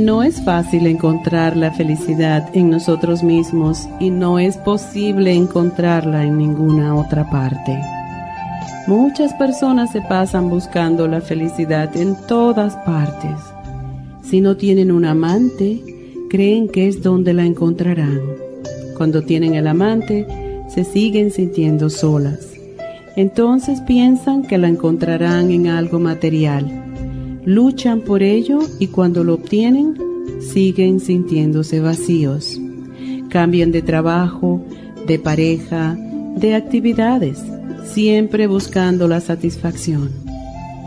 No es fácil encontrar la felicidad en nosotros mismos y no es posible encontrarla en ninguna otra parte. Muchas personas se pasan buscando la felicidad en todas partes. Si no tienen un amante, creen que es donde la encontrarán. Cuando tienen el amante, se siguen sintiendo solas. Entonces piensan que la encontrarán en algo material luchan por ello y cuando lo obtienen siguen sintiéndose vacíos. Cambian de trabajo, de pareja, de actividades, siempre buscando la satisfacción,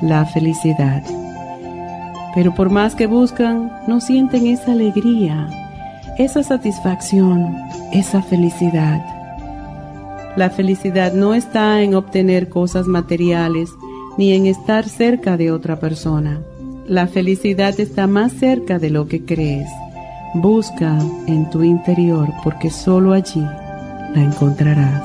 la felicidad. Pero por más que buscan, no sienten esa alegría, esa satisfacción, esa felicidad. La felicidad no está en obtener cosas materiales, ni en estar cerca de otra persona. La felicidad está más cerca de lo que crees. Busca en tu interior porque solo allí la encontrarás.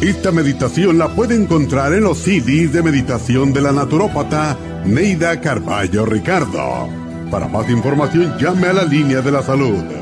Esta meditación la puede encontrar en los CDs de meditación de la naturópata Neida Carballo Ricardo. Para más información llame a la línea de la salud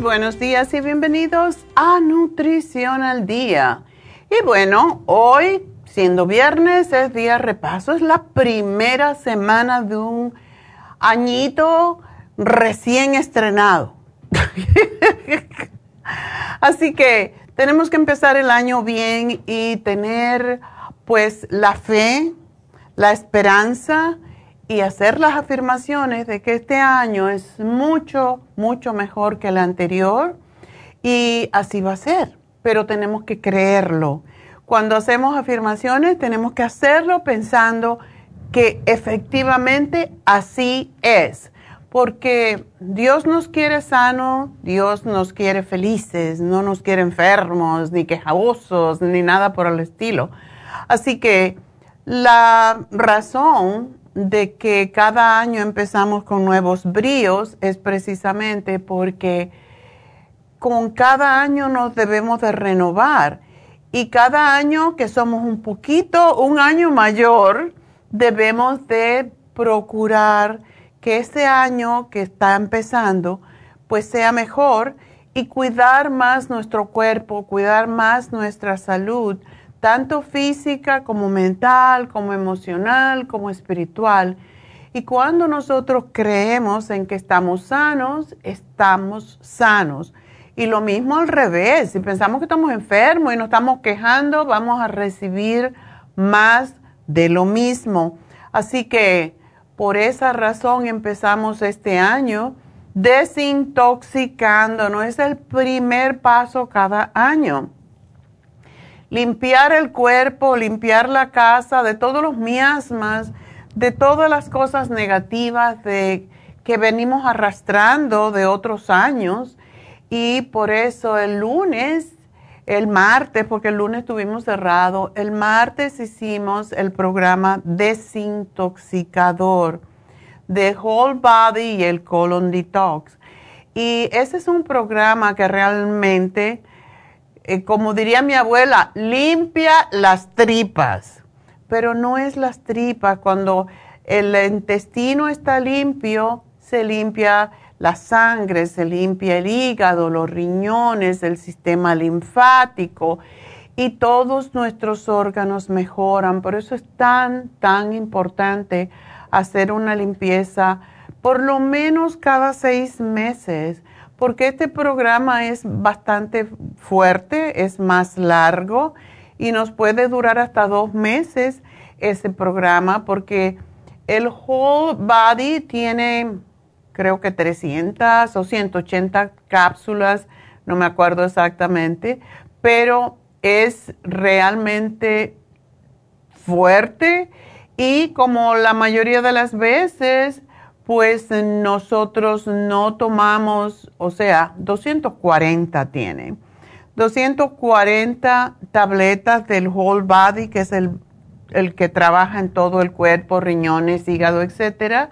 buenos días y bienvenidos a Nutrición al Día. Y bueno, hoy, siendo viernes, es día repaso, es la primera semana de un añito recién estrenado. Así que tenemos que empezar el año bien y tener pues la fe, la esperanza y hacer las afirmaciones de que este año es mucho, mucho mejor que el anterior y así va a ser, pero tenemos que creerlo. Cuando hacemos afirmaciones tenemos que hacerlo pensando que efectivamente así es, porque Dios nos quiere sanos, Dios nos quiere felices, no nos quiere enfermos, ni quejosos, ni nada por el estilo. Así que la razón de que cada año empezamos con nuevos bríos es precisamente porque con cada año nos debemos de renovar. Y cada año que somos un poquito, un año mayor, debemos de procurar que este año que está empezando pues sea mejor y cuidar más nuestro cuerpo, cuidar más nuestra salud, tanto física como mental, como emocional, como espiritual. Y cuando nosotros creemos en que estamos sanos, estamos sanos. Y lo mismo al revés, si pensamos que estamos enfermos y nos estamos quejando, vamos a recibir más de lo mismo. Así que por esa razón empezamos este año desintoxicando. No es el primer paso cada año. Limpiar el cuerpo, limpiar la casa de todos los miasmas, de todas las cosas negativas de, que venimos arrastrando de otros años. Y por eso el lunes, el martes, porque el lunes estuvimos cerrado, el martes hicimos el programa desintoxicador de Whole Body y el Colon Detox. Y ese es un programa que realmente, eh, como diría mi abuela, limpia las tripas, pero no es las tripas. Cuando el intestino está limpio, se limpia la sangre, se limpia el hígado, los riñones, el sistema linfático y todos nuestros órganos mejoran. Por eso es tan, tan importante hacer una limpieza por lo menos cada seis meses, porque este programa es bastante fuerte, es más largo y nos puede durar hasta dos meses ese programa, porque el Whole Body tiene creo que 300 o 180 cápsulas, no me acuerdo exactamente, pero es realmente fuerte y como la mayoría de las veces, pues nosotros no tomamos, o sea, 240 tiene. 240 tabletas del Whole Body, que es el, el que trabaja en todo el cuerpo, riñones, hígado, etcétera.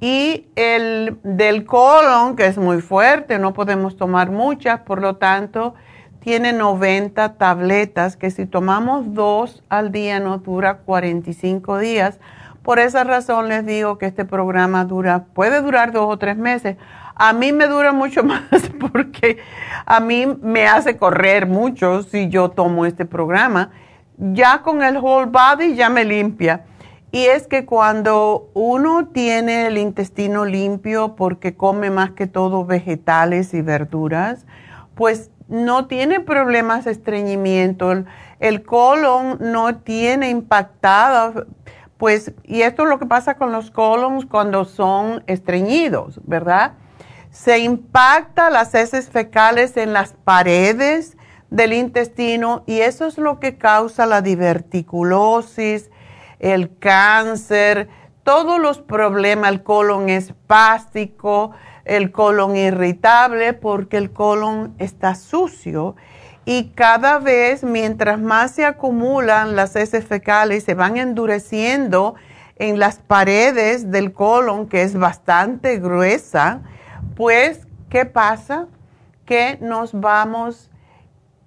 Y el del colon, que es muy fuerte, no podemos tomar muchas, por lo tanto, tiene 90 tabletas que si tomamos dos al día nos dura 45 días. Por esa razón les digo que este programa dura, puede durar dos o tres meses. A mí me dura mucho más porque a mí me hace correr mucho si yo tomo este programa. Ya con el whole body ya me limpia. Y es que cuando uno tiene el intestino limpio porque come más que todo vegetales y verduras, pues no tiene problemas de estreñimiento, el, colon no tiene impactada, pues, y esto es lo que pasa con los colons cuando son estreñidos, ¿verdad? Se impacta las heces fecales en las paredes del intestino y eso es lo que causa la diverticulosis, el cáncer, todos los problemas, el colon espástico, el colon irritable porque el colon está sucio y cada vez mientras más se acumulan las heces fecales se van endureciendo en las paredes del colon que es bastante gruesa, pues ¿qué pasa? Que nos vamos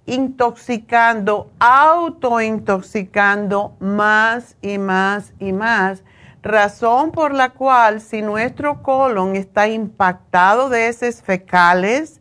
intoxicando, autointoxicando más y más y más razón por la cual si nuestro colon está impactado de heces fecales,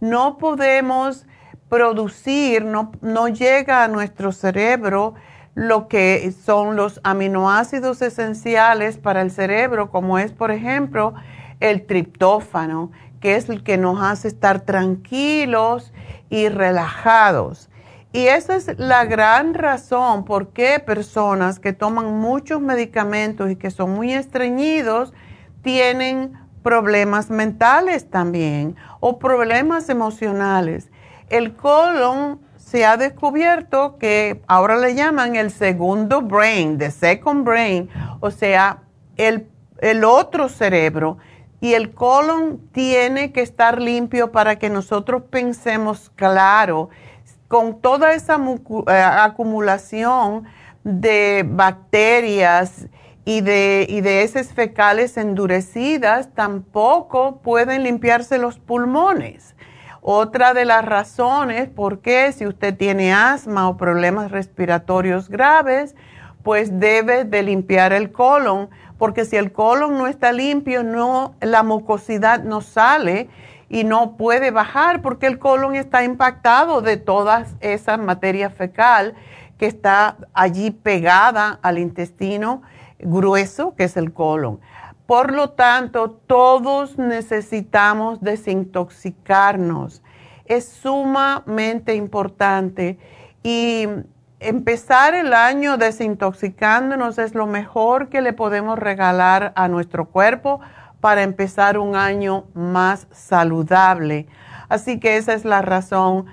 no podemos producir, no, no llega a nuestro cerebro lo que son los aminoácidos esenciales para el cerebro, como es, por ejemplo, el triptófano, que es el que nos hace estar tranquilos y relajados. Y esa es la gran razón por qué personas que toman muchos medicamentos y que son muy estreñidos tienen problemas mentales también o problemas emocionales. El colon se ha descubierto que ahora le llaman el segundo brain, the second brain, o sea, el, el otro cerebro. Y el colon tiene que estar limpio para que nosotros pensemos claro con toda esa eh, acumulación de bacterias y de, y de heces fecales endurecidas, tampoco pueden limpiarse los pulmones. Otra de las razones por qué si usted tiene asma o problemas respiratorios graves, pues debe de limpiar el colon, porque si el colon no está limpio, no, la mucosidad no sale y no puede bajar porque el colon está impactado de toda esa materia fecal que está allí pegada al intestino grueso, que es el colon. Por lo tanto, todos necesitamos desintoxicarnos. Es sumamente importante y empezar el año desintoxicándonos es lo mejor que le podemos regalar a nuestro cuerpo para empezar un año más saludable. Así que esa es la razón.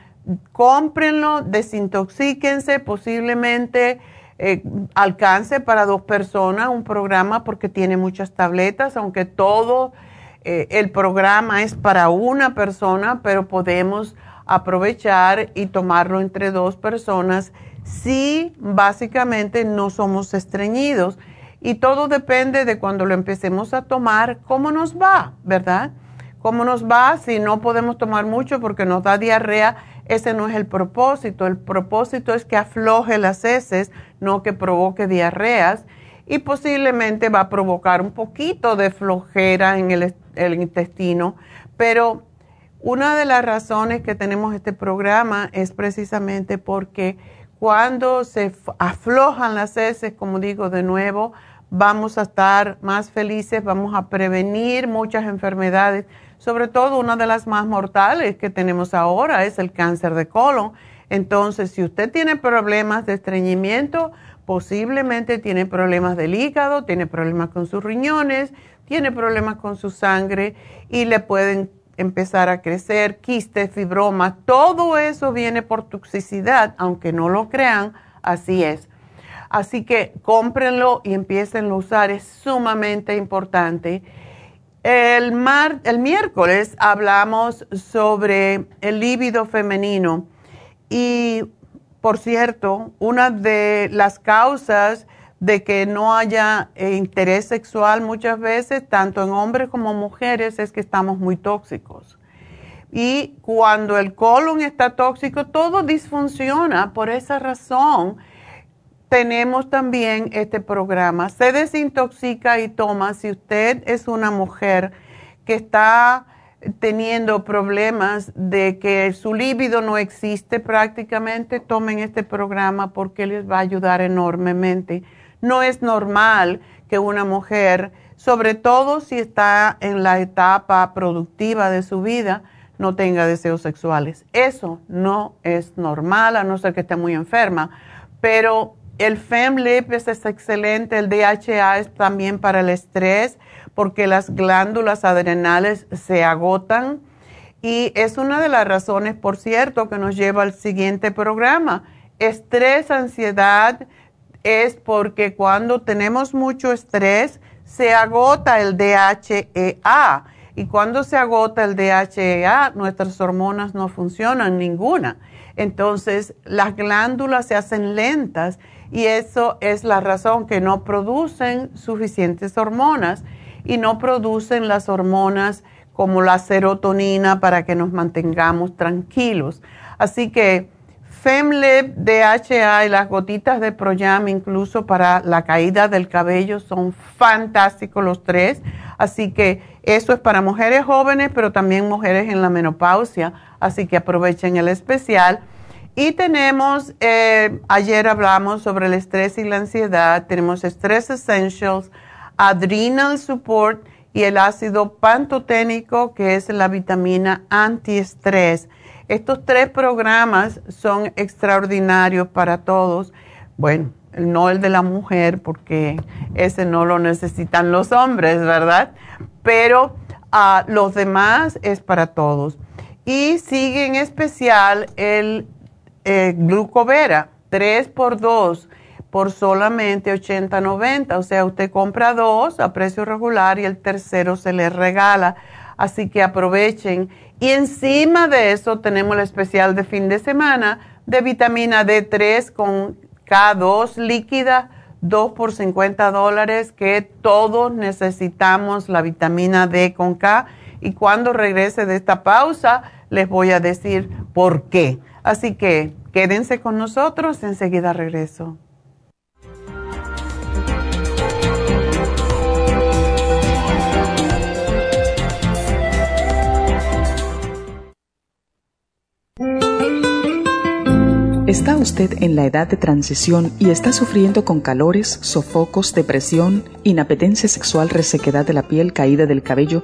Cómprenlo, desintoxíquense, posiblemente eh, alcance para dos personas un programa porque tiene muchas tabletas, aunque todo eh, el programa es para una persona, pero podemos aprovechar y tomarlo entre dos personas si básicamente no somos estreñidos y todo depende de cuando lo empecemos a tomar, cómo nos va, ¿verdad? ¿Cómo nos va? Si no podemos tomar mucho porque nos da diarrea, ese no es el propósito. El propósito es que afloje las heces, no que provoque diarreas y posiblemente va a provocar un poquito de flojera en el, intestino. Pero una de las razones que tenemos este programa es precisamente porque cuando se aflojan las heces, como digo de nuevo, vamos a estar más felices, vamos a prevenir muchas enfermedades, sobre todo una de las más mortales que tenemos ahora es el cáncer de colon. Entonces, si usted tiene problemas de estreñimiento, posiblemente tiene problemas del hígado, tiene problemas con sus riñones, tiene problemas con su sangre y le pueden empezar a crecer quistes, fibromas, todo eso viene por toxicidad, aunque no lo crean, así es. Así que cómprenlo y empiecen a usar, es sumamente importante. El, mar, el miércoles hablamos sobre el líbido femenino y, por cierto, una de las causas de que no haya eh, interés sexual muchas veces, tanto en hombres como mujeres, es que estamos muy tóxicos. Y cuando el colon está tóxico, todo disfunciona. Por esa razón, tenemos también este programa. Se desintoxica y toma. Si usted es una mujer que está teniendo problemas de que su líbido no existe prácticamente, tomen este programa porque les va a ayudar enormemente. No es normal que una mujer, sobre todo si está en la etapa productiva de su vida, no tenga deseos sexuales. Eso no es normal, a no ser que esté muy enferma. Pero el FEMLIP es, excelente, el DHA es también para el estrés porque las glándulas adrenales se agotan y es una de las razones, por cierto, que nos lleva al siguiente programa. Estrés, ansiedad, es porque cuando tenemos mucho estrés se agota el DHEA y cuando se agota el DHEA nuestras hormonas no funcionan ninguna. Entonces las glándulas se hacen lentas y eso es la razón que no producen suficientes hormonas y no producen las hormonas como la serotonina para que nos mantengamos tranquilos. Así que FemLib, DHA y las gotitas de Proyam incluso para la caída del cabello son fantásticos los tres. Así que eso es para mujeres jóvenes, pero también mujeres en la menopausia. Así que aprovechen el especial. Y tenemos, eh, ayer hablamos sobre el estrés y la ansiedad, tenemos Stress Essentials, Adrenal Support y el ácido pantoténico, que es la vitamina antiestrés. Estos tres programas son extraordinarios para todos. Bueno, no el de la mujer, porque ese no lo necesitan los hombres, ¿verdad? Pero ah, los demás es para todos. Y sigue en especial el eh, glucovera, 3 por 2 por solamente 80.90. O sea, usted compra dos a precio regular y el tercero se le regala. Así que aprovechen. Y encima de eso tenemos el especial de fin de semana de vitamina D3 con K2 líquida, 2 por 50 dólares, que todos necesitamos la vitamina D con K. Y cuando regrese de esta pausa, les voy a decir por qué. Así que quédense con nosotros, enseguida regreso. ¿Está usted en la edad de transición y está sufriendo con calores, sofocos, depresión, inapetencia sexual, resequedad de la piel, caída del cabello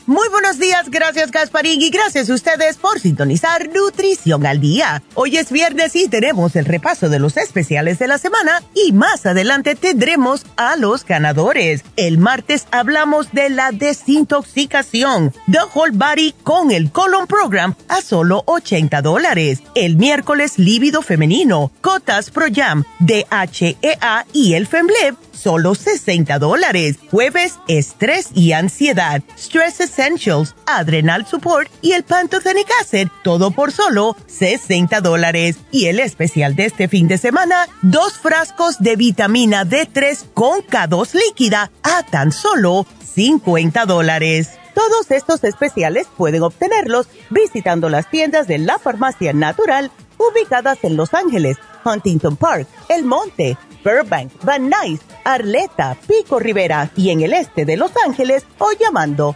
Muy buenos días, gracias Gasparín y gracias a ustedes por sintonizar Nutrición al Día. Hoy es viernes y tenemos el repaso de los especiales de la semana y más adelante tendremos a los ganadores. El martes hablamos de la desintoxicación, The Whole Body con el Colon Program a solo 80 dólares. El miércoles lívido femenino, Cotas Pro Jam, DHEA y el Fembleb solo 60 dólares. Jueves, estrés y ansiedad, Stress Essentials, Adrenal Support y el Pantothenic Acid, todo por solo 60 dólares. Y el especial de este fin de semana, dos frascos de vitamina D3 con K2 líquida a tan solo 50 dólares. Todos estos especiales pueden obtenerlos visitando las tiendas de la farmacia natural ubicadas en Los Ángeles, Huntington Park, El Monte, Burbank, Van Nuys, Arleta, Pico Rivera y en el este de Los Ángeles o llamando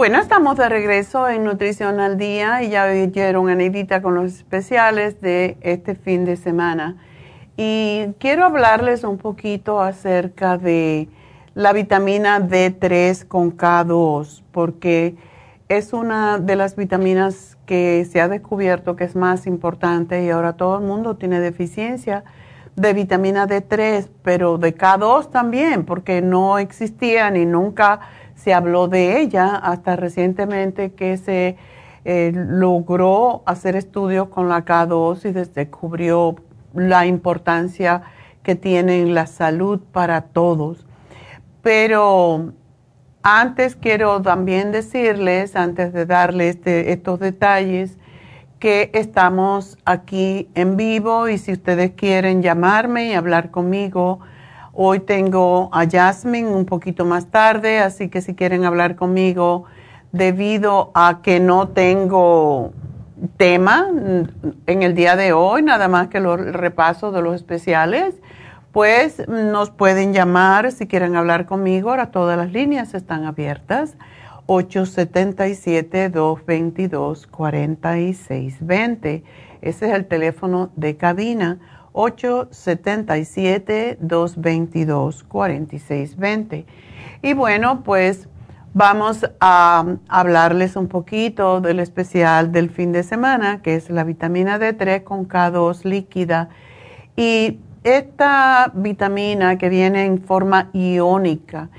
Bueno, estamos de regreso en Nutrición al Día y ya oyeron a Neidita con los especiales de este fin de semana. Y quiero hablarles un poquito acerca de la vitamina D3 con K2, porque es una de las vitaminas que se ha descubierto que es más importante y ahora todo el mundo tiene deficiencia de vitamina D3, pero de K2 también, porque no existía ni nunca se habló de ella hasta recientemente que se eh, logró hacer estudios con la K2 y descubrió la importancia que tiene en la salud para todos. Pero antes quiero también decirles, antes de darles este, estos detalles, que estamos aquí en vivo y si ustedes quieren llamarme y hablar conmigo, Hoy tengo a Jasmine un poquito más tarde, así que si quieren hablar conmigo, debido a que no tengo tema en el día de hoy, nada más que los repaso de los especiales, pues nos pueden llamar si quieren hablar conmigo. Ahora todas las líneas están abiertas. 877-222-4620. Ese es el teléfono de cabina 877-222-4620. Y bueno, pues vamos a hablarles un poquito del especial del fin de semana, que es la vitamina D3 con K2 líquida. Y esta vitamina que viene en forma iónica,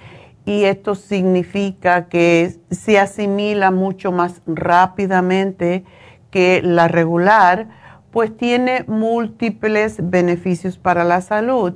y esto significa que se asimila mucho más rápidamente que la regular, pues tiene múltiples beneficios para la salud.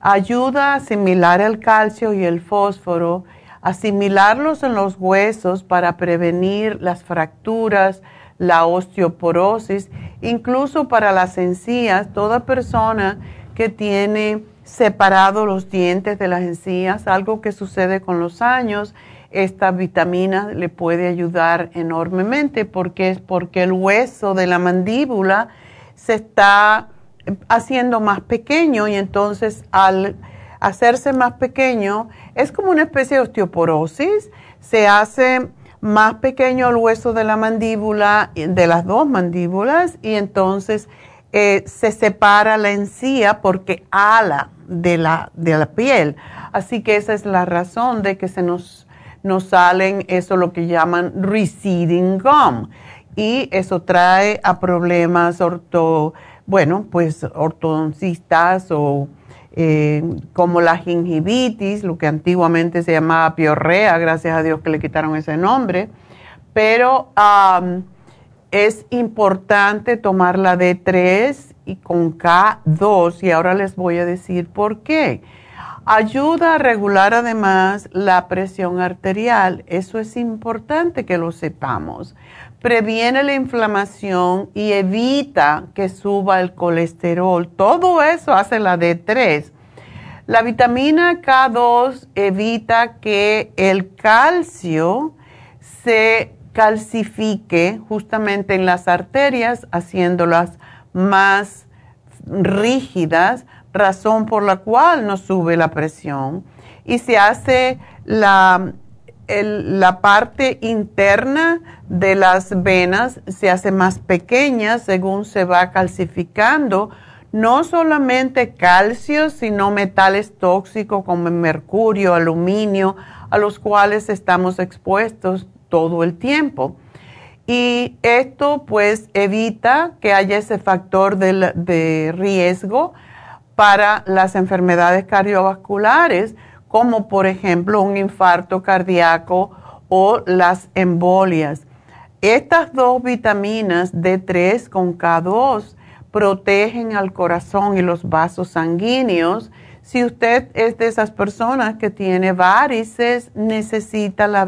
Ayuda a asimilar el calcio y el fósforo, asimilarlos en los huesos para prevenir las fracturas, la osteoporosis, incluso para las encías. Toda persona que tiene separado los dientes de las encías, algo que sucede con los años. Esta vitamina le puede ayudar enormemente porque es porque el hueso de la mandíbula se está haciendo más pequeño y entonces al hacerse más pequeño es como una especie de osteoporosis, se hace más pequeño el hueso de la mandíbula, de las dos mandíbulas y entonces eh, se separa la encía porque ala de la, de la piel. Así que esa es la razón de que se nos, nos salen eso lo que llaman receding gum. Y eso trae a problemas orto, bueno, pues ortodoncistas o eh, como la gingivitis, lo que antiguamente se llamaba piorrea, gracias a Dios que le quitaron ese nombre. Pero es importante tomar la D3 y con K2 y ahora les voy a decir por qué. Ayuda a regular además la presión arterial, eso es importante que lo sepamos. Previene la inflamación y evita que suba el colesterol. Todo eso hace la D3. La vitamina K2 evita que el calcio se calcifique justamente en las arterias, haciéndolas más rígidas, razón por la cual no sube la presión. Y se hace la, la parte interna de las venas, se hace más pequeña según se va calcificando, no solamente calcio, sino metales tóxicos como mercurio, aluminio, a los cuales estamos expuestos todo el tiempo. Y esto pues evita que haya ese factor de, riesgo para las enfermedades cardiovasculares, como por ejemplo un infarto cardíaco o las embolias. Estas dos vitaminas D3 con K2 protegen al corazón y los vasos sanguíneos. Si usted es de esas personas que tiene varices, necesita la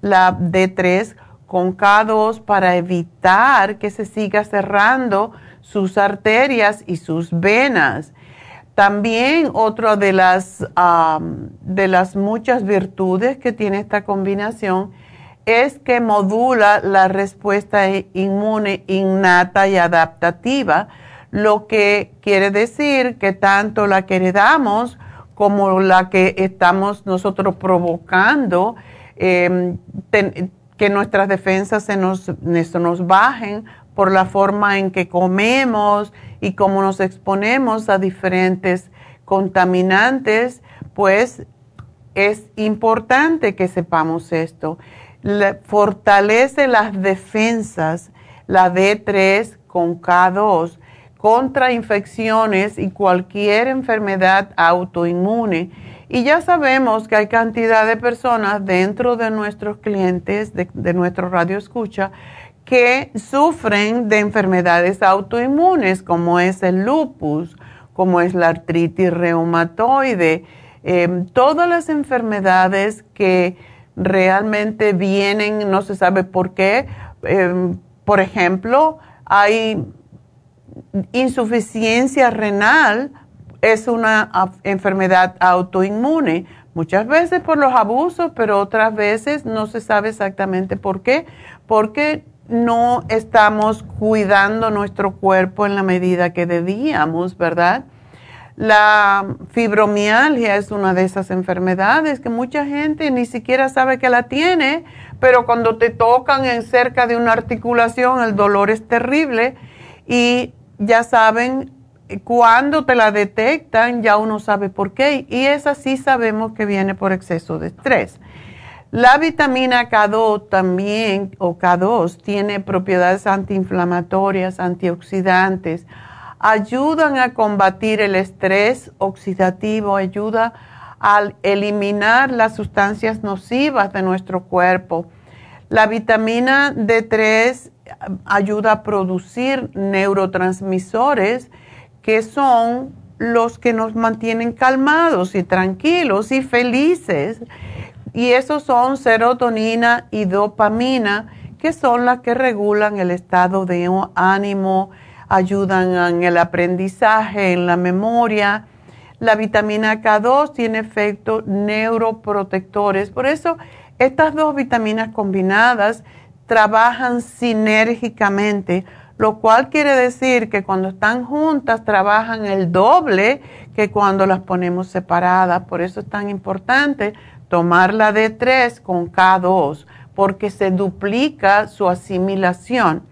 la D3 con K2 para evitar que se siga cerrando sus arterias y sus venas. También otra de las, de las muchas virtudes que tiene esta combinación es que modula la respuesta inmune innata y adaptativa, lo que quiere decir que tanto la que heredamos como la que estamos nosotros provocando Em, que nuestras defensas se nos, nos bajen por la forma en que comemos y cómo nos exponemos a diferentes contaminantes, pues es importante que sepamos esto. fortalece las defensas, la D3 con K2, contra infecciones y cualquier enfermedad autoinmune y ya sabemos que hay cantidad de personas dentro de nuestros clientes, de, nuestro radio escucha, que sufren de enfermedades autoinmunes, como es el lupus, como es la artritis reumatoide, em, todas las enfermedades que realmente vienen, no se sabe por qué. Em, por ejemplo, hay insuficiencia renal es una enfermedad autoinmune, muchas veces por los abusos, pero otras veces no se sabe exactamente por qué, porque no estamos cuidando nuestro cuerpo en la medida que debíamos, ¿verdad? La fibromialgia es una de esas enfermedades que mucha gente ni siquiera sabe que la tiene, pero cuando te tocan en cerca de una articulación el dolor es terrible y ya saben, cuando te la detectan ya uno sabe por qué y esa sí sabemos que viene por exceso de estrés. La vitamina K2 también, o K2, tiene propiedades antiinflamatorias, antioxidantes, ayudan a combatir el estrés oxidativo, ayuda a eliminar las sustancias nocivas de nuestro cuerpo. La vitamina D3 ayuda a producir neurotransmisores que son los que nos mantienen calmados y tranquilos y felices. Y esos son serotonina y dopamina, que son las que regulan el estado de ánimo, ayudan en el aprendizaje, en la memoria. La vitamina K2 tiene efectos neuroprotectores. Por eso estas dos vitaminas combinadas trabajan sinérgicamente, lo cual quiere decir que cuando están juntas trabajan el doble que cuando las ponemos separadas. Por eso es tan importante tomar la D3 con K2, porque se duplica su asimilación.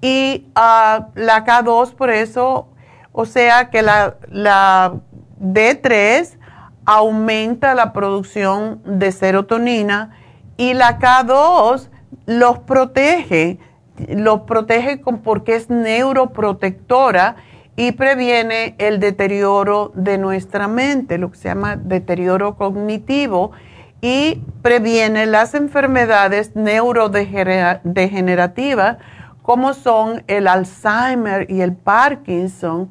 Y ah, la K2, por eso, o sea que la, la D3 aumenta la producción de serotonina y la K2 los protege, los protege porque es neuroprotectora y previene el deterioro de nuestra mente, lo que se llama deterioro cognitivo, y previene las enfermedades neurodegenerativas como son el Alzheimer y el Parkinson.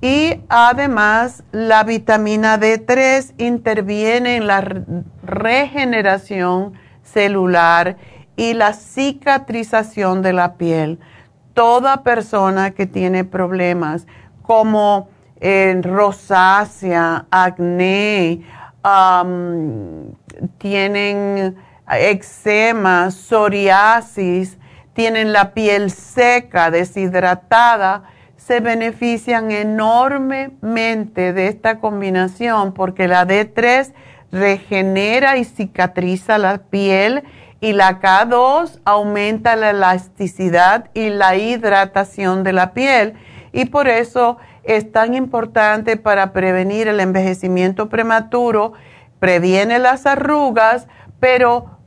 Y además la vitamina D3 interviene en la regeneración celular y la cicatrización de la piel. Toda persona que tiene problemas como rosácea, acné, tienen eczema, psoriasis, tienen la piel seca, deshidratada, se benefician enormemente de esta combinación porque la D3 regenera y cicatriza la piel y la K2 aumenta la elasticidad y la hidratación de la piel y por eso es tan importante para prevenir el envejecimiento prematuro, previene las arrugas, pero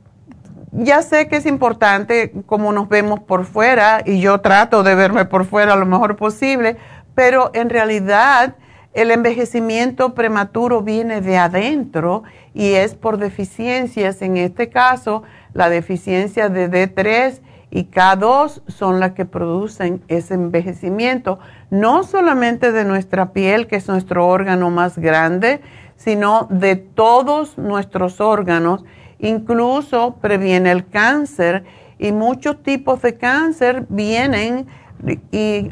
ya sé que es importante cómo nos vemos por fuera y yo trato de verme por fuera lo mejor posible, pero en realidad el envejecimiento prematuro viene de adentro y es por deficiencias. En este caso, la deficiencia de D3 y K2 son las que producen ese envejecimiento, no solamente de nuestra piel, que es nuestro órgano más grande, sino de todos nuestros órganos, incluso previene el cáncer y muchos tipos de cáncer vienen y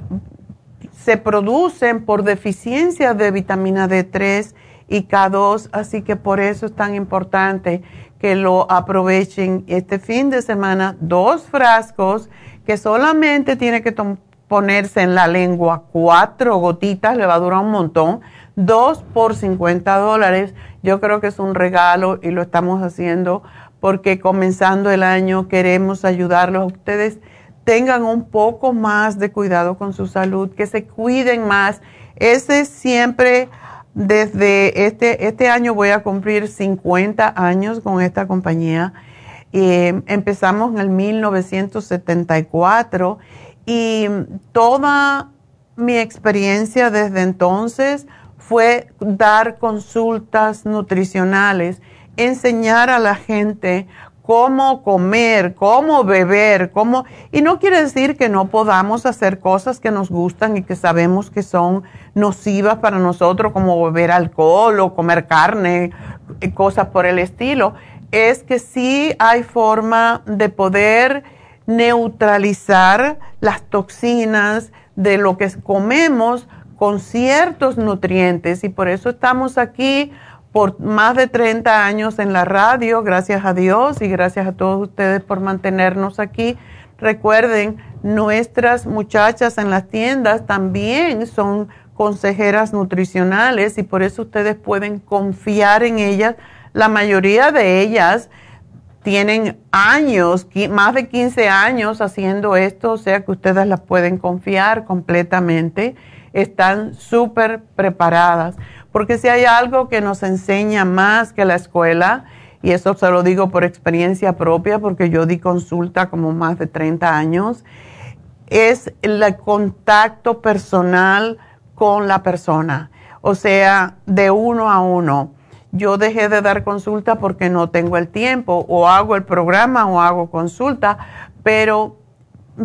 se producen por deficiencia de vitamina D3 y K2, así que por eso es tan importante que lo aprovechen este fin de semana, dos frascos que solamente tiene que ponerse en la lengua, cuatro gotitas, le va a durar un montón, dos por 50 dólares. Yo creo que es un regalo y lo estamos haciendo porque comenzando el año queremos ayudarlos a ustedes. Tengan un poco más de cuidado con su salud, que se cuiden más. Ese siempre desde este, este año voy a cumplir 50 años con esta compañía. empezamos en el 1974 y toda mi experiencia desde entonces fue dar consultas nutricionales, enseñar a la gente cómo comer, cómo beber, cómo... Y no quiere decir que no podamos hacer cosas que nos gustan y que sabemos que son nocivas para nosotros, como beber alcohol o comer carne, eh, cosas por el estilo. Es que sí hay forma de poder neutralizar las toxinas de lo que comemos con ciertos nutrientes y por eso estamos aquí por más de 30 años en la radio, gracias a Dios y gracias a todos ustedes por mantenernos aquí. Recuerden, nuestras muchachas en las tiendas también son consejeras nutricionales y por eso ustedes pueden confiar en ellas. La mayoría de ellas tienen años, más de 15 años haciendo esto, o sea que ustedes las pueden confiar completamente. Están súper preparadas. Porque si hay algo que nos enseña más que la escuela, y eso se lo digo por experiencia propia, porque yo di consulta como más de 30 años, es el contacto personal con la persona, o sea, de uno a uno. Yo dejé de dar consulta porque no tengo el tiempo, o hago el programa o hago consulta, pero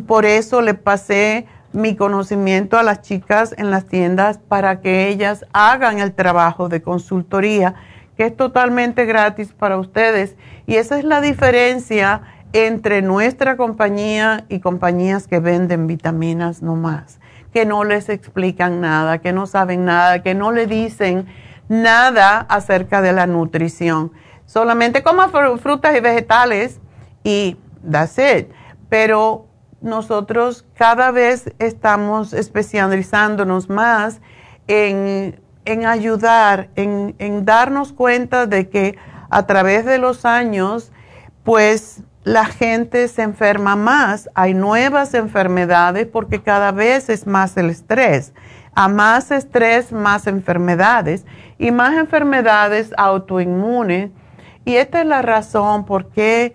por eso le pasé mi conocimiento a las chicas en las tiendas para que ellas hagan el trabajo de consultoría, que es totalmente gratis para ustedes. Y esa es la diferencia entre nuestra compañía y compañías que venden vitaminas nomás, que no les explican nada, que no saben nada, que no le dicen nada acerca de la nutrición. Solamente coma frutas y vegetales y that's it. Pero nosotros cada vez estamos especializándonos más en, ayudar, en, en darnos cuenta de que a través de los años, pues la gente se enferma más, hay nuevas enfermedades porque cada vez es más el estrés. A más estrés, más enfermedades y más enfermedades autoinmunes. Y esta es la razón por qué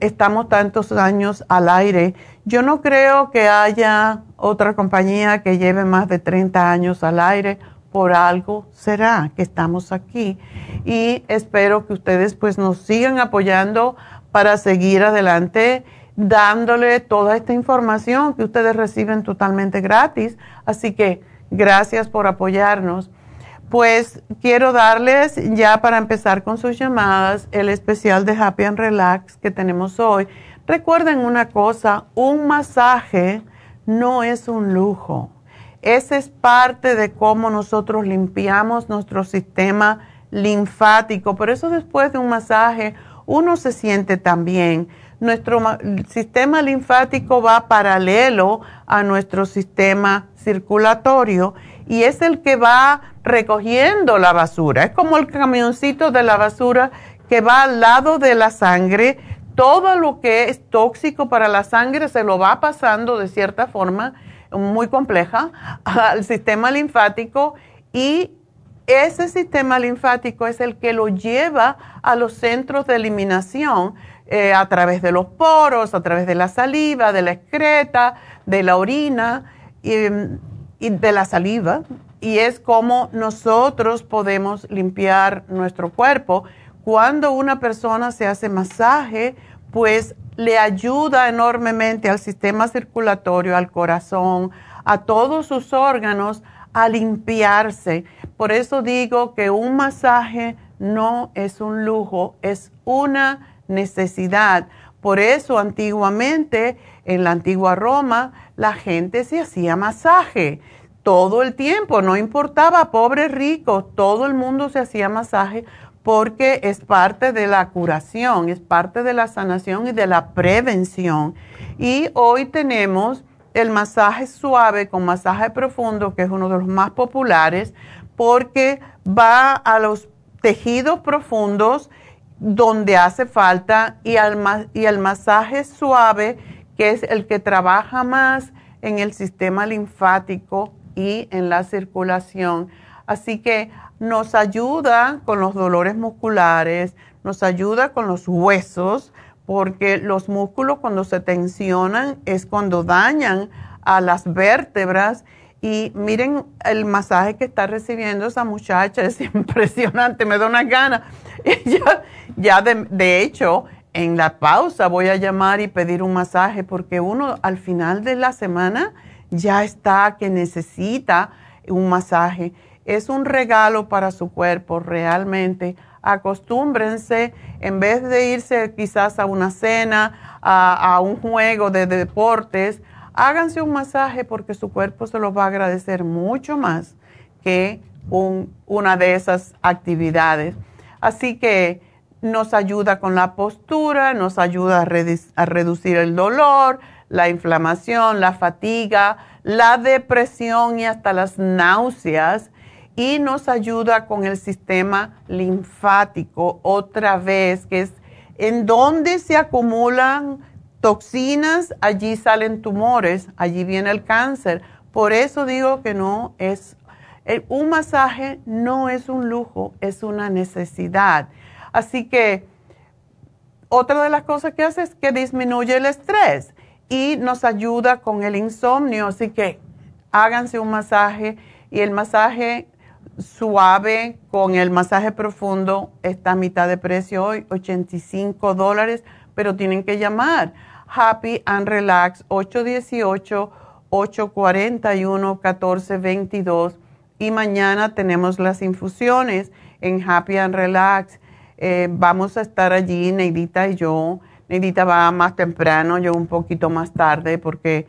estamos tantos años al aire. Yo no creo que haya otra compañía que lleve más de 30 años al aire. Por algo será que estamos aquí. Y espero que ustedes pues nos sigan apoyando para seguir adelante dándole toda esta información que ustedes reciben totalmente gratis. Así que gracias por apoyarnos. Pues quiero darles ya para empezar con sus llamadas el especial de Happy and Relax que tenemos hoy. Recuerden una cosa, un masaje no es un lujo. Ese es parte de cómo nosotros limpiamos nuestro sistema linfático. Por eso después de un masaje uno se siente tan bien. Nuestro sistema linfático va paralelo a nuestro sistema circulatorio y es el que va recogiendo la basura. Es como el camioncito de la basura que va al lado de la sangre. Todo lo que es tóxico para la sangre se lo va pasando de cierta forma muy compleja al sistema linfático y ese sistema linfático es el que lo lleva a los centros de eliminación eh, a través de los poros, a través de la saliva, de la excreta, de la orina y, de la saliva. Y es como nosotros podemos limpiar nuestro cuerpo. Cuando una persona se hace masaje, pues le ayuda enormemente al sistema circulatorio, al corazón, a todos sus órganos a limpiarse. Por eso digo que un masaje no es un lujo, es una necesidad. Por eso antiguamente, en la antigua Roma, la gente se hacía masaje todo el tiempo, no importaba pobre rico, todo el mundo se hacía masaje porque es parte de la curación, es parte de la sanación y de la prevención. Y hoy tenemos el masaje suave con masaje profundo, que es uno de los más populares, porque va a los tejidos profundos donde hace falta y al, y el masaje suave, que es el que trabaja más en el sistema linfático y en la circulación. Así que nos ayuda con los dolores musculares, nos ayuda con los huesos, porque los músculos cuando se tensionan es cuando dañan a las vértebras. Y miren el masaje que está recibiendo esa muchacha, es impresionante, me da una gana. ya, ya de, de hecho, en la pausa voy a llamar y pedir un masaje porque uno al final de la semana ya está que necesita un masaje. Es un regalo para su cuerpo realmente acostúmbrense, en vez de irse quizás a una cena, a, un juego de, deportes, háganse un masaje porque su cuerpo se lo va a agradecer mucho más que una de esas actividades. Así que nos ayuda con la postura, nos ayuda a reducir el dolor, la inflamación, la fatiga, la depresión y hasta las náuseas y nos ayuda con el sistema linfático otra vez, que es en donde se acumulan toxinas, allí salen tumores, allí viene el cáncer. Por eso digo que no es, un masaje no es un lujo, es una necesidad. Así que otra de las cosas que hace es que disminuye el estrés y nos ayuda con el insomnio. Así que háganse un masaje y el masaje suave con el masaje profundo está a mitad de precio hoy, 85 dólares, pero tienen que llamar Happy and Relax 818-841-1422 y mañana tenemos las infusiones en Happy and Relax. Eh, vamos a estar allí, Neidita y yo. Neidita va más temprano, yo un poquito más tarde porque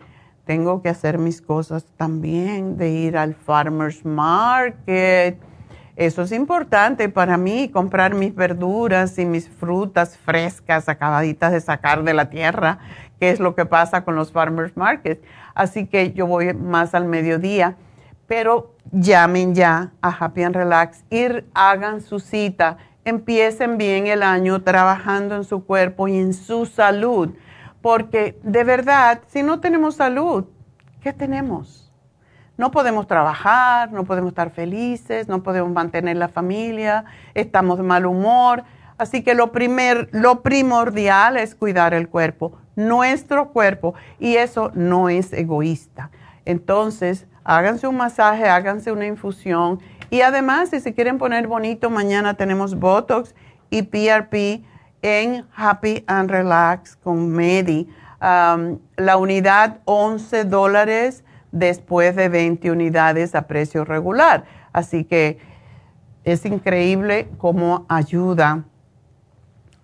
tengo que hacer mis cosas también, de ir al farmer's market Eso es importante para mí, comprar mis verduras y mis frutas frescas, acabaditas de sacar de la tierra, que es lo que pasa con los farmers markets. Así que yo voy más al mediodía. Pero llamen ya a Happy and Relax, ir, hagan su cita, empiecen bien el año trabajando en su cuerpo y en su salud. Porque de verdad, si no tenemos salud, ¿qué tenemos? No podemos trabajar, no podemos estar felices, no podemos mantener la familia, estamos de mal humor. Así que lo, primer, lo primordial es cuidar el cuerpo, nuestro cuerpo, y eso no es egoísta. Entonces, háganse un masaje, háganse una infusión, y además, si se quieren poner bonito, mañana tenemos Botox y PRP en Happy and Relax con Medi. la unidad 11 dólares después de 20 unidades a precio regular. Así que es increíble cómo ayuda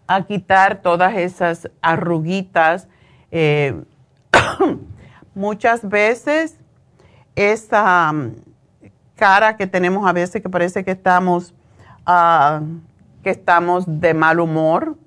a quitar todas esas arruguitas. Eh, muchas veces esa cara que tenemos a veces que parece que estamos, ah, que estamos de mal humor,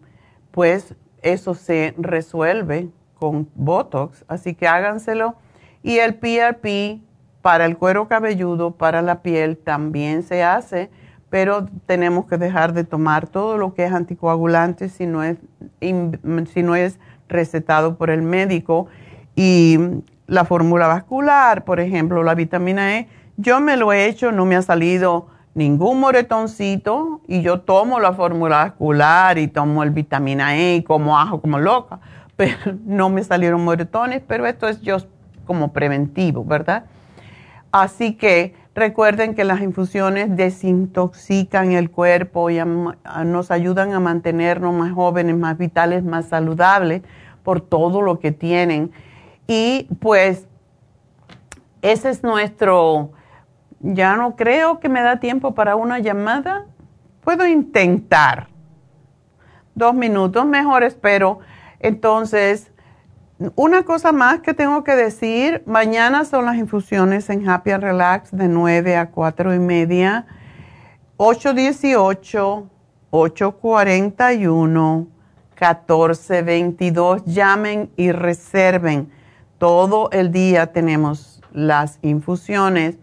pues eso se resuelve con Botox. Así que háganselo. Y el PRP para el cuero cabelludo, para la piel, también se hace, pero tenemos que dejar de tomar todo lo que es anticoagulante si no es, si no es recetado por el médico. Y la fórmula vascular, por ejemplo, la vitamina E, yo me lo he hecho, no me ha salido ningún moretoncito y yo tomo la fórmula vascular y tomo el vitamina E y como ajo como loca, pero no me salieron moretones, pero esto es yo como preventivo, ¿verdad? Así que recuerden que las infusiones desintoxican el cuerpo y nos ayudan a mantenernos más jóvenes, más vitales, más saludables por todo lo que tienen. Y pues ese es nuestro ya no creo que me da tiempo para una llamada. Puedo intentar. Dos minutos, mejor espero. Entonces, una cosa más que tengo que decir, mañana son las infusiones en Happy and Relax de 9 a 4 y media, 818-841-1422. Llamen y reserven. Todo el día tenemos las infusiones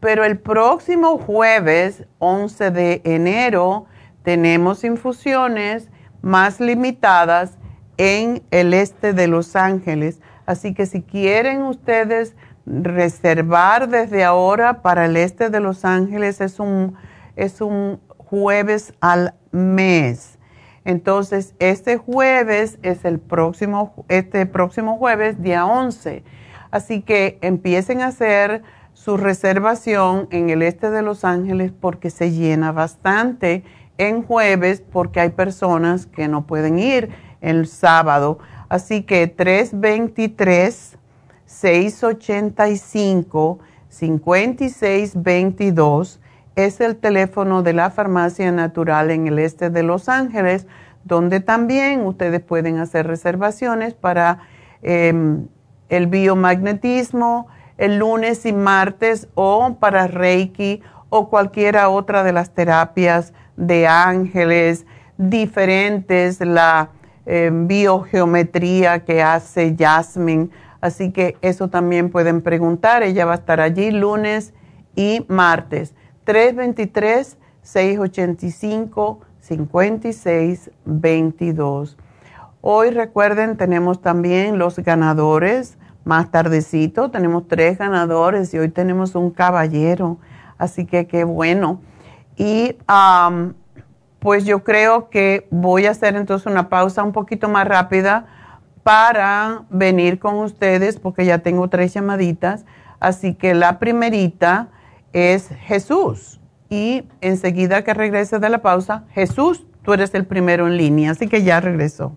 pero el próximo jueves 11 de enero tenemos infusiones más limitadas en el este de Los Ángeles. Así que si quieren ustedes reservar desde ahora para el este de Los Ángeles, es un, es un jueves al mes. Entonces, este jueves es el próximo, este próximo jueves, día 11. Así que empiecen a hacer su reservación en el este de Los Ángeles porque se llena bastante en jueves porque hay personas que no pueden ir el sábado. Así que 323-685-5622 es el teléfono de la farmacia natural en el este de Los Ángeles, donde también ustedes pueden hacer reservaciones para em, el biomagnetismo, el lunes y martes o para Reiki o cualquiera otra de las terapias de ángeles diferentes, la eh, biogeometría que hace Jasmine. Así que eso también pueden preguntar. Ella va a estar allí lunes y martes. 323-685-5622. Hoy recuerden, tenemos también los ganadores más tardecito tenemos tres ganadores y hoy tenemos un caballero, así que qué bueno. Y pues yo creo que voy a hacer entonces una pausa un poquito más rápida para venir con ustedes porque ya tengo tres llamaditas. Así que la primerita es Jesús. Y enseguida que regrese de la pausa, Jesús, tú eres el primero en línea. Así que ya regresó.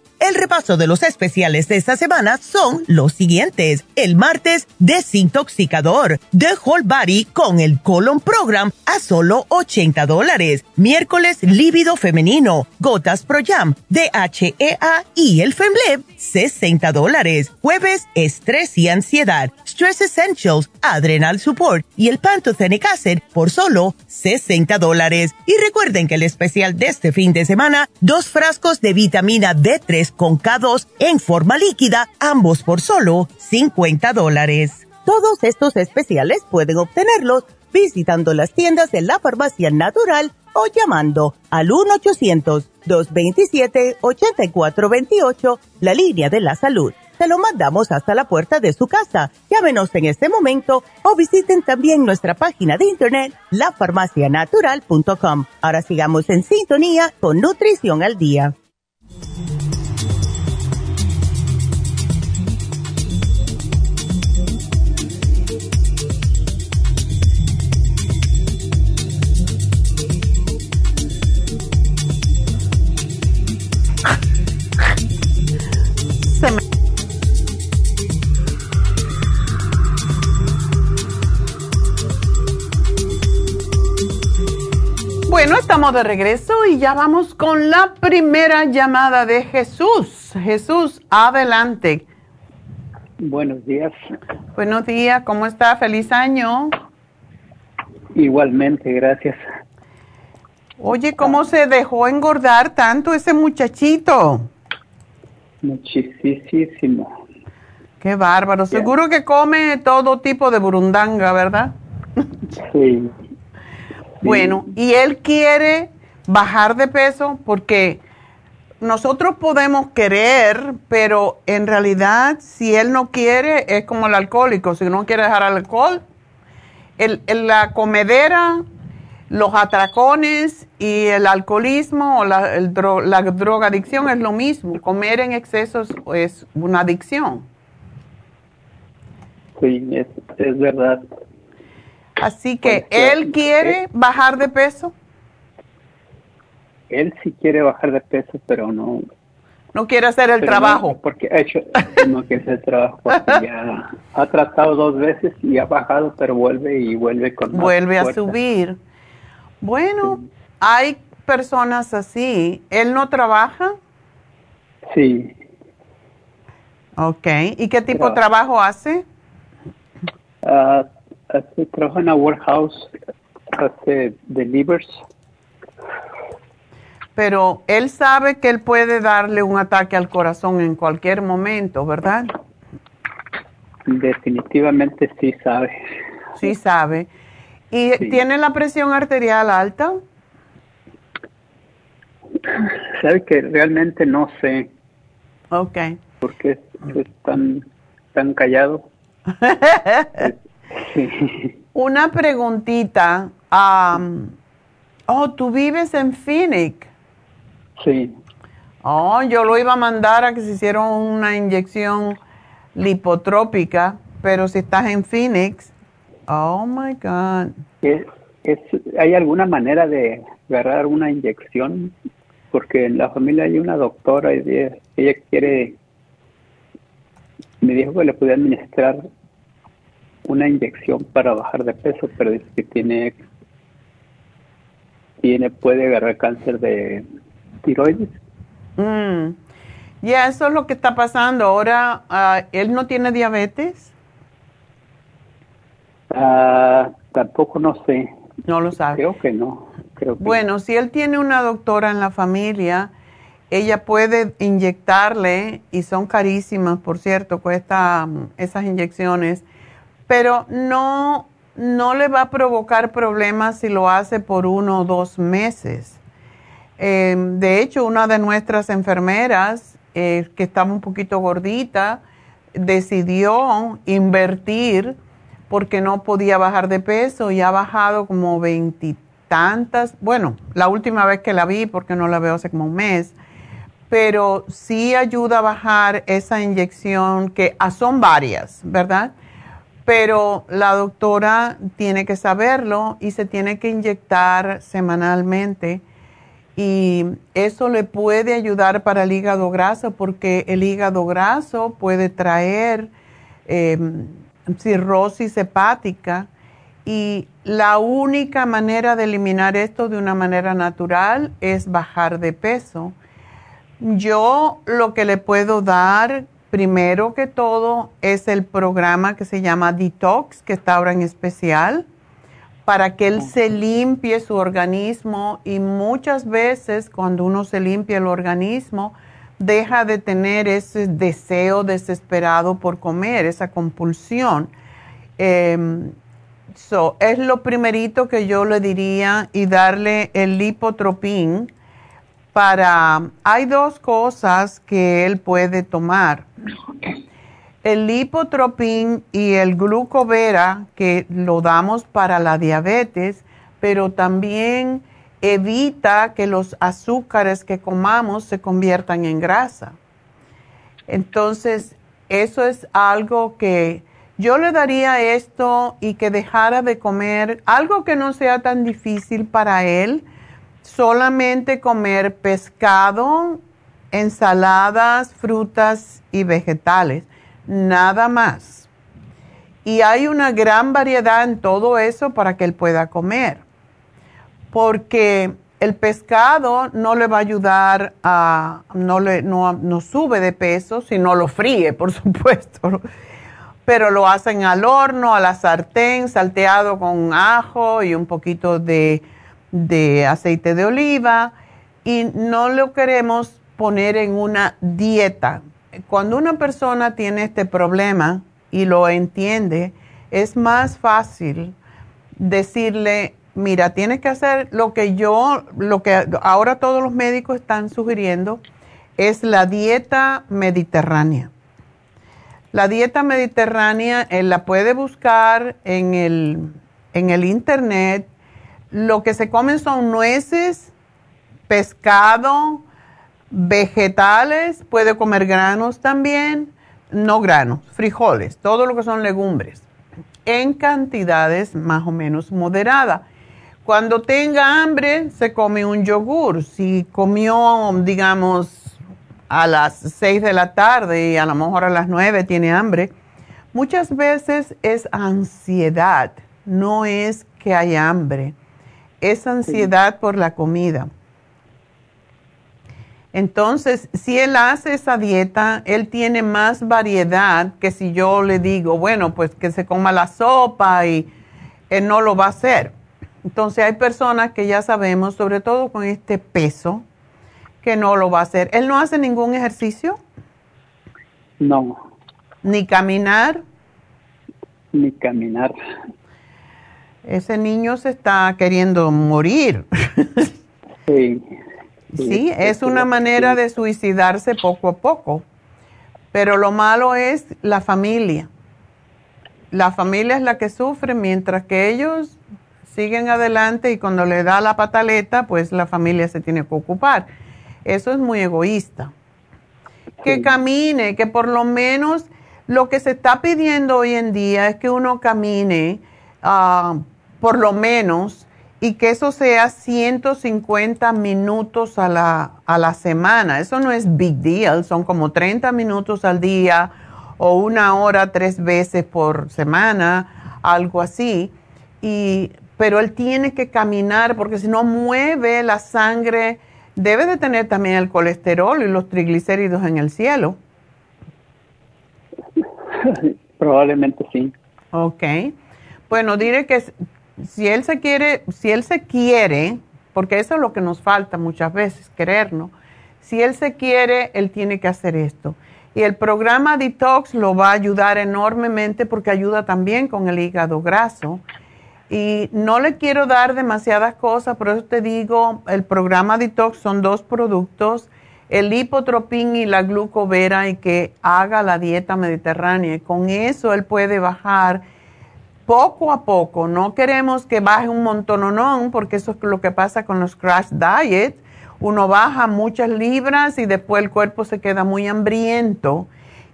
El repaso de los especiales de esta semana son los siguientes. El martes, desintoxicador de Whole Body con el Colon Program a solo 80 dólares. Miércoles, líbido femenino, gotas Pro Jam, DHEA y el Femleb, 60 dólares. Jueves, estrés y ansiedad, Stress Essentials, Adrenal Support y el Pantothenic Acid por solo 60 dólares. Y recuerden que el especial de este fin de semana, dos frascos de vitamina D3 con K2 en forma líquida, ambos por solo 50 dólares. Todos estos especiales pueden obtenerlos visitando las tiendas de la farmacia natural o llamando al 1-800-227-8428, la línea de la salud. Se lo mandamos hasta la puerta de su casa. Llámenos en este momento o visiten también nuestra página de internet, lafarmacianatural.com. Ahora sigamos en sintonía con Nutrición al Día. Estamos de regreso y ya vamos con la primera llamada de Jesús. Jesús, adelante. Buenos días. Buenos días, ¿cómo está? Feliz año. Igualmente, gracias. Oye, ¿cómo se dejó engordar tanto ese muchachito? Muchísimo. Qué bárbaro. Seguro que come todo tipo de burundanga, ¿verdad? Sí. Bueno, y él quiere bajar de peso porque nosotros podemos querer, pero en realidad si él no quiere es como el alcohólico, si no quiere dejar alcohol, el, la comedera, los atracones y el alcoholismo o la, el la drogadicción es lo mismo, comer en exceso es una adicción. Sí, es, es verdad. Así que, ¿él quiere bajar de peso? Él sí quiere bajar de peso, pero no... No quiere hacer el trabajo. porque ha hecho, no quiere hacer el trabajo, porque ya ha tratado dos veces y ha bajado, pero vuelve y vuelve con Vuelve a subir. Bueno, hay personas así. ¿Él no trabaja? Sí. Ok. ¿Y qué tipo de trabajo hace? Ah hace, trabaja en una warehouse, hace delivers. Pero él sabe que él puede darle un ataque al corazón en cualquier momento, ¿verdad? Definitivamente sí sabe. Sí sabe. ¿Y tiene la presión arterial alta? Sabe que realmente no sé. Ok. Porque es, tan, tan callado. Una preguntita. oh, ¿tú vives en Phoenix? Sí. Oh, yo lo iba a mandar a que se hiciera una inyección lipotrópica, pero si estás en Phoenix, oh my God. ¿Hay alguna manera de agarrar una inyección? Porque en la familia hay una doctora y ella quiere, me dijo que le podía administrar una inyección para bajar de peso, pero dice que tiene tiene puede agarrar cáncer de tiroides. Mm. Ya, eso es lo que está pasando. Ahora, ah, ¿él no tiene diabetes? Ah, tampoco no sé. No lo sabe. Creo que no. Creo que Bueno, si él tiene una doctora en la familia, ella puede inyectarle, y son carísimas, por cierto, cuesta mm, esas inyecciones, pero no, no le va a provocar problemas si lo hace por uno o dos meses. Eh, de hecho, una de nuestras enfermeras, eh, que estaba un poquito gordita, decidió invertir porque no podía bajar de peso y ha bajado como veintitantas, bueno, la última vez que la vi, porque no la veo hace como un mes, pero sí ayuda a bajar esa inyección que ah, son varias, ¿verdad? Pero la doctora tiene que saberlo y se tiene que inyectar semanalmente y eso le puede ayudar para el hígado graso porque el hígado graso puede traer em, cirrosis hepática y la única manera de eliminar esto de una manera natural es bajar de peso. Yo lo que le puedo dar primero que todo es el programa que se llama Detox, que está ahora en especial, para que él se limpie su organismo y muchas veces cuando uno se limpia el organismo, deja de tener ese deseo desesperado por comer, esa compulsión. Em, es lo primerito que yo le diría y darle el lipotropín para... Hay dos cosas que él puede tomar. El lipotropín y el glucovera, que lo damos para la diabetes, pero también evita que los azúcares que comamos se conviertan en grasa. Entonces, eso es algo que yo le daría esto y que dejara de comer algo que no sea tan difícil para él, solamente comer pescado, ensaladas, frutas y vegetales, nada más. Y hay una gran variedad en todo eso para que él pueda comer porque el pescado no le va a ayudar a, no, le, no, sube de peso si no lo fríe, por supuesto, pero lo hacen al horno, a la sartén, salteado con ajo y un poquito de, de aceite de oliva y no lo queremos poner en una dieta. Cuando una persona tiene este problema y lo entiende, es más fácil decirle, mira, tienes que hacer lo que yo, lo que ahora todos los médicos están sugiriendo, es la dieta mediterránea. La dieta mediterránea él la puede buscar en el, en el internet. Lo que se comen son nueces, pescado, vegetales, puede comer granos también, no granos, frijoles, todo lo que son legumbres, en cantidades más o menos moderadas. Cuando tenga hambre, se come un yogur. Si comió, digamos, a las 6 de la tarde y a lo mejor a las 9 tiene hambre, muchas veces es ansiedad, no es que hay hambre, es ansiedad por la comida. Entonces, si él hace esa dieta, él tiene más variedad que si yo le digo, bueno, pues que se coma la sopa y él no lo va a hacer. Entonces hay personas que ya sabemos, sobre todo con este peso, que no lo va a hacer. ¿Él no hace ningún ejercicio? No. ¿Ni caminar? Ni caminar. Ese niño se está queriendo morir. sí. Sí, es una manera de suicidarse poco a poco. Pero lo malo es la familia. La familia es la que sufre mientras que ellos siguen adelante y cuando le da la pataleta, pues la familia se tiene que ocupar. Eso es muy egoísta. Que camine, que por lo menos lo que se está pidiendo hoy en día es que uno camine ah, por lo menos y que eso sea 150 minutos a la, a la semana. Eso no es big deal, son como 30 minutos al día o una hora tres veces por semana, algo así. Y pero él tiene que caminar porque si no mueve la sangre, debe de tener también el colesterol y los triglicéridos en el cielo. Probablemente sí. Ok. Bueno, diré que si él se quiere, si él se quiere, porque eso es lo que nos falta muchas veces, querernos. Si él se quiere, él tiene que hacer esto. Y el programa Detox lo va a ayudar enormemente porque ayuda también con el hígado graso. Y no le quiero dar demasiadas cosas, por eso te digo, el programa Detox son dos productos, el hipotropín y la glucovera, y que haga la dieta mediterránea. Y con eso él puede bajar poco a poco. No queremos que baje un montononón, porque eso es lo que pasa con los crash diet. Uno baja muchas libras y después el cuerpo se queda muy hambriento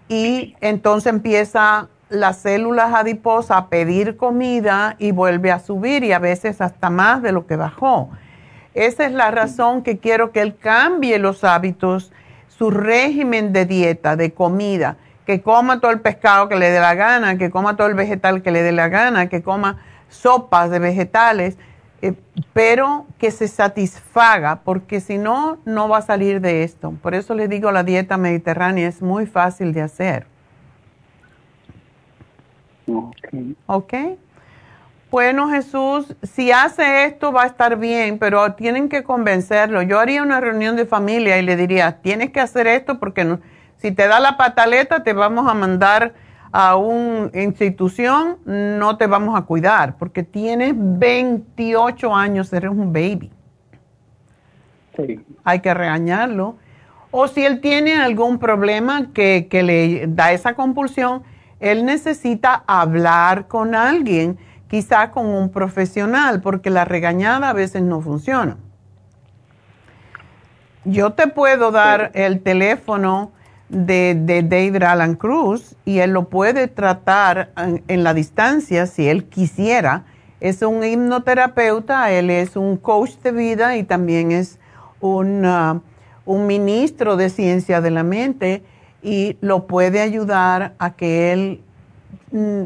y entonces empieza las células adiposas a pedir comida y vuelve a subir y a veces hasta más de lo que bajó. Esa es la razón que quiero que él cambie los hábitos, su régimen de dieta, de comida que coma todo el pescado que le dé la gana, que coma todo el vegetal que le dé la gana, que coma sopas de vegetales, eh, pero que se satisfaga, porque si no, no va a salir de esto. Por eso les digo, la dieta mediterránea es muy fácil de hacer. Ok. Ok. Bueno, Jesús, si hace esto va a estar bien, pero tienen que convencerlo. Yo haría una reunión de familia y le diría, tienes que hacer esto porque no si te da la pataleta, te vamos a mandar a una institución, no te vamos a cuidar, porque tienes 28 años, eres un baby. Sí. Hay que regañarlo. O si él tiene algún problema que, que le da esa compulsión, él necesita hablar con alguien, quizá con un profesional, porque la regañada a veces no funciona. Yo te puedo dar el teléfono de, David Alan Cruz y él lo puede tratar en, la distancia si él quisiera. Es un hipnoterapeuta, él es un coach de vida y también es un, uh, un ministro de ciencia de la mente y lo puede ayudar a que él... Mm,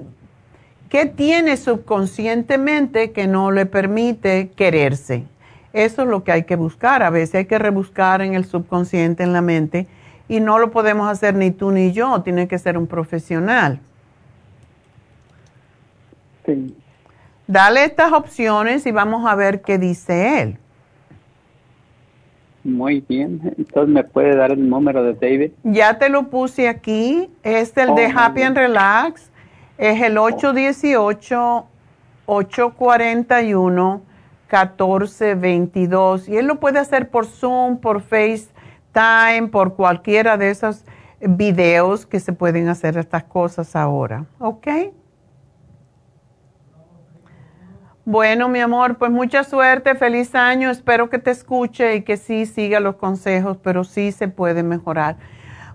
¿Qué tiene subconscientemente que no le permite quererse? Eso es lo que hay que buscar. A veces hay que rebuscar en el subconsciente, en la mente y no lo podemos hacer ni tú ni yo, tiene que ser un profesional. Sí. Dale estas opciones y vamos a ver qué dice él. Muy bien, entonces me puede dar el número de David. Ya te lo puse aquí, es el de oh, Happy and Relax, es el 818-841-1422 y él lo puede hacer por Zoom, por Face Time, por cualquiera de esos videos que se pueden hacer estas cosas ahora. ¿Ok? Bueno, mi amor, pues mucha suerte, feliz año, espero que te escuche y que sí siga los consejos, pero sí se puede mejorar.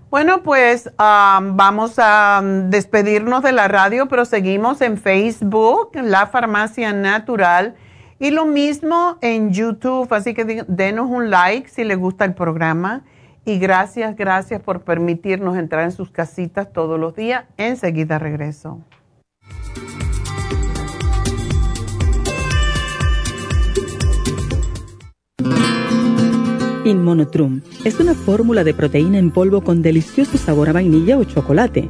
Bueno, pues vamos a despedirnos de la radio, pero seguimos en Facebook, La Farmacia Natural y lo mismo en YouTube, así que denos un like si les gusta el programa. Y gracias, gracias por permitirnos entrar en sus casitas todos los días. Enseguida regreso. Inmonotrum es una fórmula de proteína en polvo con delicioso sabor a vainilla o chocolate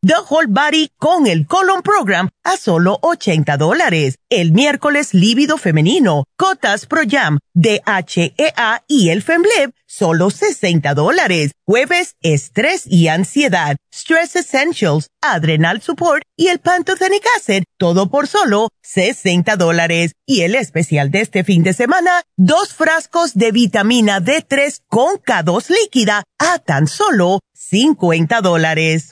The Whole Body con el Colon Program a solo 80 dólares. El miércoles lívido femenino, Cotas Pro Jam, DHEA y el Fembleb, solo 60 dólares. Jueves, estrés y ansiedad, Stress Essentials, Adrenal Support y el Pantothenic Acid, todo por solo 60 dólares. Y el especial de este fin de semana, dos frascos de vitamina D3 con K2 líquida a tan solo 50 dólares.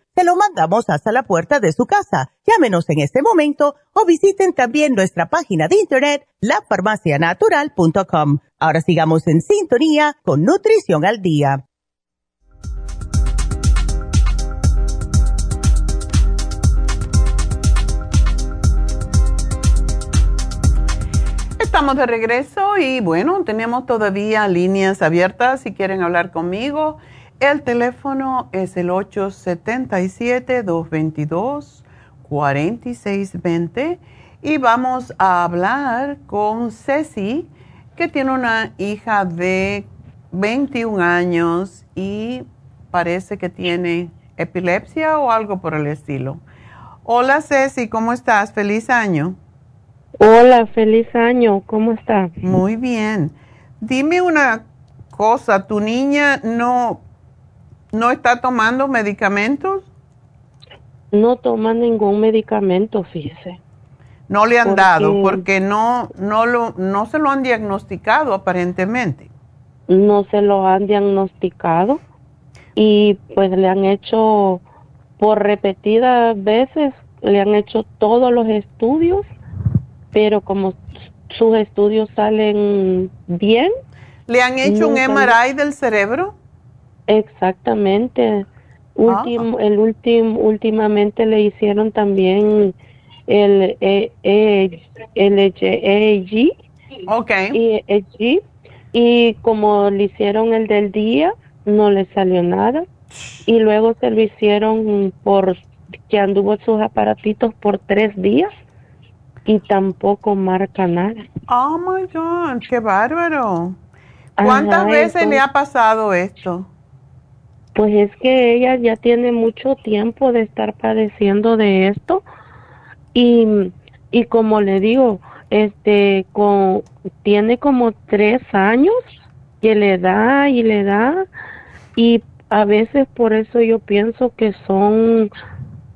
Lo mandamos hasta la puerta de su casa. Llámenos en este momento o visiten también nuestra página de internet, lafarmacianatural.com. Ahora sigamos en sintonía con Nutrición al Día. Estamos de regreso y bueno, tenemos todavía líneas abiertas si quieren hablar conmigo. El teléfono es el 877-222-4620 y vamos a hablar con Ceci, que tiene una hija de 21 años y parece que tiene epilepsia o algo por el estilo. Hola Ceci, ¿cómo estás? Feliz año. Hola, feliz año, ¿cómo estás? Muy bien. Dime una cosa, ¿tu niña no ¿No está tomando medicamentos? No toma ningún medicamento, fíjese. No le han dado porque no no lo no se lo han diagnosticado aparentemente. No se lo han diagnosticado y pues le han hecho por repetidas veces le han hecho todos los estudios, pero como sus estudios salen bien. ¿Le han hecho un MRI del cerebro? Exactamente. Último, El último, últimamente le hicieron también el e, e, el EEG. Okay. Y, e y como le hicieron el del día, no le salió nada. Y luego se lo hicieron por que anduvo sus aparatitos por tres días y tampoco marca nada. Oh my God, qué bárbaro. ¿Cuántas veces le ha pasado esto? Pues es que ella ya tiene mucho tiempo de estar padeciendo de esto y, y como le digo, este, tiene como tres años que le da y le da y a veces por eso yo pienso que son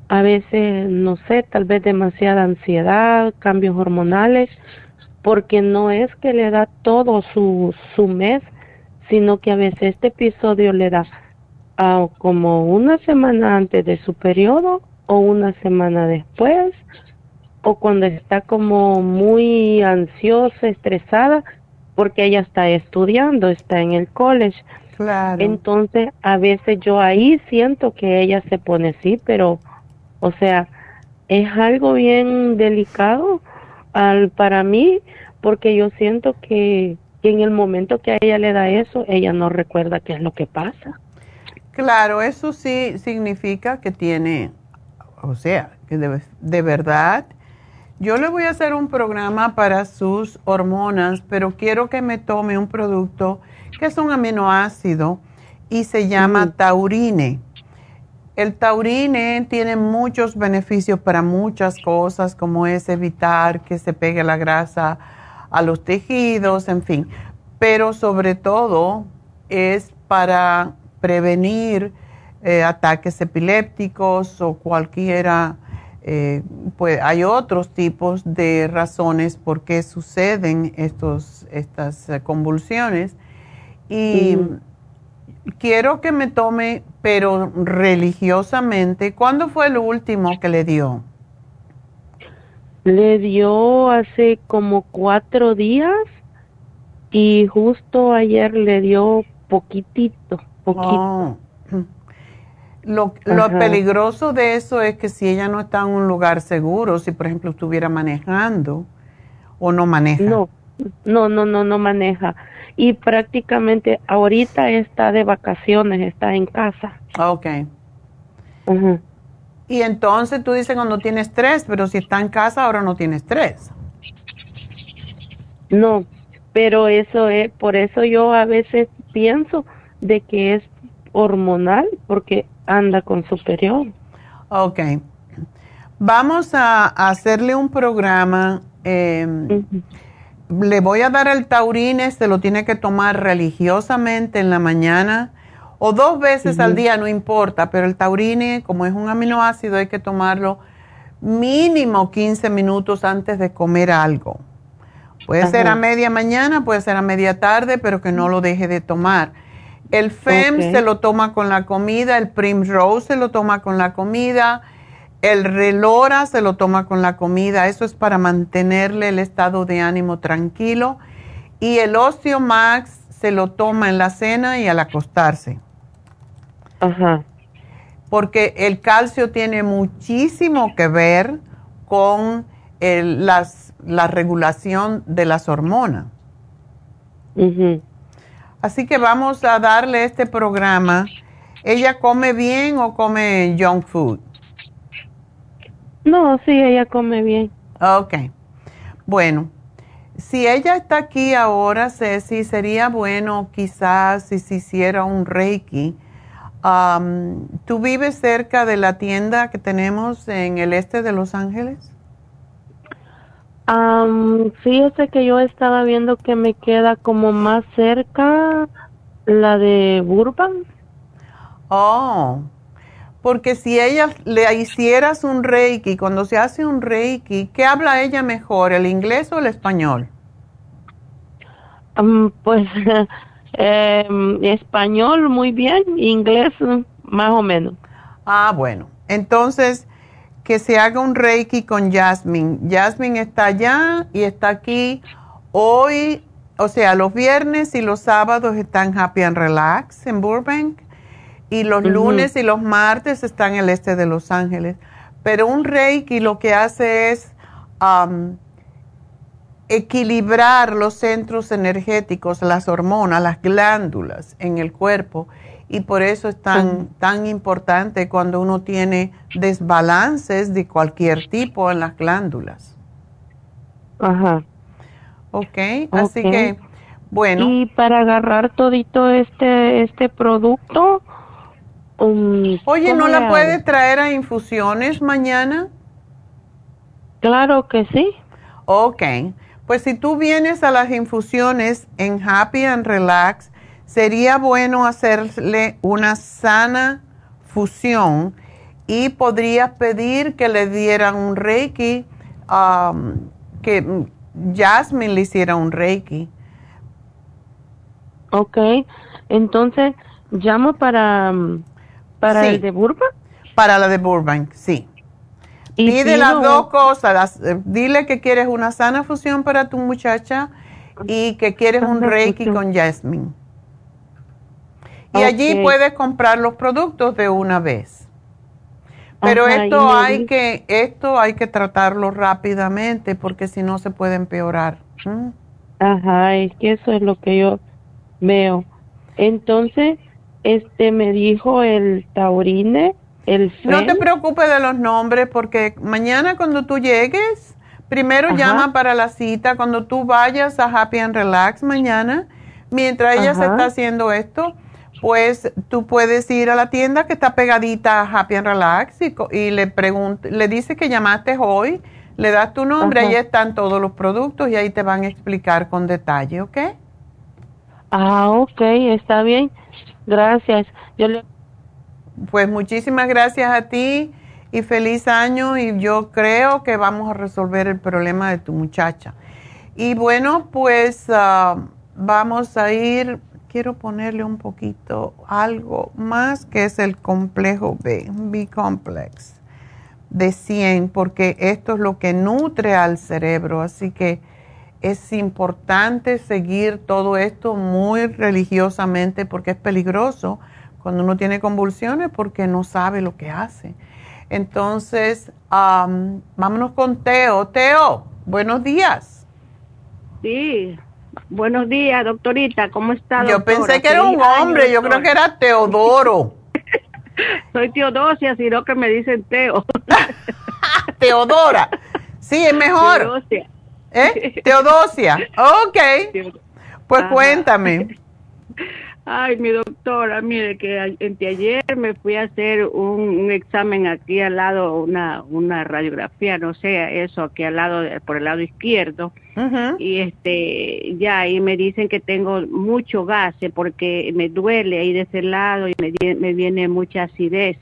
a veces no sé tal vez demasiada ansiedad cambios hormonales porque no es que le da todo su su mes sino que a veces este episodio le da ah, como una semana antes de su periodo o una semana después o cuando está como muy ansiosa, estresada, porque ella está estudiando, está en el college. Claro. Entonces, a veces yo ahí siento que ella se pone así, pero, o sea, es algo bien delicado al, para mí, porque yo siento que, que en el momento que a ella le da eso, ella no recuerda qué es lo que pasa. Claro, eso sí significa que tiene, o sea, que de, de verdad yo le voy a hacer un programa para sus hormonas, pero quiero que me tome un producto que es un aminoácido y se llama taurine. El taurine tiene muchos beneficios para muchas cosas, como es evitar que se pegue la grasa a los tejidos, en fin. Pero sobre todo es para prevenir eh, ataques epilépticos o cualquiera eh, pues hay otros tipos de razones por qué suceden estos, estas eh, convulsiones. Y quiero que me tome, pero religiosamente, ¿cuándo fue el último que le dio? Le dio hace como cuatro días y justo ayer le dio poquitito, poquito. Oh. Lo, lo peligroso de eso es que si ella no está en un lugar seguro, si por ejemplo estuviera manejando o no maneja. No, no, no, no, no maneja. Y prácticamente ahorita está de vacaciones, está en casa. Ok. Y entonces tú dices cuando tiene estrés, pero si está en casa ahora no tiene estrés. No, pero eso es, por eso yo a veces pienso de que es hormonal, porque anda con su periodo. Ok. Vamos a, hacerle un programa. Em, le voy a dar el taurine, se lo tiene que tomar religiosamente en la mañana o dos veces al día, no importa, pero el taurine, como es un aminoácido, hay que tomarlo mínimo 15 minutos antes de comer algo. Puede ser a media mañana, puede ser a media tarde, pero que no lo deje de tomar. El FEM se lo toma con la comida, el Primrose se lo toma con la comida, el Relora se lo toma con la comida. Eso es para mantenerle el estado de ánimo tranquilo. Y el Osteomax se lo toma en la cena y al acostarse. Ajá. Porque el calcio tiene muchísimo que ver con las, la regulación de las hormonas. Así que vamos a darle este programa. ¿Ella come bien o come junk food? No, sí, ella come bien. Ok. Bueno, si ella está aquí ahora, Ceci, sería bueno quizás si se hiciera un Reiki. ¿Tú vives cerca de la tienda que tenemos en el este de Los Ángeles? Um, fíjese que yo estaba viendo que me queda como más cerca la de Burbank. Oh, porque si ella le hicieras un reiki, cuando se hace un reiki, ¿qué habla ella mejor, el inglés o el español? pues eh, español muy bien, inglés más o menos. Ah, bueno, entonces que se haga un reiki con Jasmine. Jasmine está allá y está aquí hoy, o sea, los viernes y los sábados están Happy and Relax en Burbank y los lunes y los martes están en el este de Los Ángeles. Pero un reiki lo que hace es um, equilibrar los centros energéticos, las hormonas, las glándulas en el cuerpo y por eso es tan, tan importante cuando uno tiene desbalances de cualquier tipo en las glándulas. Ajá. Ok, así que, bueno. Y para agarrar todito este, este producto, Um, Oye, ¿no ¿cómo la hago? traer a infusiones mañana? Claro que sí. Ok, pues si tú vienes a las infusiones en Happy and Relax, sería bueno hacerle una sana fusión y podrías pedir que le dieran un Reiki, um, que Jasmine le hiciera un Reiki. Ok. Entonces, llamo para, mm, para Sí. el de Burbank. Para la de Burbank, sí. Y Pide las dos cosas. las- eh, dile que quieres una sana fusión para tu muchacha y que quieres un Reiki fusión. con Jasmine. Y allí puedes comprar los productos de una vez. Pero Ajá, esto hay que esto hay que tratarlo rápidamente porque si no se puede empeorar. ¿Mm? Ajá, es que eso es lo que yo veo. Entonces, este me dijo el taurine, el No te preocupes de los nombres porque mañana cuando tú llegues, primero Ajá. llama para la cita. Cuando tú vayas a Happy and Relax mañana, mientras ella se está haciendo esto, pues tú puedes ir a la tienda que está pegadita a Happy and Relax y, y le le dices que llamaste hoy, le das tu nombre, Ajá. ahí están todos los productos y ahí te van a explicar con detalle, ¿ok? Ah, ok, está bien. Gracias. Yo le Pues muchísimas gracias a ti y feliz año y yo creo que vamos a resolver el problema de tu muchacha. Y bueno, pues ah, vamos a ir, quiero ponerle un poquito algo más que es el complejo B, B-complex de 100, porque esto es lo que nutre al cerebro, así que es importante seguir todo esto muy religiosamente porque es peligroso cuando uno tiene convulsiones porque no sabe lo que hace. Entonces, am, vámonos con Teo. Teo, buenos días. Sí, buenos días, doctorita, ¿cómo está? Yo pensé que era un hombre, yo creo que era Teodoro. Soy Teodosia, sino que me dicen Teo. Teodora. Sí, es mejor. Teodosia. ¿Eh? Teodosia. Ok. Pues Ajá. cuéntame. Ay, mi doctora, mire que anteayer me fui a hacer un, un examen aquí al lado, una, una radiografía, no sé, eso, aquí al lado, de- por el lado izquierdo. Y este, ya, y me dicen que tengo mucho gas eh, porque me duele ahí de ese lado y me, me viene mucha acidez.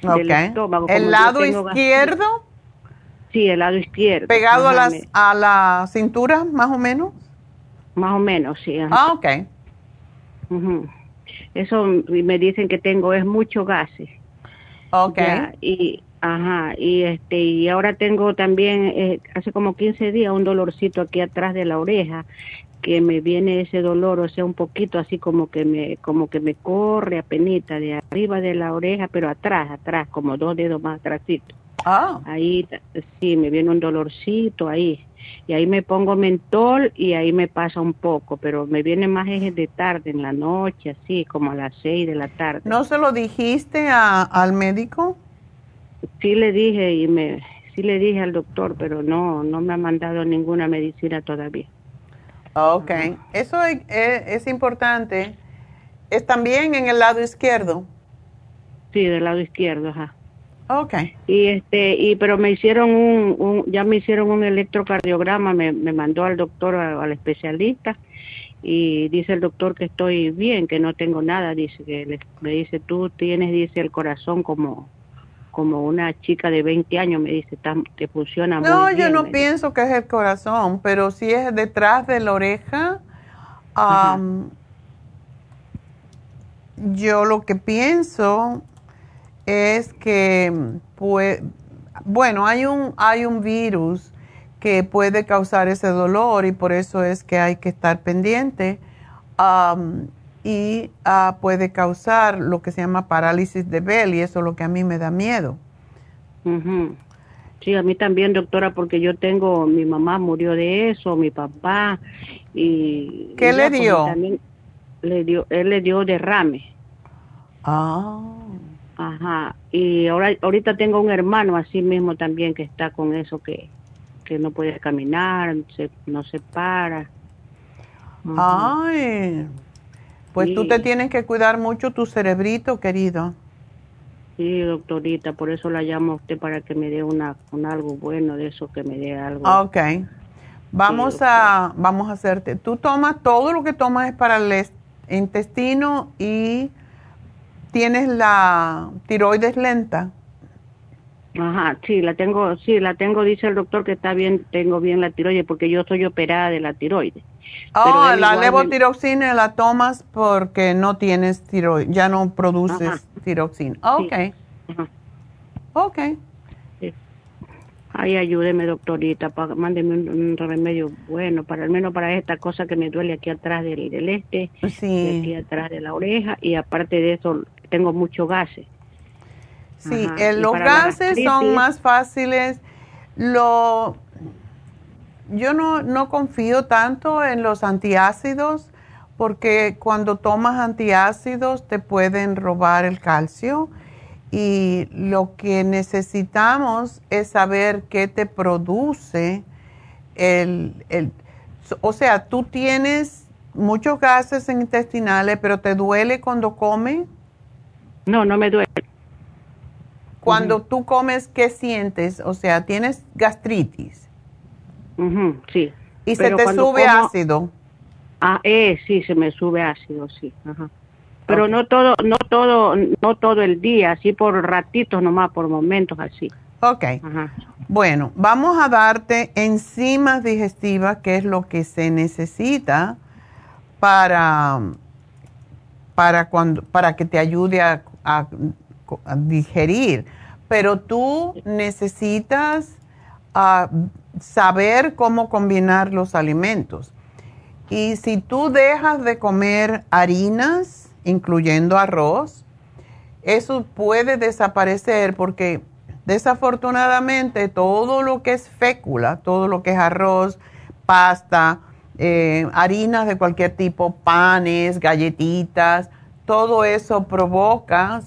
del Ok. estómago, ¿El lado izquierdo? Sí, el lado izquierdo. ¿Pegado a, las, a la cintura, más o menos? más o menos, sí. Ah, ok. Ujú. Eso me dicen que tengo es mucho gases. Ok. Ya, y ajá, y este y ahora tengo también eh, hace como 15 días un dolorcito aquí atrás de la oreja que me viene ese dolor, o sea, un poquito así como que me como que me corre a penita de arriba de la oreja, pero atrás, atrás, como dos dedos más atrásito. Ah. Ahí sí me viene un dolorcito ahí. Y ahí me pongo mentol y ahí me pasa un poco, pero me viene más ejes de tarde, en la noche, así como a las seis de la tarde. ¿No se lo dijiste a- al médico? Sí le dije y me sí le dije al doctor, pero no no me ha mandado ninguna medicina todavía. Ok. Eso es, es- es importante. ¿Es también en el lado izquierdo? Sí, del lado izquierdo, ajá. Ok. Y este y pero me hicieron un, un ya me hicieron un electrocardiograma, me, me mandó al doctor al especialista y dice el doctor que estoy bien, que no tengo nada, dice que le- me dice tú tienes dice el corazón como como una chica de 20 años, me dice, "Tan- te funciona No, muy yo bien. no me pienso que es el corazón, pero si es detrás de la oreja, yo lo que pienso es que, pues, bueno, hay un, hay un virus que puede causar ese dolor y por eso es que hay que estar pendiente am, y ah, puede causar lo que se llama parálisis de Bell y eso es lo que a mí me da miedo. Sí, a mí también, doctora, porque yo tengo, mi mamá murió de eso, mi papá, y... ¿Qué y le pues, dio? también le dio? Él le dio derrame. Ah. Ajá, y ahora, ahorita tengo un hermano así mismo también que está con eso, que, que no puede caminar, se, no se para. Ay, Pues tú Sí. te tienes que cuidar mucho tu cerebrito, querido. Sí, doctorita, por eso la llamo a usted para que me dé una, un algo bueno de eso, que me dé algo. Ok. Vamos a, vamos a hacerte. Tú tomas, todo lo que tomas es para el est- intestino y tienes la tiroides lenta. Ajá, sí, la tengo, sí, la tengo, dice el doctor que está bien, tengo bien la tiroides porque yo soy operada de la tiroides. Pero Oh, la levotiroxina la tomas porque no tienes tiroides, ya no produces Ajá. tiroxina. Sí. Ok, Ajá. ok. Ay, ayúdeme, doctorita, pa- mándeme un, un remedio bueno, para al menos para esta cosa que me duele aquí atrás del, del este, Sí. y aquí atrás de la oreja, y aparte de eso, tengo mucho gases. Sí, eh, los gases son más fáciles. Lo, yo no, no confío tanto en los antiácidos porque cuando tomas antiácidos te pueden robar el calcio y lo que necesitamos es saber qué te produce el, el o sea, tú tienes muchos gases intestinales, pero te duele cuando comes. No, no me duele. Cuando tú comes, ¿qué sientes? O sea, tienes gastritis Ujú, sí. y Pero se te sube como- ácido. Ah, eh, sí, se me sube ácido, sí. Ajá. Pero no todo, no todo, no todo el día, así por ratitos nomás, por momentos así. Ok. Ajá. Bueno, vamos a darte enzimas digestivas, que es lo que se necesita para, para, cuando, para que te ayude a, a- digerir. Pero tú necesitas ah, saber cómo combinar los alimentos. Y si tú dejas de comer harinas, incluyendo arroz, eso puede desaparecer porque desafortunadamente todo lo que es fécula, todo lo que es arroz, pasta, eh, harinas de cualquier tipo, panes, galletitas, todo eso provoca,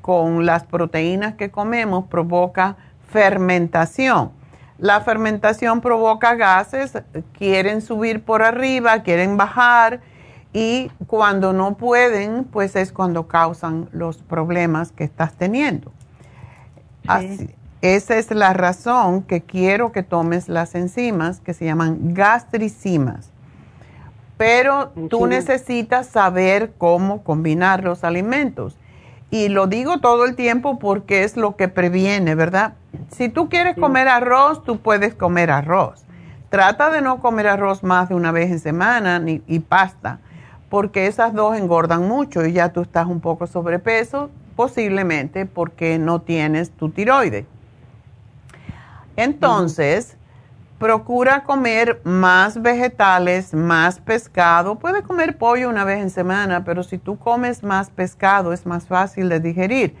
con las proteínas que comemos, provoca fermentación. La fermentación provoca gases, quieren subir por arriba, quieren bajar y cuando no pueden, pues es cuando causan los problemas que estás teniendo. Así- esa es la razón que quiero que tomes las enzimas que se llaman gastricimas. Pero tú necesitas saber cómo combinar los alimentos. Y lo digo todo el tiempo porque es lo que previene, ¿verdad? Si tú quieres comer arroz, tú puedes comer arroz. Trata de no comer arroz más de una vez en semana ni, y pasta, porque esas dos engordan mucho y ya tú estás un poco sobrepeso, posiblemente porque no tienes tu tiroides. Entonces, procura comer más vegetales, más pescado. Puedes comer pollo una vez en semana, pero si tú comes más pescado es más fácil de digerir.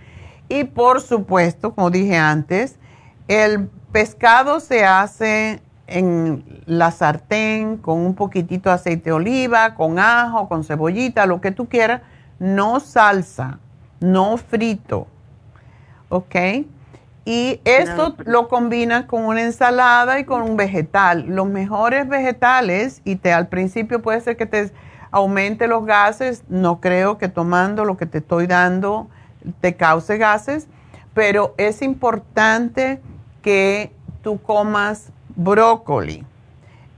Y por supuesto, como dije antes, el pescado se hace en la sartén con un poquitito de aceite de oliva, con ajo, con cebollita, lo que tú quieras, no salsa, no frito. ¿Ok? Y eso lo combinas con una ensalada y con un vegetal. Los mejores vegetales, y te al principio puede ser que te aumente los gases, no creo que tomando lo que te estoy dando te cause gases, pero es importante que tú comas brócoli.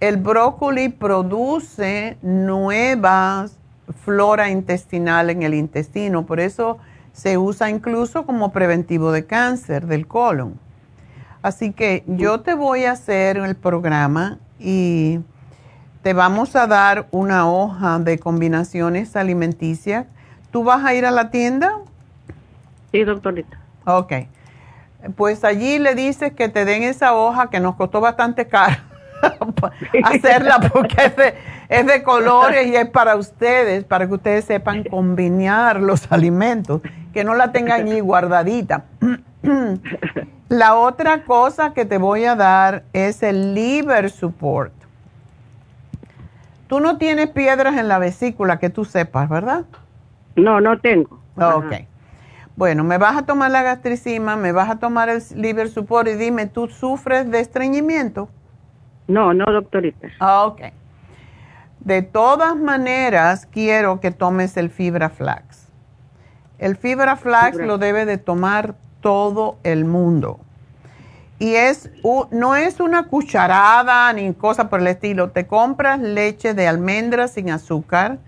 El brócoli produce nuevas flora intestinal en el intestino, por eso se usa incluso como preventivo de cáncer del colon. Así que yo te voy a hacer el programa y te vamos a dar una hoja de combinaciones alimenticias. ¿Tú vas a ir a la tienda? Sí, doctorita. Ok. Pues allí le dices que te den esa hoja que nos costó bastante caro hacerla porque es de, es de colores y es para ustedes, para que ustedes sepan combinar los alimentos, que no la tengan ahí guardadita. La otra cosa que te voy a dar es el liver support. Tú no tienes piedras en la vesícula que tú sepas, ¿verdad? No, no tengo. Ok. Bueno, me vas a tomar la gastricima, me vas a tomar el liver support y dime, ¿tú sufres de estreñimiento? No, no, doctorita. Ah, ok. De todas maneras, quiero que tomes el fibra flax. El fibra flax lo debe de tomar todo el mundo. Y es, no es una cucharada ni cosa por el estilo. Te compras leche de almendra sin azúcar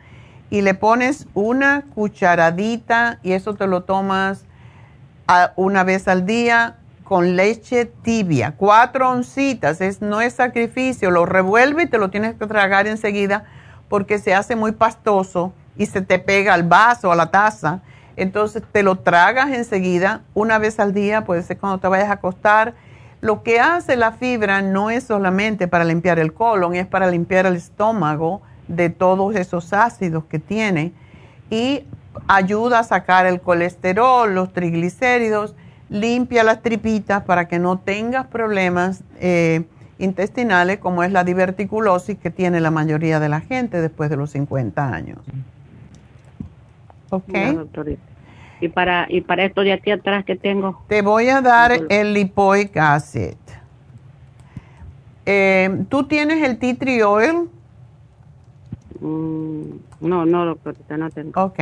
y le pones una cucharadita y eso te lo tomas una vez al día con leche tibia, cuatro oncitas, es, no es sacrificio, lo revuelve y te lo tienes que tragar enseguida porque se hace muy pastoso y se te pega al vaso, a la taza. Entonces te lo tragas enseguida, una vez al día, puede ser cuando te vayas a acostar. Lo que hace la fibra no es solamente para limpiar el colon, es para limpiar el estómago de todos esos ácidos que tiene y ayuda a sacar el colesterol, los triglicéridos, limpia las tripitas para que no tengas problemas eh, intestinales como es la diverticulosis que tiene la mayoría de la gente después de los 50 años. ¿Ok? Y para, y para esto de aquí atrás que tengo. Te voy a dar el lipoic acid. Eh, ¿Tú tienes el tea tree oil? Mm, no, no, doctorita, no tengo. Ok.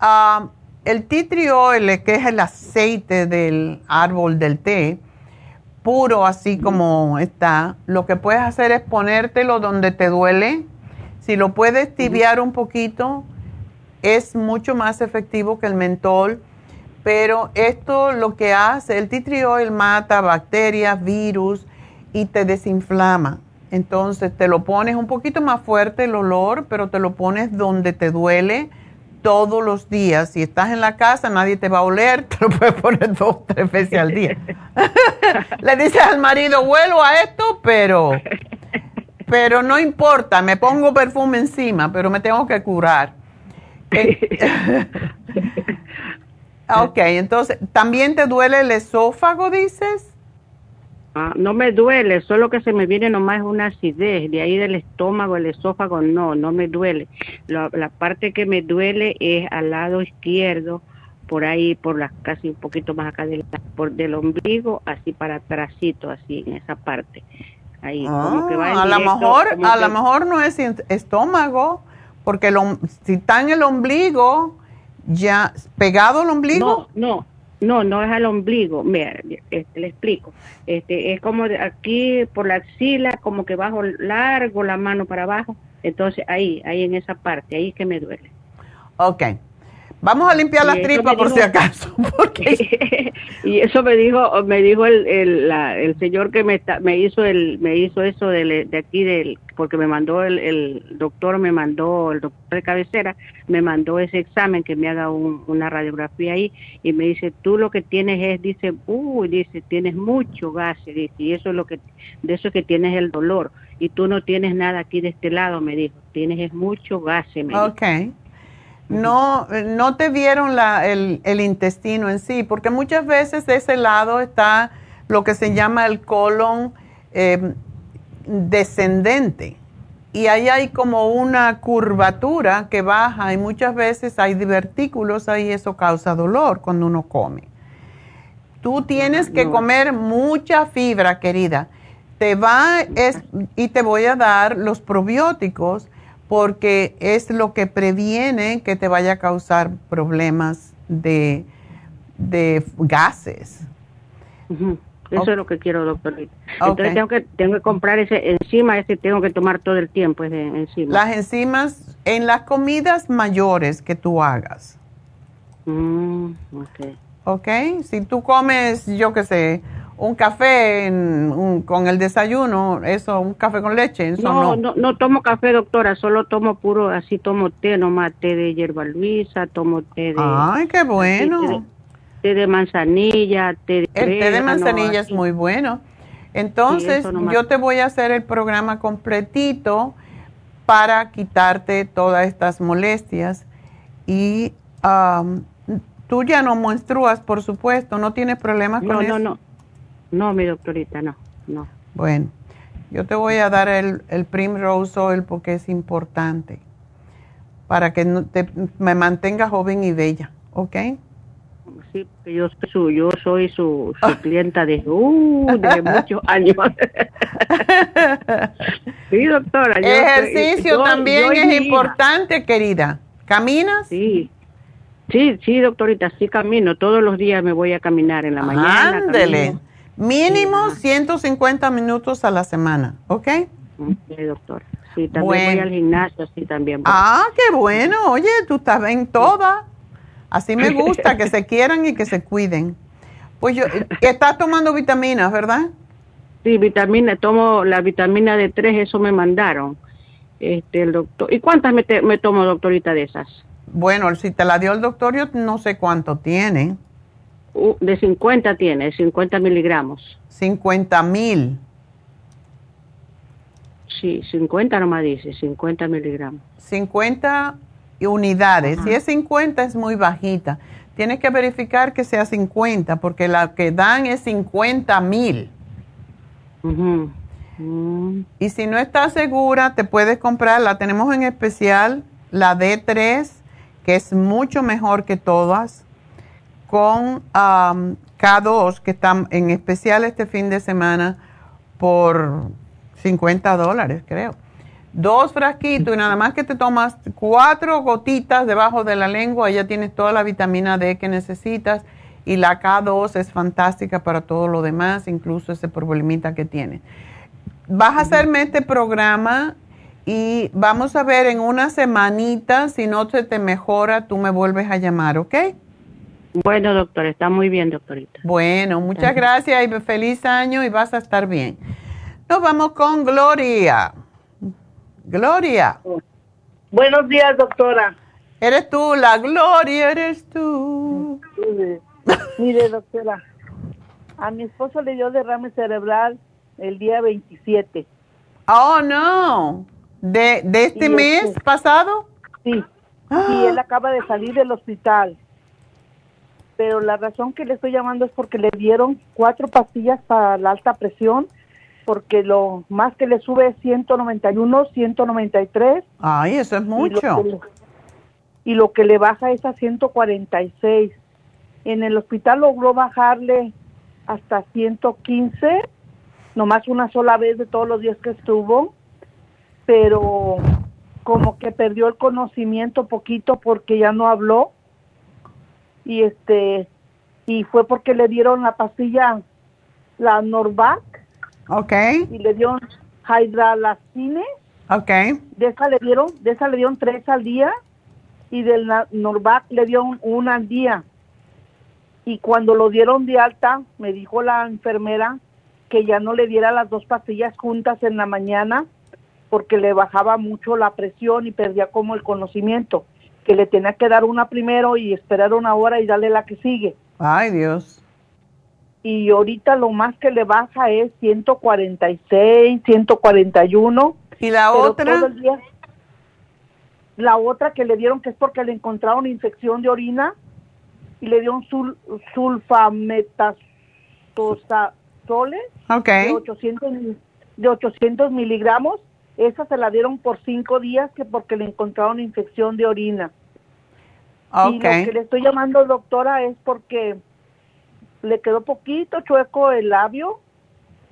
Ah, el tea tree oil, que es el aceite del árbol del té, puro así como está, lo que puedes hacer es ponértelo donde te duele. Si lo puedes tibiar un poquito, es mucho más efectivo que el mentol. Pero esto lo que hace, el oil mata bacterias, virus y te desinflama. Entonces te lo pones un poquito más fuerte el olor, pero te lo pones donde te duele todos los días. Si estás en la casa, nadie te va a oler, te lo puedes poner dos tres veces al día. Le dices al marido, vuelo a esto, pero, pero no importa, me pongo perfume encima, pero me tengo que curar. Ok, entonces, ¿también te duele el esófago, dices? Ah, no me duele, solo que se me viene nomás una acidez, de ahí del estómago, el esófago, no, no me duele. La, parte que me duele es al lado izquierdo, por ahí, por las casi un poquito más acá del, por del ombligo, así para atrásito, así en esa parte. Ahí, como que va ah, a lo mejor, a lo mejor no es estómago, porque si está en el ombligo, ya pegado al ombligo. No, no, no, no es al ombligo. Mira, este, le explico. Este, es como de aquí por la axila, como que bajo largo la mano para abajo. Entonces ahí, ahí en esa parte, ahí que me duele. Ok. Vamos a limpiar la tripa por si acaso. y eso me dijo, me dijo el, el, señor que me, me hizo el, me hizo eso de, de aquí del, porque me mandó el, el, doctor, me mandó el doctor de cabecera, me mandó ese examen que me haga una radiografía ahí y me dice tú lo que tienes es, dice, uy, dice tienes mucho gas, dice y eso es lo que, de eso que tienes el dolor y tú no tienes nada aquí de este lado, me dijo, tienes es mucho gas, me okay no, no te vieron la, el, el, intestino en sí, porque muchas veces de ese lado está lo que se llama el colon eh, descendente. Y ahí hay como una curvatura que baja y muchas veces hay divertículos ahí, eso causa dolor cuando uno come. Tú tienes que comer mucha fibra, querida. Te va es, y te voy a dar los probióticos porque es lo que previene que te vaya a causar problemas de, gases. Eso es lo que quiero, doctor. Entonces tengo que tengo que comprar ese enzima, ese tengo que tomar todo el tiempo ese enzima. Las enzimas en las comidas mayores que tú hagas. Mm, ok. Ok, si tú comes, yo qué sé, un café con el desayuno, eso, un café con leche. Eso no, no, no, tomo café, doctora, solo tomo puro, así tomo té, nomás té de hierba luisa, tomo té de... Ay, qué bueno. Té de, manzanilla, té de... El té de manzanilla es muy bueno. Entonces, yo te voy a hacer el programa completito para quitarte todas estas molestias y tú ya no menstruas, por supuesto, no tienes problemas con eso. No, no, no, mi doctorita, no, no. Bueno, yo te voy a dar el, el Primrose Oil porque es importante para que te, me mantenga joven y bella, ¿ok? Sí, porque yo, su, yo soy su, su clienta de, uh, de muchos años. Sí, doctora. yo Ejercicio también yo es hija. importante, querida. ¿Caminas? Sí. Sí, sí, doctorita, sí camino. Todos los días me voy a caminar en la mañana. Ándele. camino. Mínimo 150 minutos a la semana, ¿ok? Sí, doctora. Sí, también Bueno. voy al gimnasio, sí, también. voy. Ah, qué bueno. Oye, tú estás en toda. Así me gusta, que se quieran y que se cuiden. Pues yo, estás tomando vitaminas, ¿verdad? Sí, vitamina, tomo la vitamina D3, eso me mandaron. Este, el doctor. ¿Y cuántas me, te- me tomo, doctorita, de esas? Bueno, si te la dio el doctor, yo no sé cuánto tiene. Uh, de 50 tiene, 50 miligramos. 50 mil. Sí, 50 nomás dice, 50 miligramos. 50 unidades. Si es 50 es muy bajita. Tienes que verificar que sea 50 porque la que dan es 50 mil. Mm, Y si no estás segura, te puedes comprar, la tenemos en especial, la D3, que es mucho mejor que todas, con am, K2, que están en especial este fin de semana por 50 dólares, creo. Dos frasquitos y nada más que te tomas cuatro gotitas debajo de la lengua, ya tienes toda la vitamina D que necesitas y la K2 es fantástica para todo lo demás, incluso ese problemita que tienes. Vas a hacerme este programa y vamos a ver en una semanita, si no se te mejora, tú me vuelves a llamar, ¿ok? Bueno, doctor, está muy bien, doctorita. Bueno, muchas gracias y feliz año y vas a estar bien. Nos vamos con Gloria. Gloria. Buenos días, doctora. Eres tú, la Gloria, eres tú. Mire, mire, doctora, a mi esposo le dio derrame cerebral el día 27. Oh, no. ¿De, de este Y mes este- pasado? Sí. Ah. Y él acaba de salir del hospital. Pero la razón que le estoy llamando es porque le dieron cuatro pastillas para la alta presión, porque lo más que le sube es 191, 193. Ay, eso es Y lo, mucho. que le, y lo que le baja es a 146. En el hospital logró bajarle hasta 115, nomás una sola vez de todos los días que estuvo, pero como que perdió el conocimiento poquito porque ya no habló y este y fue porque le dieron la pastilla la Norvac Ok, y le dieron Hydralazine ok. de esa le dieron, de esa le dieron tres al día y del Norvac le dieron una al día. Y cuando lo dieron de alta, me dijo la enfermera que ya no le diera las dos pastillas juntas en la mañana porque le bajaba mucho la presión y perdía como el conocimiento, que le tenía que dar una primero y esperar una hora y darle la que sigue. Ay, Dios. Y ahorita lo más que le baja es 146, 141. ¿Y la otra? todo el día- la otra que le dieron que es porque le encontraron infección de orina y le dieron sul, sulfametazole Ok. de 800 mil- de 800 miligramos. Esa se la dieron por cinco días que porque le encontraron infección de orina. Y Ok. lo que le estoy llamando doctora es porque le quedó poquito chueco el labio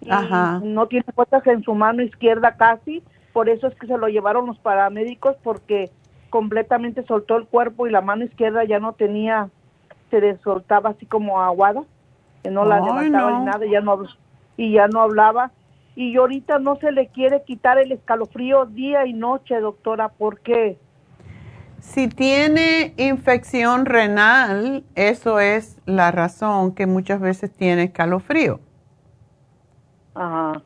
y Ajá. no tiene fuerzas en su mano izquierda casi, por eso es que se lo llevaron los paramédicos porque completamente soltó el cuerpo y la mano izquierda ya no tenía, se le soltaba así como aguada, que no la Ay, levantaba no. ni nada, y ya no y ya no hablaba y ahorita no se le quiere quitar el escalofrío día y noche, doctora, ¿por qué? Si tiene infección renal, eso es la razón que muchas veces tiene escalofrío. Ajá.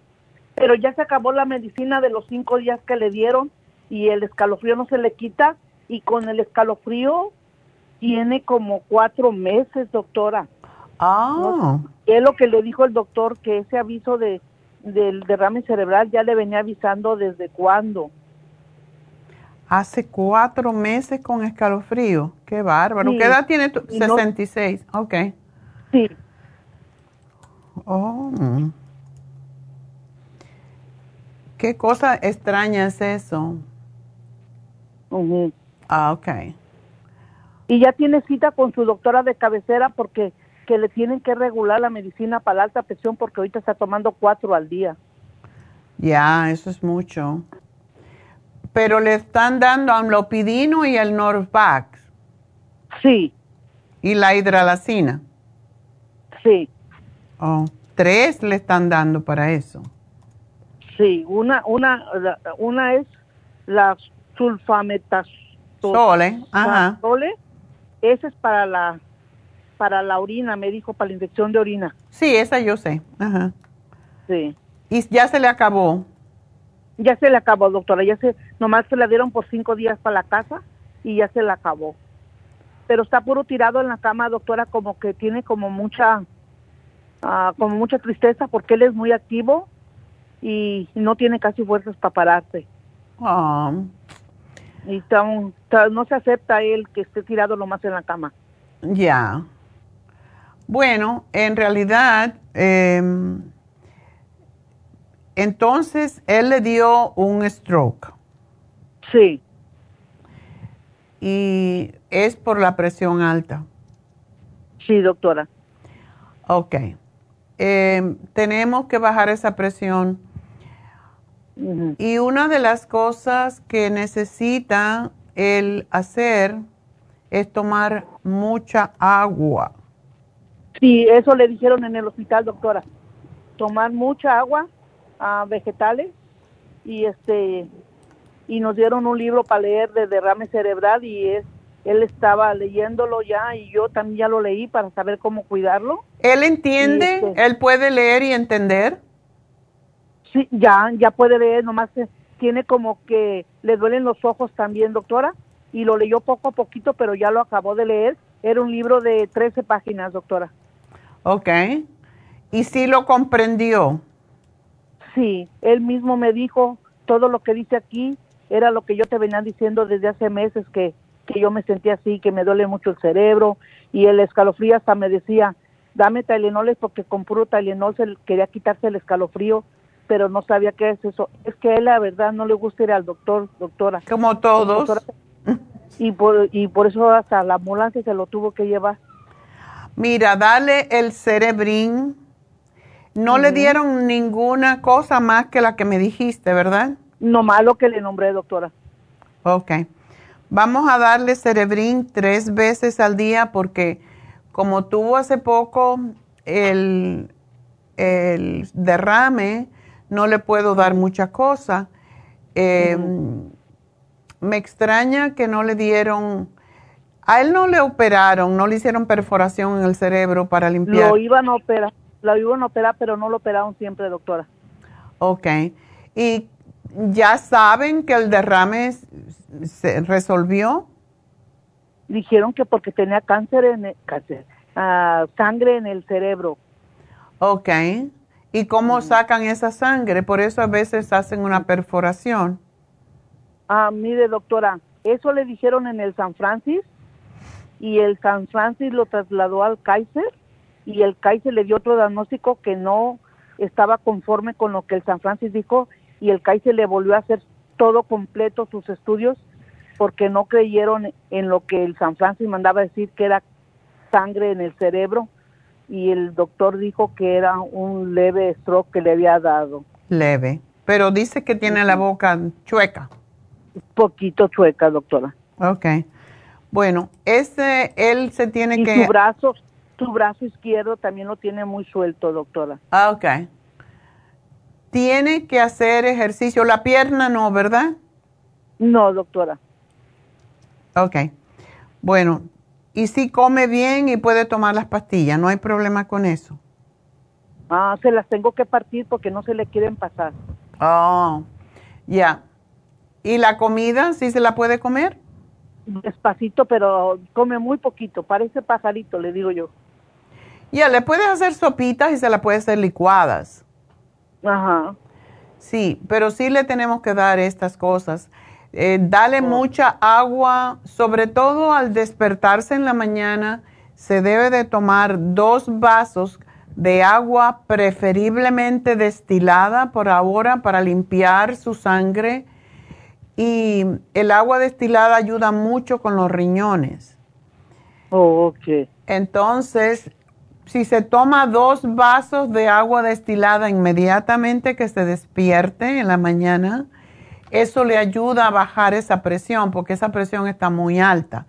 Pero ya se acabó la medicina de los cinco días que le dieron y el escalofrío no se le quita y con el escalofrío tiene como cuatro meses, doctora. Ah. Es lo que le dijo el doctor, que ese aviso de del derrame cerebral ya le venía avisando desde cuándo. Hace cuatro meses con escalofrío. Qué bárbaro. Sí. ¿Qué edad tiene tú? Y no- 66. Ok. Sí. Oh. ¿Qué cosa extraña es eso? Ah, ok. Y ya tiene cita con su doctora de cabecera porque que le tienen que regular la medicina para la alta presión porque ahorita está tomando cuatro al día. Ya, eso es mucho. Pero le están dando amlopidino y el Norvax. Sí. ¿Y la hidralacina? Sí. Oh, tres le están dando para eso. Sí, una, una, una es la sulfametazole. Sole, ajá. Sole. Esa es para la, para la orina, me dijo, para la infección de orina. Sí, esa yo sé. Ajá. Sí. ¿Y ya se le acabó? Ya se le acabó, doctora. Ya se, nomás se la dieron por cinco días para la casa y ya se la acabó. Pero está puro tirado en la cama, doctora, como que tiene como mucha, ah, como mucha tristeza porque él es muy activo y no tiene casi fuerzas para pararse. Ah, Y está un- está- no se acepta él que esté tirado nomás en la cama. ya. Bueno, en realidad, em, entonces él le dio un stroke. Sí. Y es por la presión alta. Sí, doctora. Ok. Em, tenemos que bajar esa presión. Y una de las cosas que necesita el hacer es tomar mucha agua. Sí, eso le dijeron en el hospital, doctora. Tomar mucha agua, ah, vegetales y este y nos dieron un libro para leer de derrame cerebral y es él estaba leyéndolo ya y yo también ya lo leí para saber cómo cuidarlo. ¿Él entiende? Este, ¿Él puede leer y entender? Sí, ya ya puede leer, nomás tiene como que le duelen los ojos también, doctora, y lo leyó poco a poquito, pero ya lo acabó de leer. Era un libro de 13 páginas, doctora. Ok. ¿Y si lo comprendió? Sí, él mismo me dijo todo lo que dice aquí era lo que yo te venía diciendo desde hace meses que, que yo me sentía así, que me duele mucho el cerebro y el escalofrío hasta me decía, dame Tylenoles porque con puro Tylenol se quería quitarse el escalofrío, pero no sabía qué es eso. Es que a él la verdad no le gusta ir al doctor, doctora. Como todos. Doctora, y por, y por eso hasta la ambulancia se lo tuvo que llevar. Mira, dale el cerebrín. No le dieron ninguna cosa más que la que me dijiste, ¿verdad? No malo que le nombré, doctora. Ok. Vamos a darle cerebrín tres veces al día porque como tuvo hace poco el, el derrame, no le puedo dar mucha cosa. Eh, Me extraña que no le dieron, a él no le operaron, no le hicieron perforación en el cerebro para limpiar. Lo iban a operar, lo iban a operar, pero no lo operaron siempre, doctora. Ok. ¿Y ya saben que el derrame se resolvió? Dijeron que porque tenía cáncer en el, cáncer, ah, sangre en el cerebro. Ok. ¿Y cómo sacan esa sangre? Por eso a veces hacen una perforación. Ah, mire, doctora, eso le dijeron en el San Francis y el San Francis lo trasladó al Kaiser y el Kaiser le dio otro diagnóstico que no estaba conforme con lo que el San Francis dijo y el Kaiser le volvió a hacer todo completo sus estudios porque no creyeron en lo que el San Francis mandaba decir que era sangre en el cerebro y el doctor dijo que era un leve stroke que le había dado. Leve. Pero dice que tiene la boca chueca. Poquito chueca, doctora. Ok. Bueno, ese, él se tiene y que... su brazo, su brazo izquierdo también lo tiene muy suelto, doctora. Ah, ok. Tiene que hacer ejercicio. La pierna no, ¿verdad? No, doctora. Ok. Bueno, y si come bien y puede tomar las pastillas, no hay problema con eso. Ah, se las tengo que partir porque no se le quieren pasar. Oh, ya. ¿Y la comida, sí se la puede comer? Despacito, pero come muy poquito. Parece pajarito, le digo yo. Ya, le puedes hacer sopitas y se la puede hacer licuadas. Ajá. Sí, pero sí le tenemos que dar estas cosas. Eh, dale mucha agua, sobre todo al despertarse en la mañana, se debe de tomar dos vasos de agua preferiblemente destilada por ahora para limpiar su sangre y el agua destilada ayuda mucho con los riñones. Oh, ok. Entonces, si se toma dos vasos de agua destilada inmediatamente que se despierte en la mañana, eso le ayuda a bajar esa presión porque esa presión está muy alta.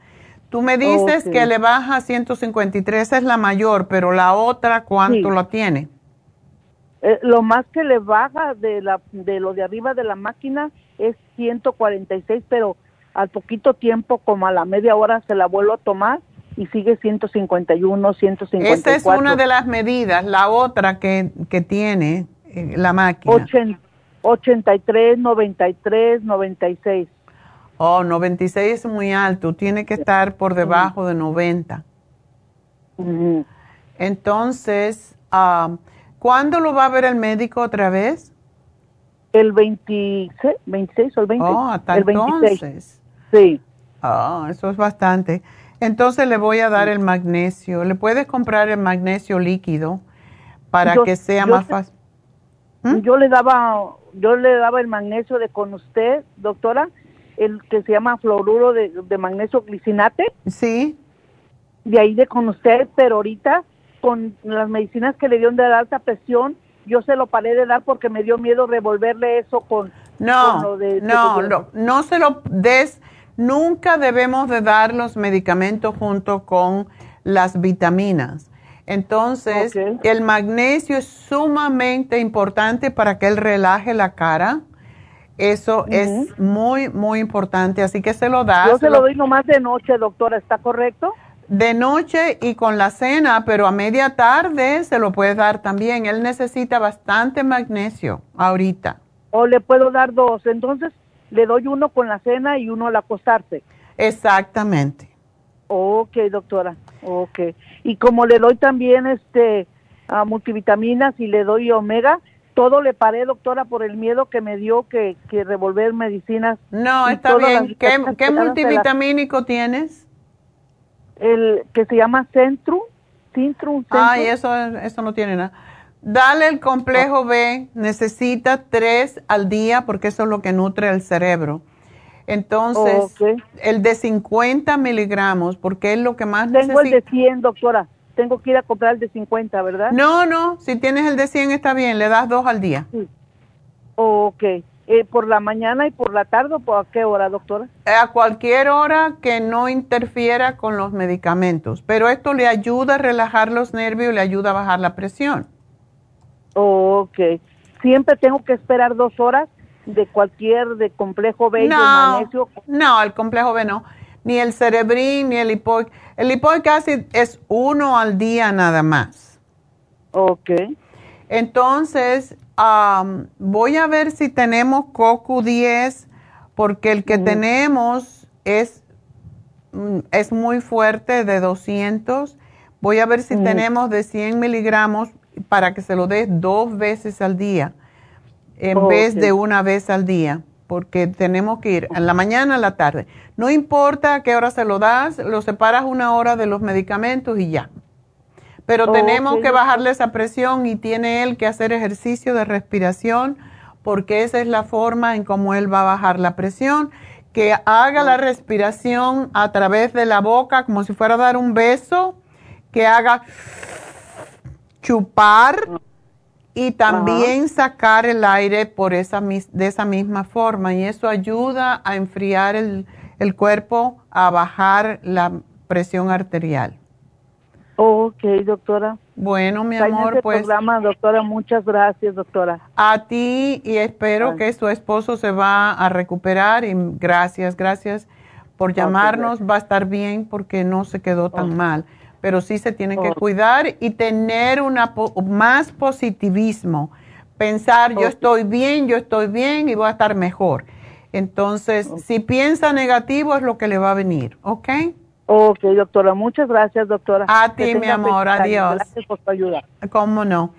Tú me dices que le baja 153, es la mayor, pero la otra, ¿cuánto lo tiene? Eh, lo más que le baja de, la, de lo de arriba de la máquina es 146, pero al poquito tiempo, como a la media hora, se la vuelvo a tomar y sigue 151, 154. Esa es una de las medidas. La otra que, que tiene eh, la máquina. 83, 93, 96. Oh, 96 es muy alto. Tiene que estar por debajo de 90. Entonces, uh, ¿cuándo lo va a ver el médico otra vez? El 26, 26 o el 20. Oh, hasta el entonces. Sí. Oh, eso es bastante. Entonces le voy a dar el magnesio. ¿Le puedes comprar el magnesio líquido para que sea más fácil? ¿Mm? Yo le daba yo le daba el magnesio de con usted, doctora, el que se llama fluoruro de, magnesio glicinate. Sí. De ahí de con usted, pero ahorita con las medicinas que le dieron de alta presión, yo se lo paré de dar porque me dio miedo revolverle eso con, no, lo de, no, no, no se lo des Nunca debemos de dar los medicamentos junto con las vitaminas. Entonces, el magnesio es sumamente importante para que él relaje la cara. Eso es muy, muy importante. Así que se lo da. Yo se lo doy nomás de noche, doctora. ¿Está correcto? De noche y con la cena, pero a media tarde se lo puede dar también. Él necesita bastante magnesio ahorita. O le puedo dar dos. Entonces, le doy uno con la cena y uno al acostarse. Exactamente. Ok, doctora. Ok. Y como le doy también este a multivitaminas y le doy omega, todo le paré, doctora, por el miedo que me dio que, que revolver medicinas. No, está bien. ¿Qué, multivitamínico tienes? El que se llama Centrum. Centrum. Ay, eso, eso no tiene nada. Dale el complejo B, necesita tres al día porque eso es lo que nutre el cerebro. Entonces, el de 50 miligramos, porque es lo que más Tengo el de 100, doctora. Tengo que ir a comprar el de 50, ¿verdad? No, no, si tienes el de 100 está bien, le das dos al día. Sí. Ok. Eh, ¿Por la mañana y por la tarde o por a qué hora, doctora? A cualquier hora que no interfiera con los medicamentos. Pero esto le ayuda a relajar los nervios y le ayuda a bajar la presión. Ok. Siempre tengo que esperar dos horas de cualquier de complejo B no, magnesio. No, el complejo B no. Ni el cerebrín, ni el lipoic. El lipoic acid es uno al día nada más. Ok. Entonces, voy a ver si tenemos CoQ10, porque el que tenemos es, mm, es muy fuerte, de 200. Voy a ver si tenemos de 100 miligramos para que se lo des dos veces al día en vez de una vez al día, porque tenemos que ir en la mañana, en la tarde. No importa a qué hora se lo das, lo separas una hora de los medicamentos y ya. Pero tenemos que bajarle esa presión y tiene él que hacer ejercicio de respiración porque esa es la forma en cómo él va a bajar la presión. Que haga la respiración a través de la boca como si fuera a dar un beso, que haga chupar y también sacar el aire por esa, de esa misma forma. Y eso ayuda a enfriar el, cuerpo, a bajar la presión arterial. Ok, doctora. Bueno, mi amor, pues. programa, doctora, muchas gracias, doctora. A ti y espero que su esposo se va a recuperar y gracias, gracias por llamarnos. Va a estar bien porque no se quedó tan mal pero sí se tiene que cuidar y tener una más positivismo. Pensar, yo estoy bien, yo estoy bien y voy a estar mejor. Entonces, si piensa negativo es lo que le va a venir, ¿ok? Ok, doctora. Muchas gracias, doctora. A ti, mi amor. Adiós. Gracias por tu ayuda. ¿Cómo no?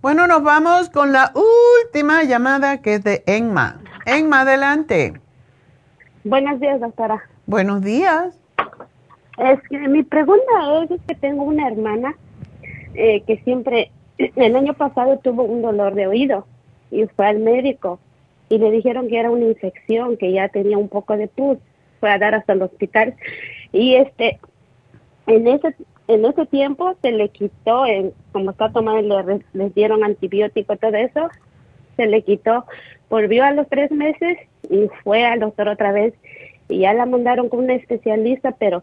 Bueno, nos vamos con la última llamada que es de Enma. Enma, adelante. Buenos días, doctora. Buenos días. Es que mi pregunta es, que tengo una hermana eh, que siempre, el año pasado tuvo un dolor de oído y fue al médico y le dijeron que era una infección, que ya tenía un poco de pus, fue a dar hasta el hospital y este, en ese en ese tiempo se le quitó, en, como está tomando, le, le dieron antibiótico, todo eso, se le quitó. Volvió a los tres meses y fue al doctor otra vez y ya la mandaron con una especialista, pero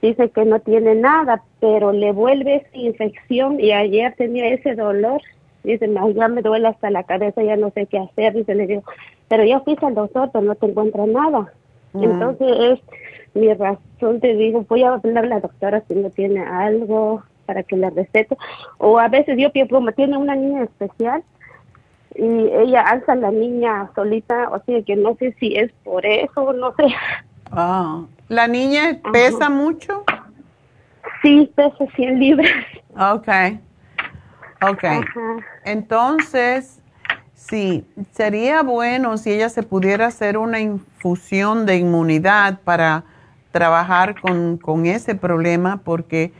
dice que no tiene nada, pero le vuelve esa infección y ayer tenía ese dolor. Dice, ya me duele hasta la cabeza, ya no sé qué hacer. Dice, le digo, pero ya fuiste al doctor, pero no te encuentra nada. Entonces es mi razón, te digo, voy a hablar a la doctora si no tiene algo para que le recete. O a veces yo pienso, tiene una niña especial y ella alza a la niña solita, o sea que no sé si es por eso, no sé. Ah. ¿La niña pesa mucho? Sí, pesa 100 libras. Ok. Ok. Entonces, sí, sería bueno si ella se pudiera hacer una infusión de inmunidad para trabajar con, con ese problema, porque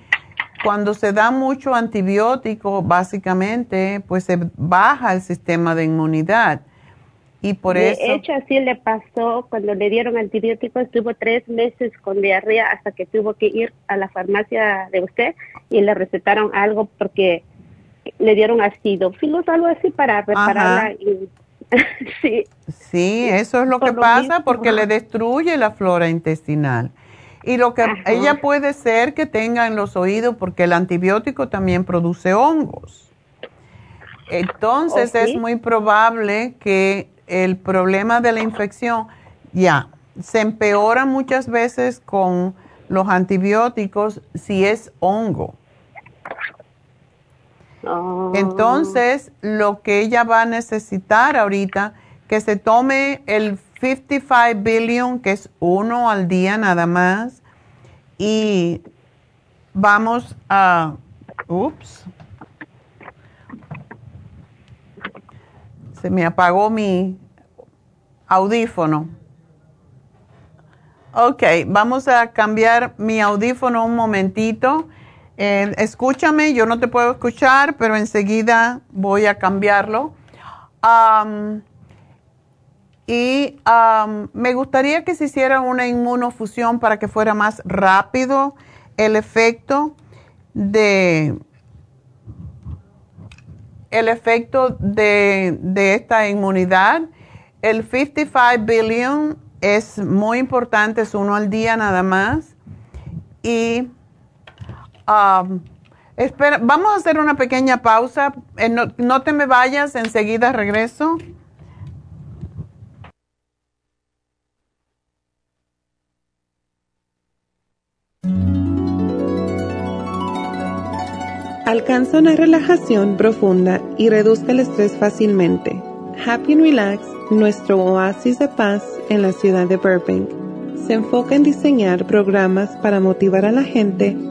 cuando se da mucho antibiótico, básicamente, pues se baja el sistema de inmunidad. Y por de eso... hecho, así le pasó cuando le dieron antibióticos, estuvo tres meses con diarrea hasta que tuvo que ir a la farmacia de usted y le recetaron algo porque le dieron ácido, filos, algo así para repararla. Y, sí. Sí, eso es lo que lo pasa mismo. porque le destruye la flora intestinal. Y lo que ella puede ser que tenga en los oídos, porque el antibiótico también produce hongos. Entonces es muy probable que el problema de la infección ya se empeora muchas veces con los antibióticos si es hongo. Oh. Entonces, lo que ella va a necesitar ahorita, que se tome el 55 billion, que es uno al día nada más, y vamos a, ups, se me apagó mi audífono. Ok, vamos a cambiar mi audífono un momentito. Eh, escúchame, yo no te puedo escuchar, pero enseguida voy a cambiarlo. Am, y me gustaría que se hiciera una inmunofusión para que fuera más rápido el efecto de el efecto de, de esta inmunidad. El 55 billion es muy importante, es uno al día nada más. Y um, espera, vamos a hacer una pequeña pausa. Eh, no, no te me vayas, enseguida regreso. Alcanza una relajación profunda y reduzca el estrés fácilmente. Happy and Relax, nuestro oasis de paz en la ciudad de Burbank, se enfoca en diseñar programas para motivar a la gente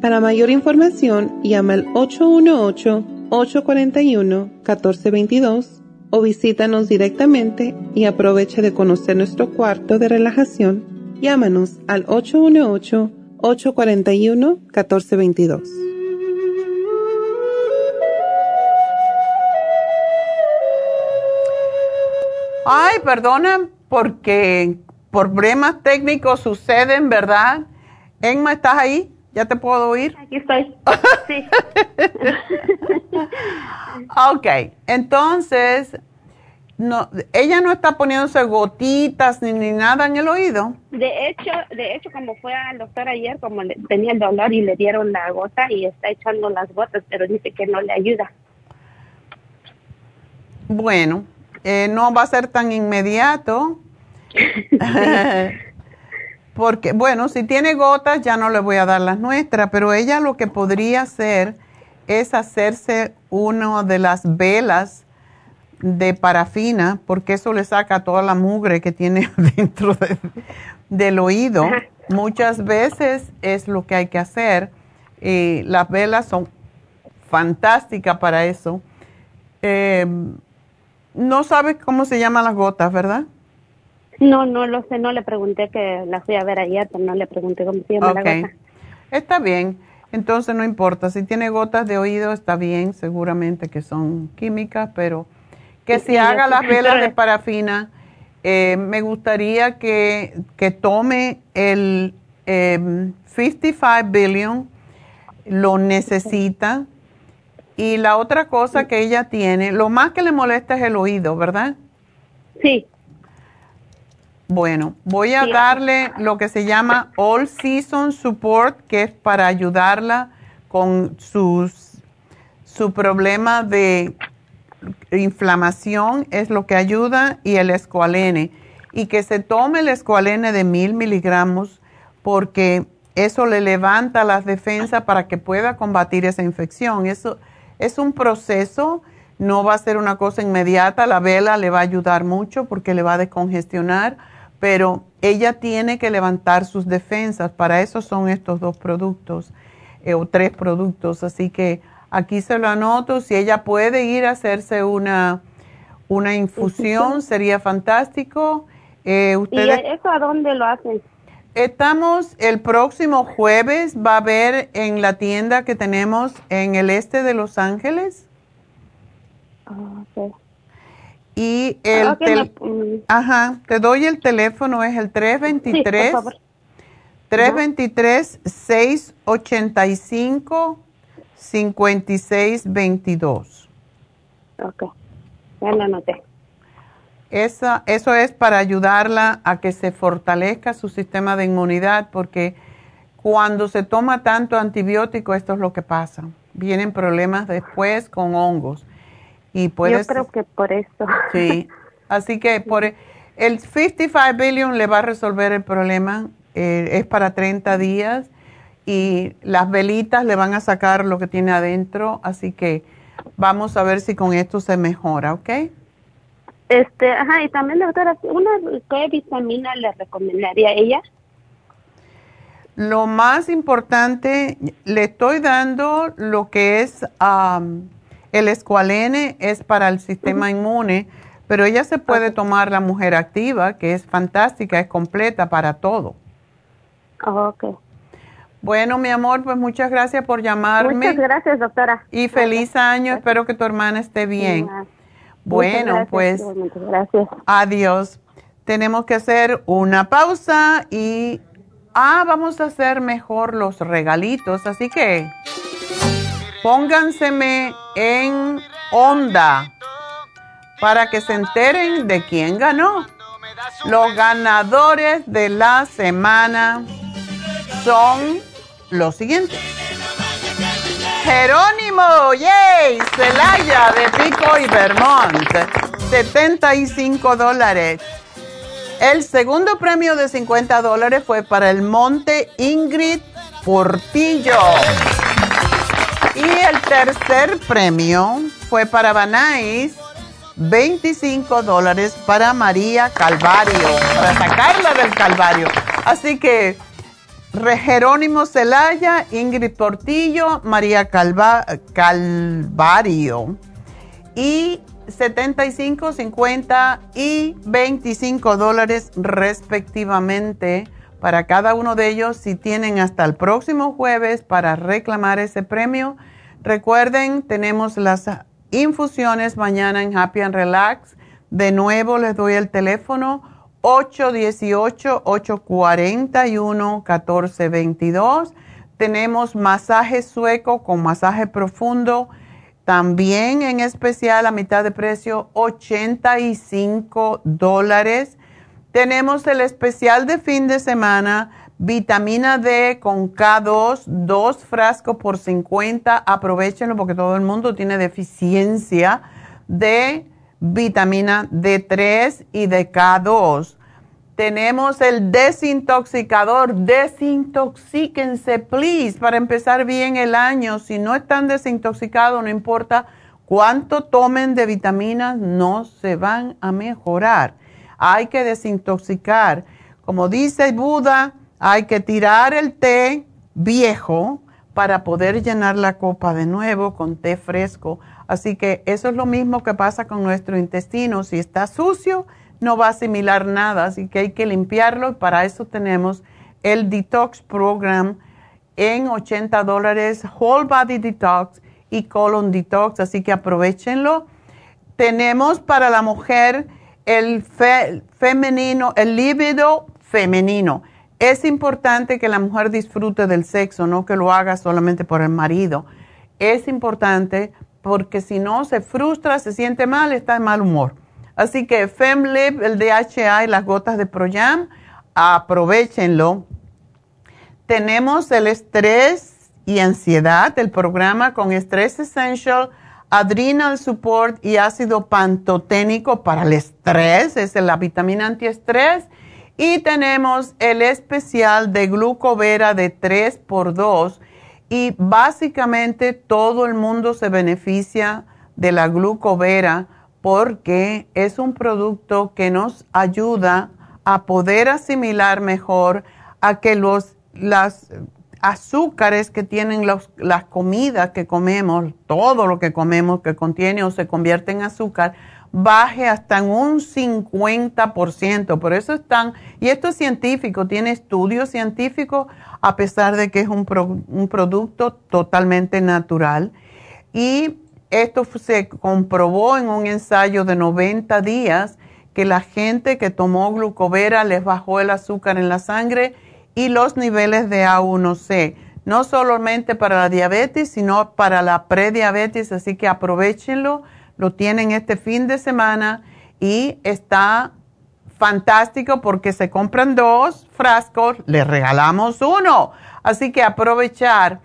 Para mayor información, llama al 818-841-1422 o visítanos directamente y aprovecha de conocer nuestro cuarto de relajación. Llámanos al 818-841-1422. Ay, perdona, porque problemas técnicos suceden, ¿verdad? Emma, ¿estás ahí? ¿Ya te puedo oír? Aquí estoy. Sí. ok, entonces, no, ella no está poniéndose gotitas ni, ni nada en el oído. De hecho, de hecho, como fue al doctor ayer, como le- tenía el dolor y le dieron la gota y está echando las gotas, pero dice que no le ayuda. Bueno, eh, no va a ser tan inmediato. Porque, bueno, si tiene gotas ya no le voy a dar las nuestras, pero ella lo que podría hacer es hacerse una de las velas de parafina, porque eso le saca toda la mugre que tiene dentro de- del oído. Muchas veces es lo que hay que hacer. Y las velas son fantásticas para eso. Eh, no sabes cómo se llaman las gotas, ¿verdad? No, no lo sé, no le pregunté que la fui a ver ayer, pero no le pregunté cómo se llama la gota. Está bien, entonces no importa. Si tiene gotas de oído, está bien, seguramente que son químicas, pero que si haga las velas de parafina, eh, me gustaría que, que tome el 55 em, billion, lo necesita. Y la otra cosa que ella tiene, lo más que le molesta es el oído, ¿verdad? Sí. Bueno, voy a darle lo que se llama All Season Support, que es para ayudarla con sus, su problema de inflamación, es lo que ayuda, y el escualene. Y que se tome el escualene de mil miligramos, porque eso le levanta las defensas para que pueda combatir esa infección. Eso es un proceso, no va a ser una cosa inmediata. La vela le va a ayudar mucho porque le va a descongestionar pero ella tiene que levantar sus defensas. Para eso son estos dos productos eh, o tres productos. Así que aquí se lo anoto. Si ella puede ir a hacerse una, una infusión, sería fantástico. Eh, ustedes, ¿Y eso a dónde lo hacen? Estamos el próximo jueves, va a haber en la tienda que tenemos en el este de Los Ángeles. Ah, y el ajá, te doy el teléfono, es el 323 323 685 5622. Ok. Ya lo anoté. Esa, eso es para ayudarla a que se fortalezca su sistema de inmunidad, porque cuando se toma tanto antibiótico, esto es lo que pasa. Vienen problemas después con hongos. Y Yo creo que por eso. Sí, así que por el 55 billion le va a resolver el problema, eh, es para 30 días y las velitas le van a sacar lo que tiene adentro, así que vamos a ver si con esto se mejora, ¿ok? Este, ajá, y también doctora, ¿una qué vitamina le recomendaría a ella? Lo más importante, le estoy dando lo que es el escualene es para el sistema inmune, pero ella se puede tomar la mujer activa, que es fantástica, es completa para todo. ok. Bueno, mi amor, pues muchas gracias por llamarme. Muchas gracias, doctora. Y feliz año, espero que tu hermana esté bien. Bueno, pues gracias. adiós. Tenemos que hacer una pausa y, ah, vamos a hacer mejor los regalitos, así que pónganseme en onda para que se enteren de quién ganó. Los ganadores de la semana son los siguientes. Jerónimo, yay, Celaya de Pico y Vermont, 75 dólares. El segundo premio de 50 dólares fue para el Monte Ingrid Portillo. Y el tercer premio fue para Banais, 25 dólares para María Calvario, para sacarla del Calvario. Así que Jerónimo Celaya, Ingrid Portillo, María Calvario. Y 75, 50 y 25 dólares respectivamente para cada uno de ellos si tienen hasta el próximo jueves para reclamar ese premio. Recuerden, tenemos las infusiones mañana en Happy and Relax. De nuevo les doy el teléfono 818-841-1422. Tenemos masaje sueco con masaje profundo. También en especial a mitad de precio, 85 dólares. Tenemos el especial de fin de semana Vitamina D con K2, dos frascos por 50. Aprovechenlo porque todo el mundo tiene deficiencia de vitamina D3 y de K2. Tenemos el desintoxicador. Desintoxíquense, please, para empezar bien el año. Si no están desintoxicados, no importa cuánto tomen de vitaminas, no se van a mejorar. Hay que desintoxicar. Como dice Buda, hay que tirar el té viejo para poder llenar la copa de nuevo con té fresco. Así que eso es lo mismo que pasa con nuestro intestino. Si está sucio, no va a asimilar nada, así que hay que limpiarlo y para eso tenemos el Detox Program en 80 dólares, Whole Body Detox y Colon Detox, así que aprovechenlo. Tenemos para la mujer el femenino, el líbido femenino. Es importante que la mujer disfrute del sexo, no que lo haga solamente por el marido. Es importante porque si no se frustra, se siente mal, está de mal humor. Así que FemLib, el DHA y las gotas de Proyam, aprovechenlo. Tenemos el estrés y ansiedad, el programa con Stress Essential, Adrenal Support y ácido pantoténico para el estrés, es la vitamina antiestrés. Y tenemos el especial de glucovera de 3x2 y básicamente todo el mundo se beneficia de la glucovera porque es un producto que nos ayuda a poder asimilar mejor a que los las azúcares que tienen las comidas que comemos, todo lo que comemos que contiene o se convierte en azúcar, baje hasta en un 50%. Por eso están, y esto es científico, tiene estudios científicos, a pesar de que es un, un producto totalmente natural. Y esto se comprobó en un ensayo de 90 días que la gente que tomó glucovera les bajó el azúcar en la sangre y los niveles de A1C, no solamente para la diabetes, sino para la prediabetes, así que aprovechenlo, lo tienen este fin de semana y está fantástico porque se compran dos frascos, les regalamos uno, así que aprovechar.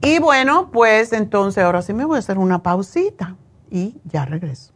Y bueno, pues entonces ahora sí me voy a hacer una pausita y ya regreso.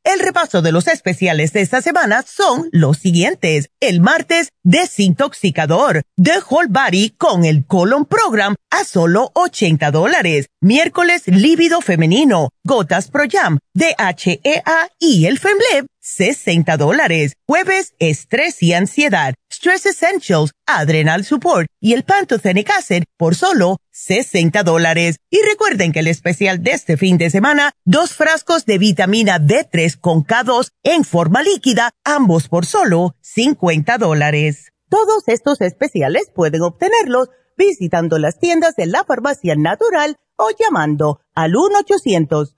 El repaso de los especiales de esta semana son los siguientes. El martes, desintoxicador de Whole Body con el Colon Program a solo 80 dólares. Miércoles, líbido femenino, gotas Pro Jam DHEA y el Femleb, 60 dólares. Jueves, estrés y ansiedad, Stress Essentials, Adrenal Support y el Pantothenic Acid por solo 60 dólares. Y recuerden que el especial de este fin de semana, dos frascos de vitamina D3 con K2 en forma líquida, ambos por solo 50 dólares. Todos estos especiales pueden obtenerlos visitando las tiendas de la farmacia natural o llamando al 1 800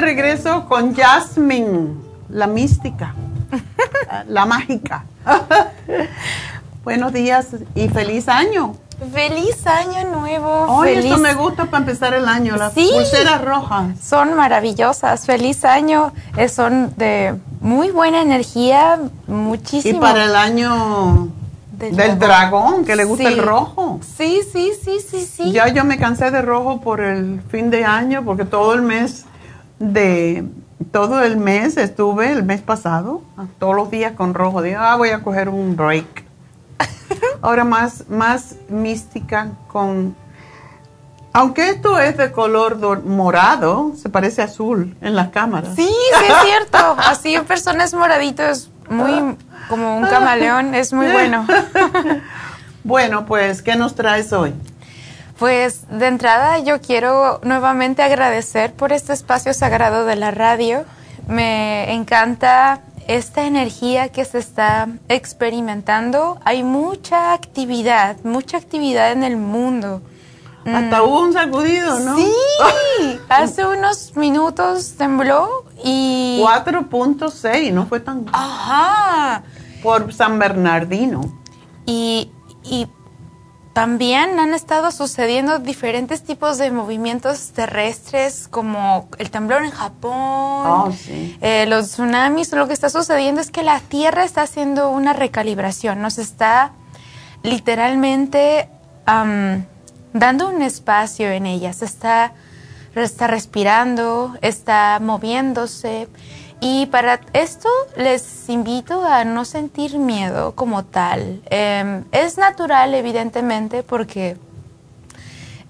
De regreso con Jasmine, la mística, la mágica. Buenos días y feliz año. Feliz año nuevo. Ay, Feliz... esto me gusta para empezar el año, las Sí. pulseras rojas. Son maravillosas. Feliz año. Eh, son de muy buena energía, Y muchísimo. para el año Del del, dragón. dragón, que le gusta Sí. el rojo. Sí, sí, sí, sí, sí. Ya yo me cansé de rojo por el fin de año, porque todo el mes de todo el mes estuve el mes pasado, todos los días con rojo. Dije, ah, voy a coger un break. Ahora más más mística con aunque esto es de color do- morado, se parece azul en las cámaras. Sí, sí es cierto. Así en personas moraditos, muy como un camaleón, es muy bueno. Bueno, pues, ¿qué nos traes hoy? Pues de entrada yo quiero nuevamente agradecer por este espacio sagrado de la radio. Me encanta esta energía que se está experimentando. Hay mucha actividad, mucha actividad en el mundo. Hasta hubo un sacudido, ¿no? Sí, hace unos minutos tembló y... 4.6, no fue tan... Ajá. Por San Bernardino. Y, y también han estado sucediendo diferentes tipos de movimientos terrestres, como el temblor en Japón, Oh, sí. eh, los tsunamis. Lo que está sucediendo es que la Tierra está haciendo una recalibración, nos está literalmente dando un espacio en ella, se está, está respirando, está moviéndose. Y para esto les invito a no sentir miedo como tal. Em, es natural, evidentemente, porque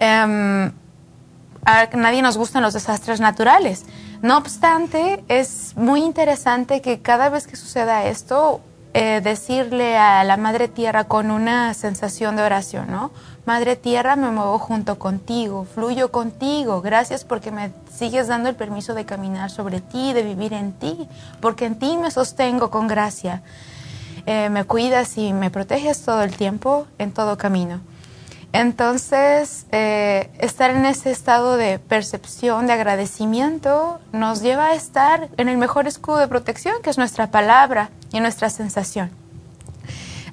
em, a nadie nos gustan los desastres naturales. No obstante, es muy interesante que cada vez que suceda esto, eh, decirle a la Madre Tierra con una sensación de oración, ¿no? Madre Tierra, me muevo junto contigo, fluyo contigo, gracias porque me sigues dando el permiso de caminar sobre ti, de vivir en ti, porque en ti me sostengo con gracia. Eh, me cuidas y me proteges todo el tiempo, en todo camino. Entonces, eh, estar en ese estado de percepción, de agradecimiento, nos lleva a estar en el mejor escudo de protección, que es nuestra palabra y nuestra sensación.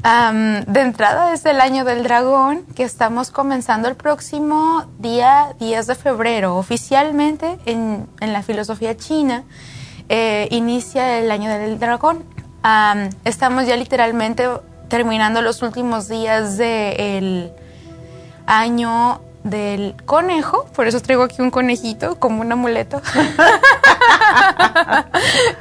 Am, de entrada es el año del dragón, que estamos comenzando el próximo día 10 de febrero. Oficialmente, en, en la filosofía china, eh, inicia el año del dragón. Am, estamos ya literalmente terminando los últimos días del año del conejo, por eso traigo aquí un conejito como un amuleto.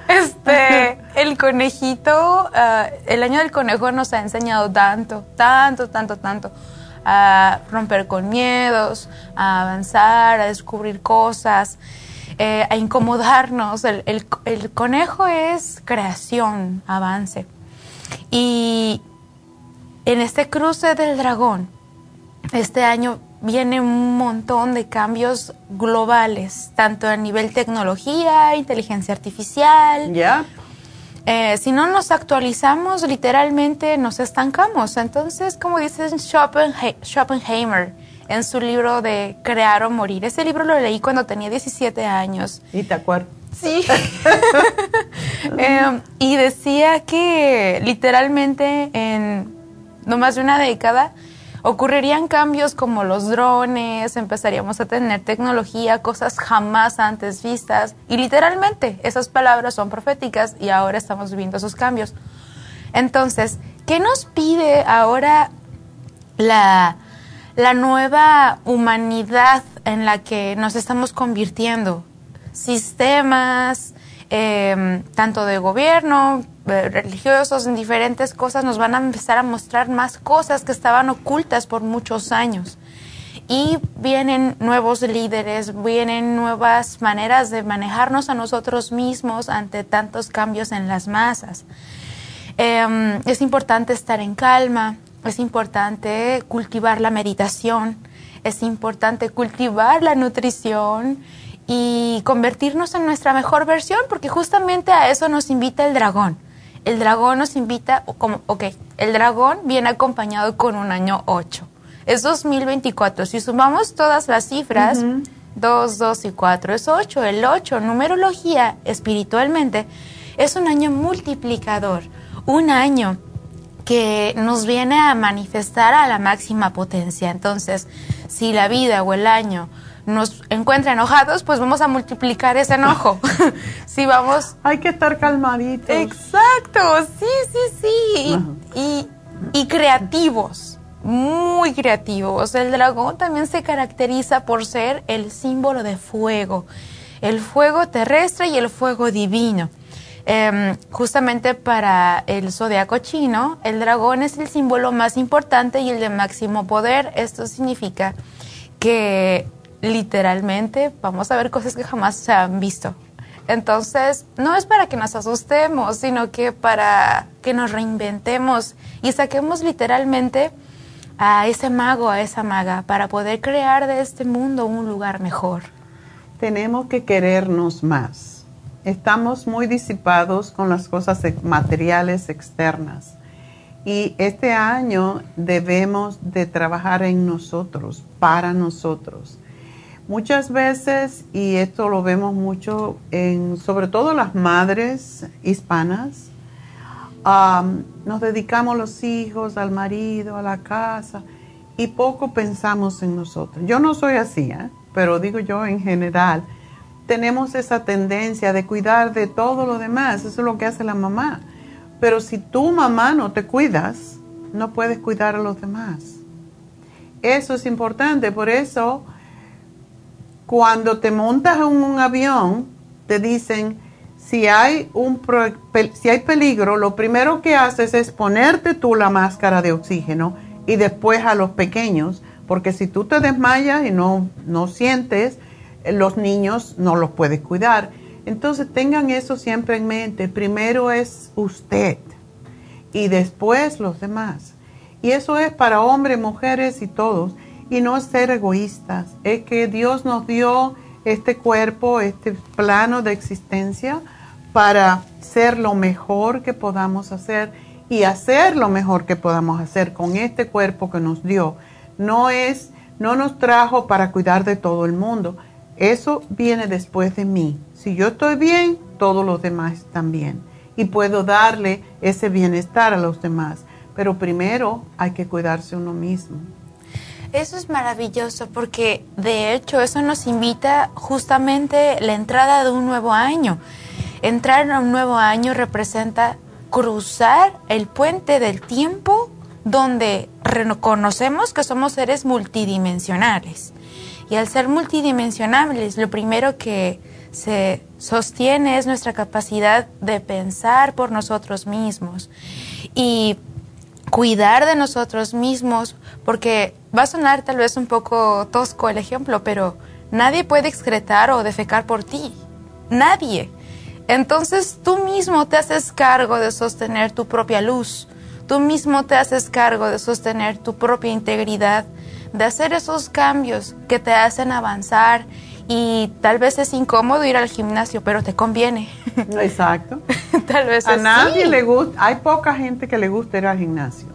este, el conejito, ah, el año del conejo nos ha enseñado tanto, tanto, tanto, tanto a romper con miedos, a avanzar, a descubrir cosas, eh, a incomodarnos. El, el- el conejo es creación, avance. Y en este cruce del dragón, este año viene un montón de cambios globales, tanto a nivel tecnología, inteligencia artificial. Ya. Eh, si no nos actualizamos, literalmente nos estancamos. Entonces, como dice Schopenha- Schopenhauer en su libro de Crear o Morir, ese libro lo leí cuando tenía 17 años. ¿Y te acuerdas? Sí. Eh, y decía que literalmente en no más de una década ocurrirían cambios como los drones, empezaríamos a tener tecnología, cosas jamás antes vistas. Y literalmente esas palabras son proféticas y ahora estamos viviendo esos cambios. Entonces, ¿qué nos pide ahora la, la nueva humanidad en la que nos estamos convirtiendo? Sistemas, eh, tanto de gobierno, religiosos, en diferentes cosas, nos van a empezar a mostrar más cosas que estaban ocultas por muchos años. Y vienen nuevos líderes, vienen nuevas maneras de manejarnos a nosotros mismos ante tantos cambios en las masas. Eh, es importante estar en calma, es importante cultivar la meditación, es importante cultivar la nutrición y convertirnos en nuestra mejor versión, porque justamente a eso nos invita el dragón. El dragón nos invita, o como, ok, el dragón viene acompañado con un año 8. Es 2024. Si sumamos todas las cifras, 2, 2 y 4 es 8. El 8, numerología, espiritualmente, es un año multiplicador. Un año que nos viene a manifestar a la máxima potencia. Entonces, si la vida o el año nos encuentra enojados, pues vamos a multiplicar ese enojo. si vamos... Hay que estar calmaditos. Exacto, sí, sí, sí. Y, y, creativos, muy creativos. El dragón también se caracteriza por ser el símbolo de fuego, el fuego terrestre y el fuego divino. Em, justamente para el zodiaco chino, el dragón es el símbolo más importante y el de máximo poder. Esto significa que literalmente vamos a ver cosas que jamás se han visto. Entonces, no es para que nos asustemos, sino que para que nos reinventemos y saquemos literalmente a ese mago, a esa maga, para poder crear de este mundo un lugar mejor. Tenemos que querernos más. Estamos muy disipados con las cosas materiales externas. Y este año debemos de trabajar en nosotros, para nosotros Muchas veces, y esto lo vemos mucho en, sobre todo las madres hispanas, nos dedicamos los hijos, al marido, a la casa, y poco pensamos en nosotros. Yo no soy así, ¿eh? pero digo yo en general, tenemos esa tendencia de cuidar de todo lo demás, eso es lo que hace la mamá. Pero si tu mamá no te cuidas, no puedes cuidar a los demás. Eso es importante, por eso cuando te montas en un avión, te dicen, si hay, un si hay peligro, lo primero que haces es ponerte tú la máscara de oxígeno y después a los pequeños, porque si tú te desmayas y no, no sientes, los niños no los puedes cuidar. Entonces tengan eso siempre en mente. Primero es usted y después los demás. Y eso es para hombres, mujeres y todos y no ser egoístas. Es que Dios nos dio este cuerpo, este plano de existencia para ser lo mejor que podamos hacer y hacer lo mejor que podamos hacer con este cuerpo que nos dio. No es, no nos trajo para cuidar de todo el mundo. Eso viene después de mí. Si yo estoy bien, todos los demás bien. Y puedo darle ese bienestar a los demás. Pero primero hay que cuidarse uno mismo. Eso es maravilloso porque de hecho eso nos invita justamente la entrada de un nuevo año. Entrar a un nuevo año representa cruzar el puente del tiempo donde reconocemos que somos seres multidimensionales. Y al ser multidimensionales, lo primero que se sostiene es nuestra capacidad de pensar por nosotros mismos y cuidar de nosotros mismos, porque Va a sonar tal vez un poco tosco el ejemplo, pero nadie puede excretar o defecar por ti. Nadie. Entonces tú mismo te haces cargo de sostener tu propia luz. Tú mismo te haces cargo de sostener tu propia integridad, de hacer esos cambios que te hacen avanzar y tal vez es incómodo ir al gimnasio, pero te conviene. Exacto. tal vez a nadie le gusta, hay poca gente que le gusta ir al gimnasio.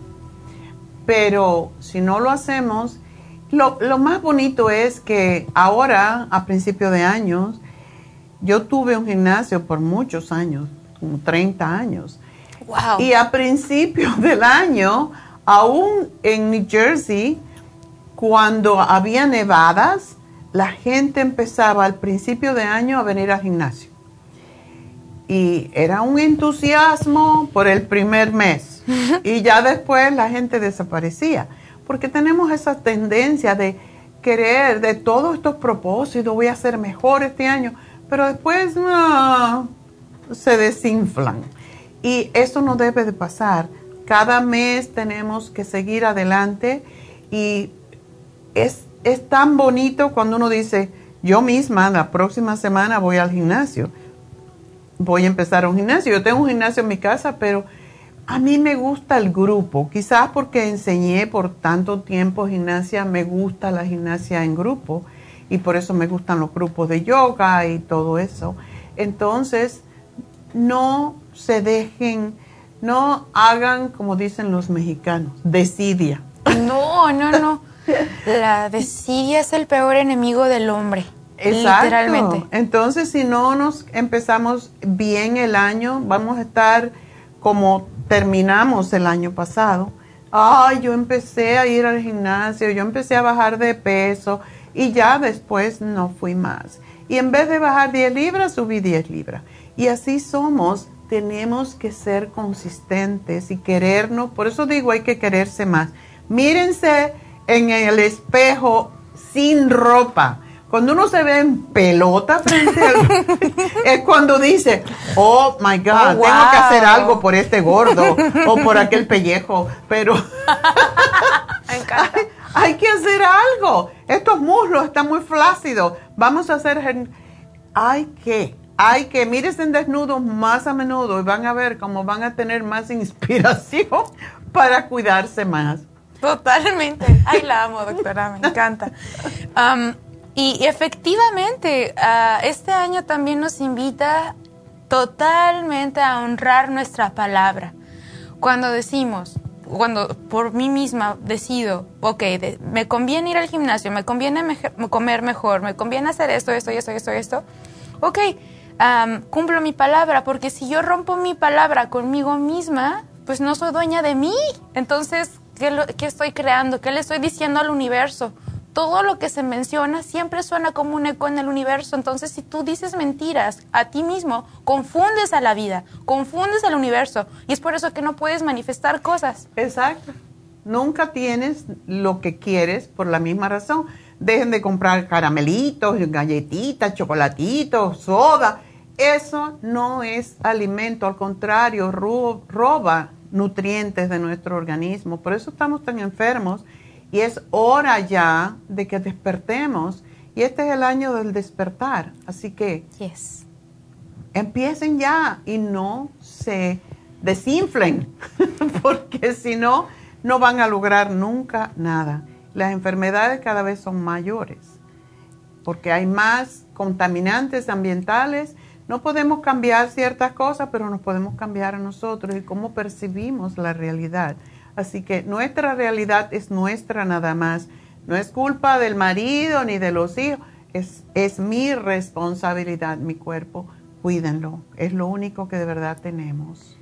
Pero si no lo hacemos, lo, más bonito es que ahora, a principio de años, yo tuve un gimnasio por muchos años, como 30 años. Y a principio del año, aún en New Jersey, cuando había nevadas, la gente empezaba al principio de año a venir al gimnasio. Y era un entusiasmo por el primer mes y ya después la gente desaparecía, porque tenemos esa tendencia de querer de todos estos propósitos, voy a ser mejor este año, pero después se desinflan. Y eso no debe de pasar. Cada mes tenemos que seguir adelante y es, es tan bonito cuando uno dice, yo misma la próxima semana voy al gimnasio. Voy a empezar un gimnasio. Yo tengo un gimnasio en mi casa, pero a mí me gusta el grupo, quizás porque enseñé por tanto tiempo gimnasia, me gusta la gimnasia en grupo y por eso me gustan los grupos de yoga y todo eso. Entonces, no se dejen, no hagan como dicen los mexicanos, desidia. No, no, no. La desidia es el peor enemigo del hombre. Exacto. Literalmente. Entonces, si no nos empezamos bien el año, vamos a estar como terminamos el año pasado, ay, yo empecé a ir al gimnasio, yo empecé a bajar de peso y ya después no fui más. Y en vez de bajar 10 libras, subí 10 libras. Y así somos, tenemos que ser consistentes y querernos, por eso digo hay que quererse más. Mírense en el espejo sin ropa. Cuando uno se ve en pelota frente al... es cuando dice, oh my God, Oh, tengo que hacer algo por este gordo o por aquel pellejo, pero hay, hay que hacer algo. Estos muslos están muy flácidos. Vamos a hacer... Hay que, hay que, mírense en desnudos más a menudo y van a ver cómo van a tener más inspiración para cuidarse más. Totalmente. Ay, la amo, doctora, me encanta. Y efectivamente, ah, este año también nos invita totalmente a honrar nuestra palabra. Cuando decimos, cuando por mí misma decido, ok, de- me conviene ir al gimnasio, me conviene comer mejor, me conviene hacer esto, esto, esto, esto, esto, ok, am, cumplo mi palabra, porque si yo rompo mi palabra conmigo misma, pues no soy dueña de mí. Entonces, ¿qué, lo- qué estoy creando? ¿Qué le estoy diciendo al universo? Todo lo que se menciona siempre suena como un eco en el universo. Entonces, si tú dices mentiras a ti mismo, confundes a la vida, confundes al universo. Y es por eso que no puedes manifestar cosas. Exacto. Nunca tienes lo que quieres por la misma razón. Dejen de comprar caramelitos, galletitas, chocolatitos, soda. Eso no es alimento, al contrario, ro- roba nutrientes de nuestro organismo. Por eso estamos tan enfermos y es hora ya de que despertemos. Y este es el año del despertar. Así que Yes. empiecen ya y no se desinflen, porque si no, no van a lograr nunca nada. Las enfermedades cada vez son mayores, porque hay más contaminantes ambientales. No podemos cambiar ciertas cosas, pero nos podemos cambiar a nosotros y cómo percibimos la realidad. Así que nuestra realidad es nuestra nada más. No es culpa del marido ni de los hijos. Es, es mi responsabilidad, mi cuerpo. Cuídenlo. Es lo único que de verdad tenemos.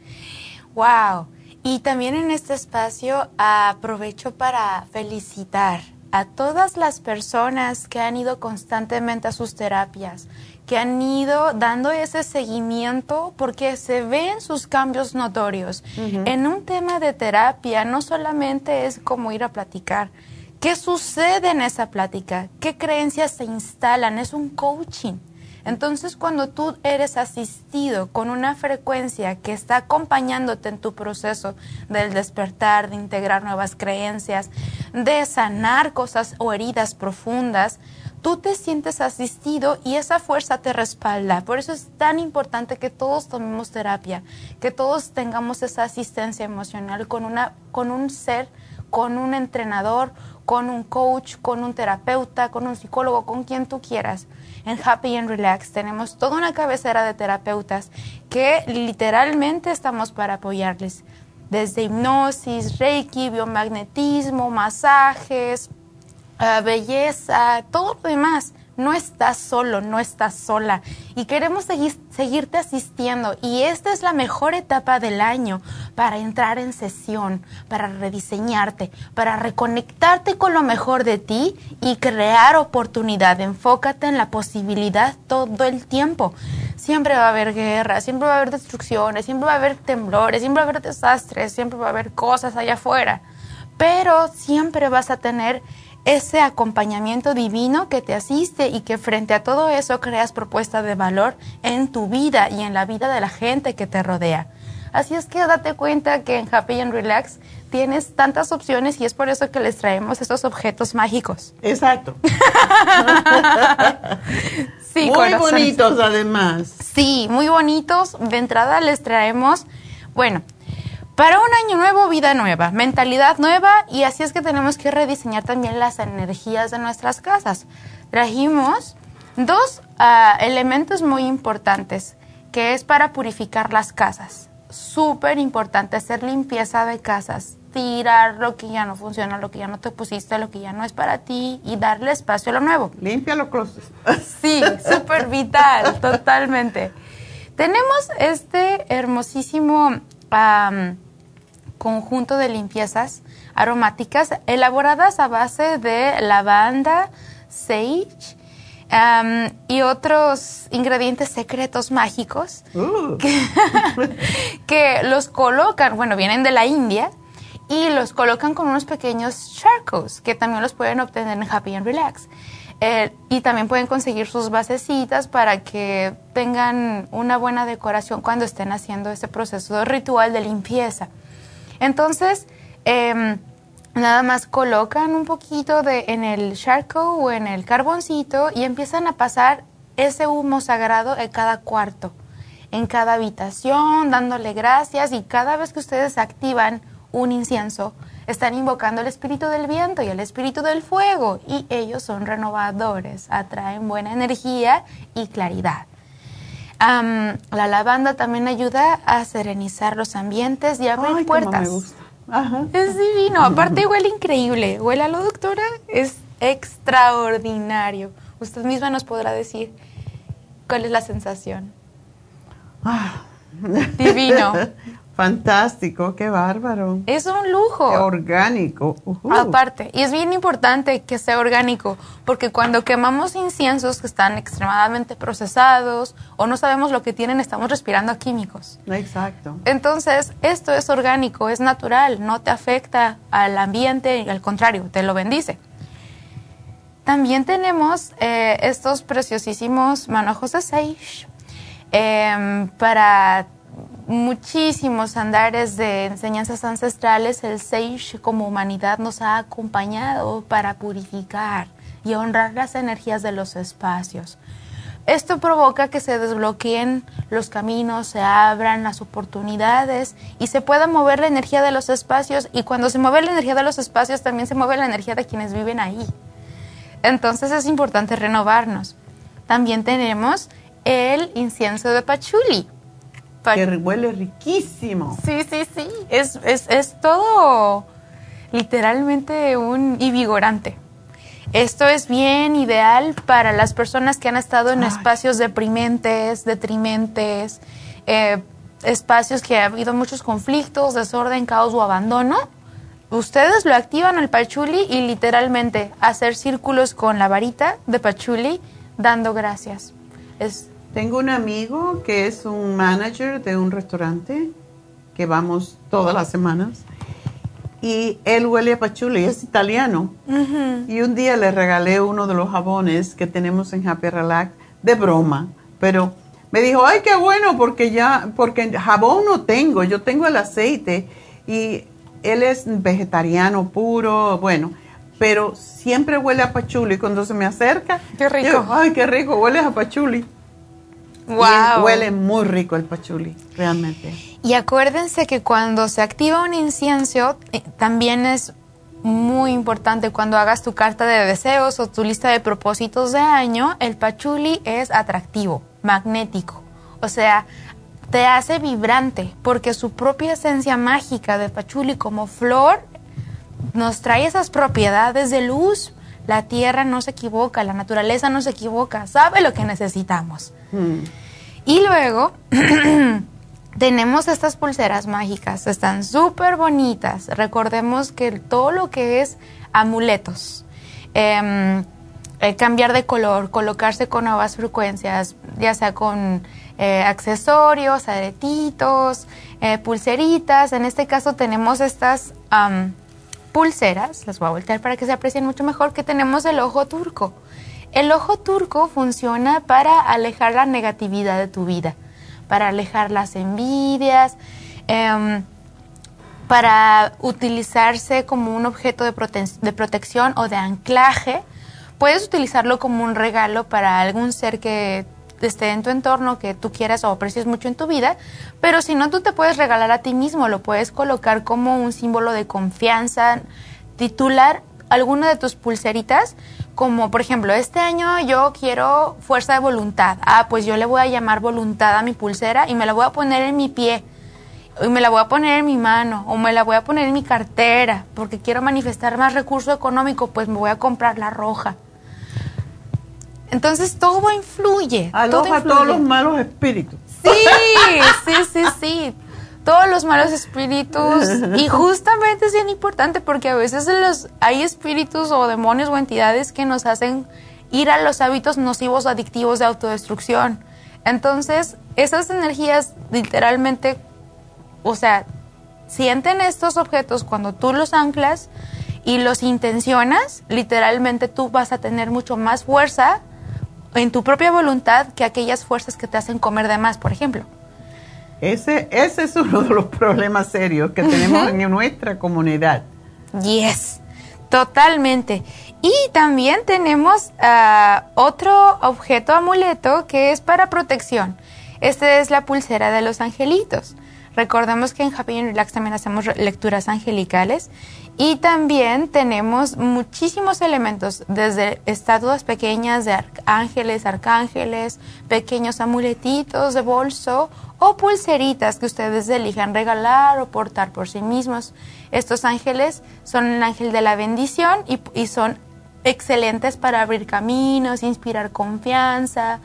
Wow. Y también en este espacio aprovecho para felicitar a todas las personas que han ido constantemente a sus terapias, que han ido dando ese seguimiento porque se ven sus cambios notorios. En un tema de terapia no solamente es como ir a platicar. ¿Qué sucede en esa plática? ¿Qué creencias se instalan? Es un coaching. Entonces, cuando tú eres asistido con una frecuencia que está acompañándote en tu proceso del despertar, de integrar nuevas creencias, de sanar cosas o heridas profundas, tú te sientes asistido y esa fuerza te respalda. Por eso es tan importante que todos tomemos terapia, que todos tengamos esa asistencia emocional con, una, con un ser, con un entrenador, con un coach, con un terapeuta, con un psicólogo, con quien tú quieras. En Happy and Relax tenemos toda una cabecera de terapeutas que literalmente estamos para apoyarles. Desde hipnosis, reiki, biomagnetismo, masajes, ah, belleza, todo lo demás. No estás solo, no estás sola. Y queremos seguir, seguirte asistiendo. Y esta es la mejor etapa del año para entrar en sesión, para rediseñarte, para reconectarte con lo mejor de ti y crear oportunidad. Enfócate en la posibilidad todo el tiempo. Siempre va a haber guerra, siempre va a haber destrucciones, siempre va a haber temblores, siempre va a haber desastres, siempre va a haber cosas allá afuera. Pero siempre vas a tener ese acompañamiento divino que te asiste y que frente a todo eso creas propuestas de valor en tu vida y en la vida de la gente que te rodea. Así es que date cuenta que en Happy and Relax tienes tantas opciones y es por eso que les traemos estos objetos mágicos. Exacto. Sí, Muy corazones. bonitos además. Sí, muy bonitos. De entrada les traemos, bueno, para un año nuevo, vida nueva, mentalidad nueva y así es que tenemos que rediseñar también las energías de nuestras casas. Trajimos dos ah, elementos muy importantes que es para purificar las casas. Súper importante hacer limpieza de casas, tirar lo que ya no funciona, lo que ya no te pusiste, lo que ya no es para ti y darle espacio a lo nuevo. Limpia los closets. Sí, súper vital, totalmente. Tenemos este hermosísimo conjunto de limpiezas aromáticas elaboradas a base de lavanda, sage um, y otros ingredientes secretos mágicos que, que los colocan, bueno, vienen de la India y los colocan con unos pequeños charcos que también los pueden obtener en Happy and Relax. Eh, y también pueden conseguir sus basecitas para que tengan una buena decoración cuando estén haciendo ese proceso ritual de limpieza. Entonces, em, nada más colocan un poquito de, en el charcoal o en el carboncito y empiezan a pasar ese humo sagrado en cada cuarto, en cada habitación, dándole gracias y cada vez que ustedes activan un incienso, están invocando el espíritu del viento y el espíritu del fuego y ellos son renovadores, atraen buena energía y claridad. La lavanda también ayuda a serenizar los ambientes y abrir puertas. Me gusta. Es divino, aparte huele increíble, huele a la doctora, es extraordinario. Usted misma nos podrá decir cuál es la sensación. Ah. Divino. Fantástico, qué bárbaro. Es un lujo. orgánico. Aparte, y es bien importante que sea orgánico, porque cuando quemamos inciensos que están extremadamente procesados o no sabemos lo que tienen, estamos respirando químicos. Exacto. Entonces, esto es orgánico, es natural, no te afecta al ambiente, al contrario, te lo bendice. También tenemos eh, estos preciosísimos manojos de sage eh, para muchísimos andares de enseñanzas ancestrales, el Sage como humanidad nos ha acompañado para purificar y honrar las energías de los espacios. Esto provoca que se desbloqueen los caminos, se abran las oportunidades y se pueda mover la energía de los espacios y cuando se mueve la energía de los espacios también se mueve la energía de quienes viven ahí. Entonces es importante renovarnos. También tenemos el incienso de pachuli que huele riquísimo. Sí, sí, sí. Es, es, es todo literalmente un y vigorante. Esto es bien ideal para las personas que han estado en espacios deprimentes, detrimentes, eh, espacios que ha habido muchos conflictos, desorden, caos o abandono. Ustedes lo activan el pachuli y literalmente hacer círculos con la varita de pachuli dando gracias. Es tengo un amigo que es un manager de un restaurante que vamos todas las semanas y él huele a pachuli, es italiano. Y un día le regalé uno de los jabones que tenemos en Happy Relax de broma, pero me dijo, ay, qué bueno, porque ya, porque jabón no tengo, yo tengo el aceite y él es vegetariano puro, bueno, pero siempre huele a pachuli. Cuando se me acerca, qué rico. ay, qué rico, huele a pachuli. Wow. huele muy rico el pachuli, realmente. Y acuérdense que cuando se activa un incienso, eh, también es muy importante cuando hagas tu carta de deseos o tu lista de propósitos de año, el pachuli es atractivo, magnético. O sea, te hace vibrante porque su propia esencia mágica de pachuli como flor nos trae esas propiedades de luz. La tierra no se equivoca, la naturaleza no se equivoca, sabe lo que necesitamos. Hmm. Y luego tenemos estas pulseras mágicas, están súper bonitas. Recordemos que todo lo que es amuletos, em, eh, cambiar de color, colocarse con nuevas frecuencias, ya sea con eh, accesorios, aretitos, eh, pulseritas. En este caso tenemos estas pulseras, las voy a voltear para que se aprecien mucho mejor, que tenemos el ojo turco. El ojo turco funciona para alejar la negatividad de tu vida, para alejar las envidias, em, para utilizarse como un objeto de, de protección o de anclaje. Puedes utilizarlo como un regalo para algún ser que esté en tu entorno, que tú quieras o aprecies mucho en tu vida, pero si no, tú te puedes regalar a ti mismo, lo puedes colocar como un símbolo de confianza, titular alguna de tus pulseritas como por ejemplo, este año yo quiero fuerza de voluntad. Ah, pues yo le voy a llamar voluntad a mi pulsera y me la voy a poner en mi pie. Y me la voy a poner en mi mano o me la voy a poner en mi cartera porque quiero manifestar más recurso económico, pues me voy a comprar la roja. Entonces todo influye. Aloja todo todos los malos espíritus. Sí, sí, sí, sí. todos los malos espíritus. y justamente es bien importante porque a veces los, hay espíritus o demonios o entidades que nos hacen ir a los hábitos nocivos o adictivos de autodestrucción. Entonces, esas energías literalmente, o sea, sienten estos objetos cuando tú los anclas y los intencionas, literalmente tú vas a tener mucho más fuerza en tu propia voluntad que aquellas fuerzas que te hacen comer de más, por ejemplo. Ese, ese es uno de los problemas serios que tenemos en nuestra comunidad. Yes, totalmente. Y también tenemos ah, otro objeto amuleto que es para protección. Este es la pulsera de los angelitos. Recordemos que en Happy and Relax también hacemos lecturas angelicales y también tenemos muchísimos elementos, desde estatuas pequeñas de ángeles, arcángeles, pequeños amuletitos de bolso o pulseritas que ustedes elijan regalar o portar por sí mismos. Estos ángeles son el ángel de la bendición y, y son excelentes para abrir caminos, inspirar confianza,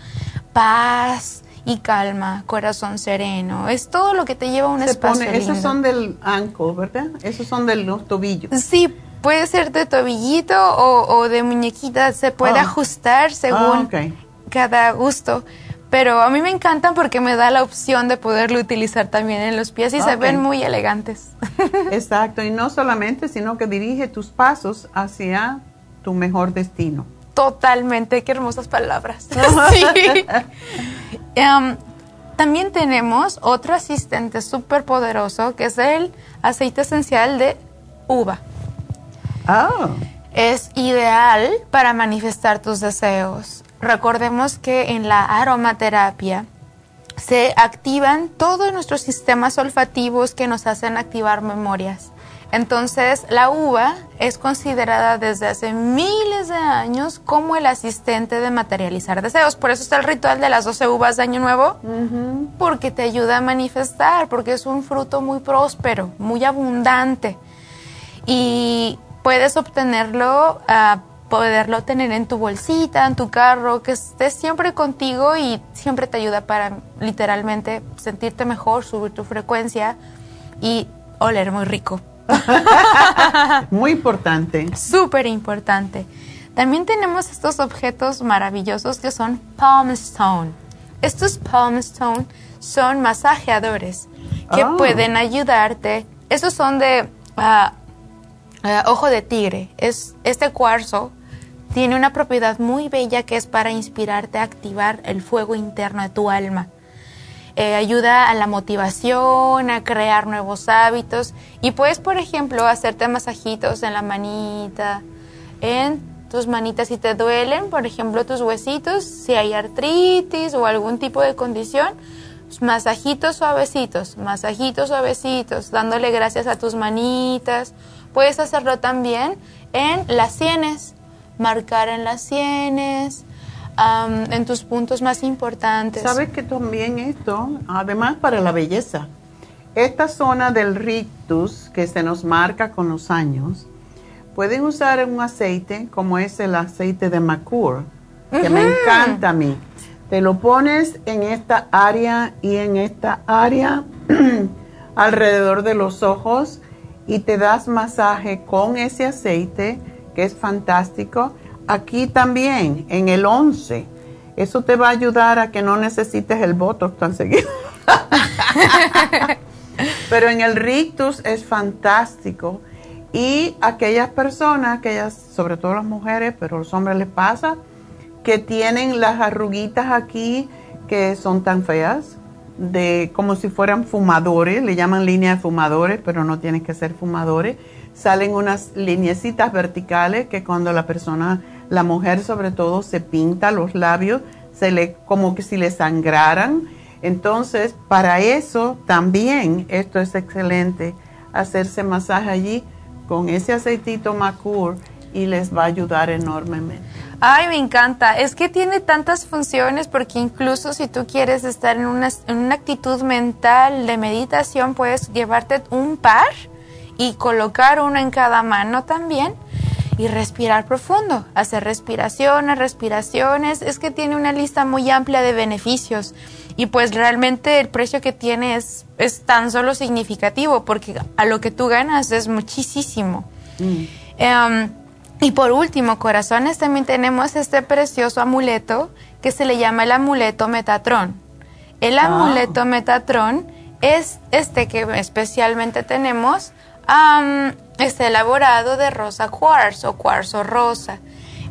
paz, y calma, corazón sereno. Es todo lo que te lleva a un espacio Esos son del ankle, ¿verdad? Esos son de los tobillos. Sí, puede ser de tobillito o, de muñequita. Se puede ah. ajustar según ah, cada gusto. Pero a mí me encantan porque me da la opción de poderlo utilizar también en los pies y se ven muy elegantes. Exacto, y no solamente, sino que dirige tus pasos hacia tu mejor destino. Totalmente, qué hermosas palabras. sí. Em, también tenemos otro asistente súper poderoso que es el aceite esencial de uva. Oh. Es ideal para manifestar tus deseos. Recordemos que en la aromaterapia se activan todos nuestros sistemas olfativos que nos hacen activar memorias. Entonces, la uva es considerada desde hace miles de años como el asistente de materializar deseos. Por eso está el ritual de las 12 uvas de Año Nuevo, porque te ayuda a manifestar, porque es un fruto muy próspero, muy abundante. Y puedes obtenerlo, uh, poderlo tener en tu bolsita, en tu carro, que esté siempre contigo y siempre te ayuda para literalmente sentirte mejor, subir tu frecuencia y oler muy rico. Muy importante. Súper importante. También tenemos estos objetos maravillosos que son Palm Stone. Estos Palm Stone son masajeadores que ah. pueden ayudarte. Estos son de ah, ah, ojo de tigre. Es, este cuarzo tiene una propiedad muy bella que es para inspirarte a activar el fuego interno de tu alma. Eh, ayuda a la motivación, a crear nuevos hábitos y puedes, por ejemplo, hacerte masajitos en la manita, en tus manitas si te duelen, por ejemplo, tus huesitos, si hay artritis o algún tipo de condición, masajitos suavecitos, masajitos suavecitos, dándole gracias a tus manitas. Puedes hacerlo también en las sienes, marcar en las sienes, en tus puntos más importantes. Sabes que también esto, además para la belleza, esta zona del rictus que se nos marca con los años, pueden usar un aceite como es el aceite de Macur, que me encanta a mí. Te lo pones en esta área y en esta área alrededor de los ojos y te das masaje con ese aceite que es fantástico Aquí también, en el 11, eso te va a ayudar a que no necesites el Botox tan seguido. Pero en el rictus es fantástico. Y aquellas personas, aquellas, sobre todo las mujeres, pero a los hombres les pasa, que tienen las arruguitas aquí que son tan feas, de como si fueran fumadores, le llaman línea de fumadores, pero no tienen que ser fumadores. Salen unas lineecitas verticales que cuando la persona la mujer sobre todo se pinta los labios, se le como que si le sangraran. Entonces, para eso también esto es excelente, hacerse masaje allí con ese aceitito Macur y les va a ayudar enormemente. Ay, me encanta. Es que tiene tantas funciones porque incluso si tú quieres estar en una, en una actitud mental de meditación, puedes llevarte un par y colocar uno en cada mano también y respirar profundo, hacer respiraciones, respiraciones, es que tiene una lista muy amplia de beneficios y pues realmente el precio que tiene es, tan solo significativo porque a lo que tú ganas es muchísimo. Mm. Em, y por último, corazones, también tenemos este precioso amuleto que se le llama el amuleto Metatron. El ah. amuleto Metatron es este que especialmente tenemos, está elaborado de rosa quartz o cuarzo rosa.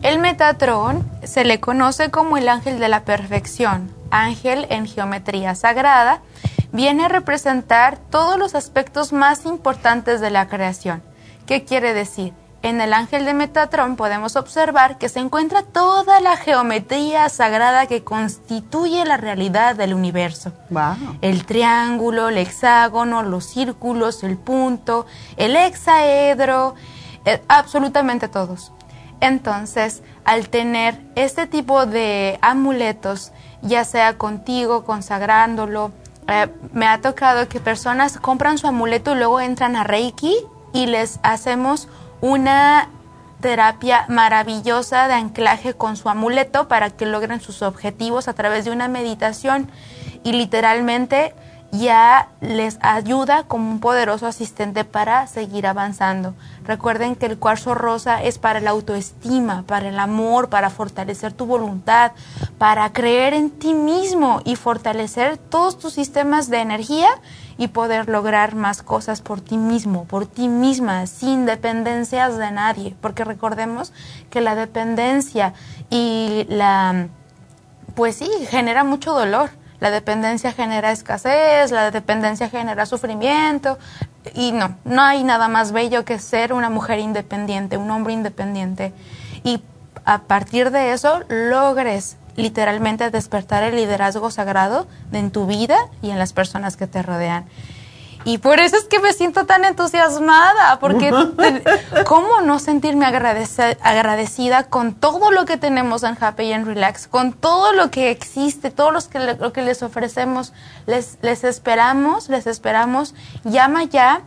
El Metatron se le conoce como el ángel de la perfección, ángel en geometría sagrada, viene a representar todos los aspectos más importantes de la creación. ¿Qué quiere decir? En el ángel de Metatron podemos observar que se encuentra toda la geometría sagrada que constituye la realidad del universo. El triángulo, el hexágono, los círculos, el punto, el hexaedro, eh, absolutamente todos. Entonces, al tener este tipo de amuletos, ya sea contigo, consagrándolo, eh, me ha tocado que personas compran su amuleto y luego entran a Reiki y les hacemos una terapia maravillosa de anclaje con su amuleto para que logren sus objetivos a través de una meditación y literalmente ya les ayuda como un poderoso asistente para seguir avanzando. Recuerden que el cuarzo rosa es para la autoestima, para el amor, para fortalecer tu voluntad, para creer en ti mismo y fortalecer todos tus sistemas de energía y poder lograr más cosas por ti mismo, por ti misma, sin dependencias de nadie, porque recordemos que la dependencia y la, pues sí, genera mucho dolor. La dependencia genera escasez, la dependencia genera sufrimiento y no, no hay nada más bello que ser una mujer independiente, un hombre independiente. Y a partir de eso logres literalmente despertar el liderazgo sagrado en tu vida y en las personas que te rodean. Y por eso es que me siento tan entusiasmada, porque ¿cómo no sentirme agradecida con todo lo que tenemos en Happy and Relax, con todo lo que existe, todo lo que, lo que les ofrecemos? Les, les esperamos, les esperamos. Llama ya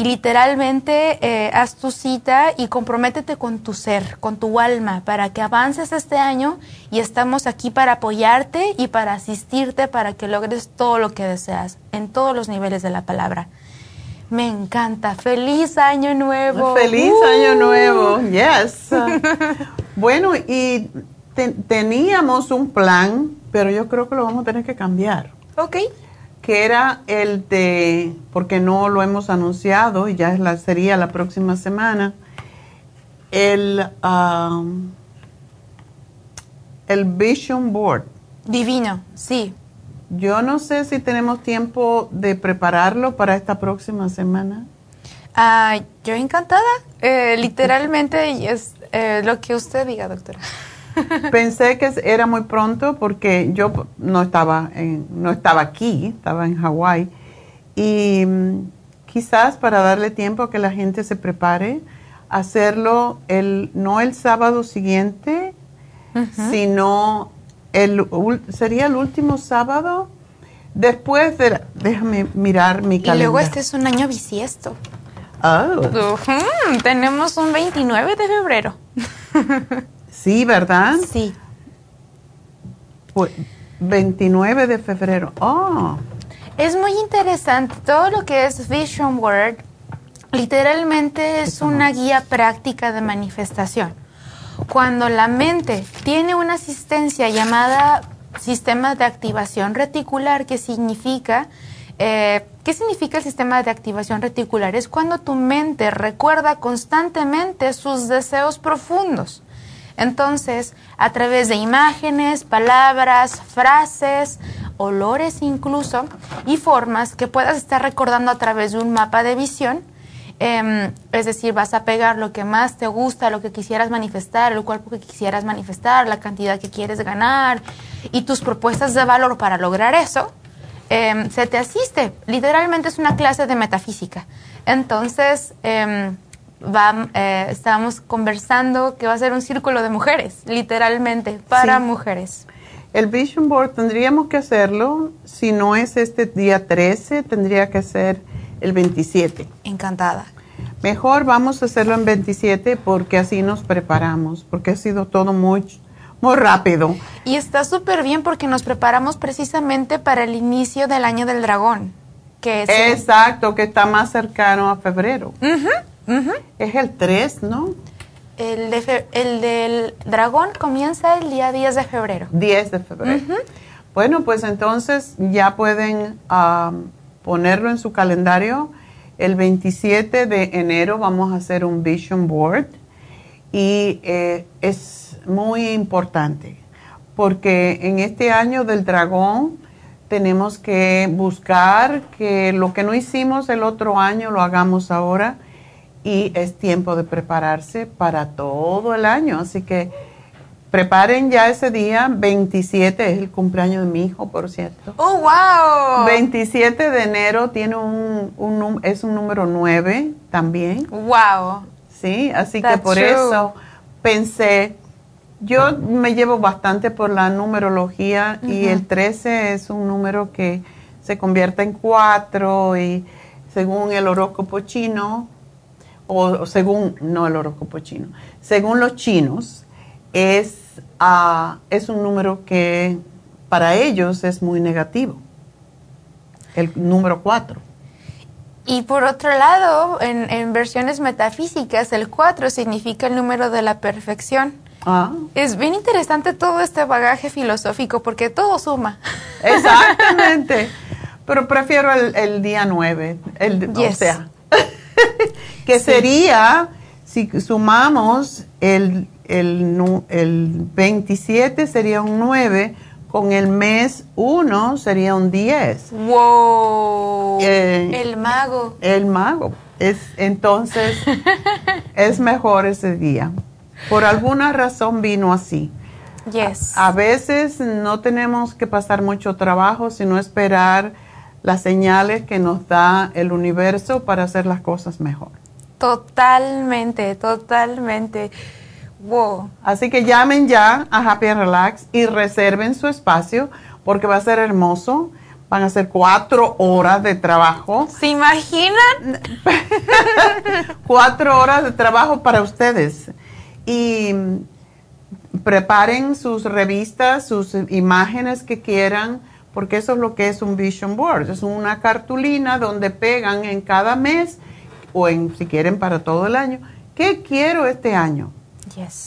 y literalmente eh, haz tu cita y comprométete con tu ser, con tu alma, para que avances este año y estamos aquí para apoyarte y para asistirte para que logres todo lo que deseas en todos los niveles de la palabra. Me encanta. Feliz año nuevo. Feliz año nuevo. Yes. bueno, y teníamos un plan, pero yo creo que lo vamos a tener que cambiar. Ok que era el de, porque no lo hemos anunciado y ya la, sería la próxima semana, el, um, el Vision Board. Divino, sí. Yo no sé si tenemos tiempo de prepararlo para esta próxima semana. Ah, yo encantada. Eh, literalmente es eh, lo que usted diga, doctora. Pensé que era muy pronto porque yo no estaba, no estaba aquí, estaba en Hawái. Y mm, quizás para darle tiempo a que la gente se prepare, hacerlo el, no el sábado siguiente, sino el, sería el último sábado después de, déjame mirar mi calendario. Y luego este es un año bisiesto. Oh. tenemos un 29 de febrero. Sí, ¿verdad? Sí. Pues 29 de febrero. Oh. Es muy interesante. Todo lo que es Vision Word literalmente es una guía práctica de manifestación. Cuando la mente tiene una asistencia llamada sistema de activación reticular, que significa, eh, ¿qué significa el sistema de activación reticular? Es cuando tu mente recuerda constantemente sus deseos profundos. Entonces, a través de imágenes, palabras, frases, olores incluso, y formas que puedas estar recordando a través de un mapa de visión, em, es decir, vas a pegar lo que más te gusta, lo que quisieras manifestar, el cuerpo que quisieras manifestar, la cantidad que quieres ganar y tus propuestas de valor para lograr eso, em, se te asiste. Literalmente es una clase de metafísica. Entonces, em, va, eh, estábamos conversando que va a ser un círculo de mujeres, literalmente, para mujeres. El Vision Board tendríamos que hacerlo, si no es este día 13, tendría que ser el 27. Encantada. Mejor vamos a hacerlo en 27 porque así nos preparamos, porque ha sido todo muy, muy rápido. Y está súper bien porque nos preparamos precisamente para el inicio del año del dragón. Que es Exacto, que está más cercano a febrero. Es el 3, ¿no? El, de el del dragón comienza el día 10 de febrero. 10 de febrero. Bueno, pues entonces ya pueden ponerlo en su calendario. El 27 de enero vamos a hacer un vision board y eh, es muy importante porque en este año del dragón tenemos que buscar que lo que no hicimos el otro año lo hagamos ahora y es tiempo de prepararse para todo el año. Así que preparen ya ese día, 27 es el cumpleaños de mi hijo, por cierto. ¡Oh, wow! 27 de enero tiene un, un es un número 9 también. ¡Wow! Sí, así que por eso pensé, yo me llevo bastante por la numerología y el 13 es un número que se convierte en 4 y según el horóscopo chino, o, según, no el horóscopo chino, según los chinos, es, uh, es un número que para ellos es muy negativo, el número 4. Y por otro lado, en, en, versiones metafísicas, el 4 significa el número de la perfección. Ah. Es bien interesante todo este bagaje filosófico porque todo suma. Exactamente. Pero prefiero el, el día 9, el, o sea, que sería, si sumamos el, el, el 27 sería un 9, con el mes 1 sería un 10. ¡Wow! Eh, el mago. El mago. Es, entonces, es mejor ese día. Por alguna razón vino así. Yes. A, a veces no tenemos que pasar mucho trabajo, sino esperar las señales que nos da el universo para hacer las cosas mejor. Totalmente, totalmente. Wow. Así que llamen ya a Happy and Relax y reserven su espacio porque va a ser hermoso. Van a ser cuatro horas de trabajo. ¿Se imaginan? cuatro horas de trabajo para ustedes. Y preparen sus revistas, sus imágenes que quieran porque eso es lo que es un vision board. Es una cartulina donde pegan en cada mes o en, si quieren para todo el año, ¿qué quiero este año?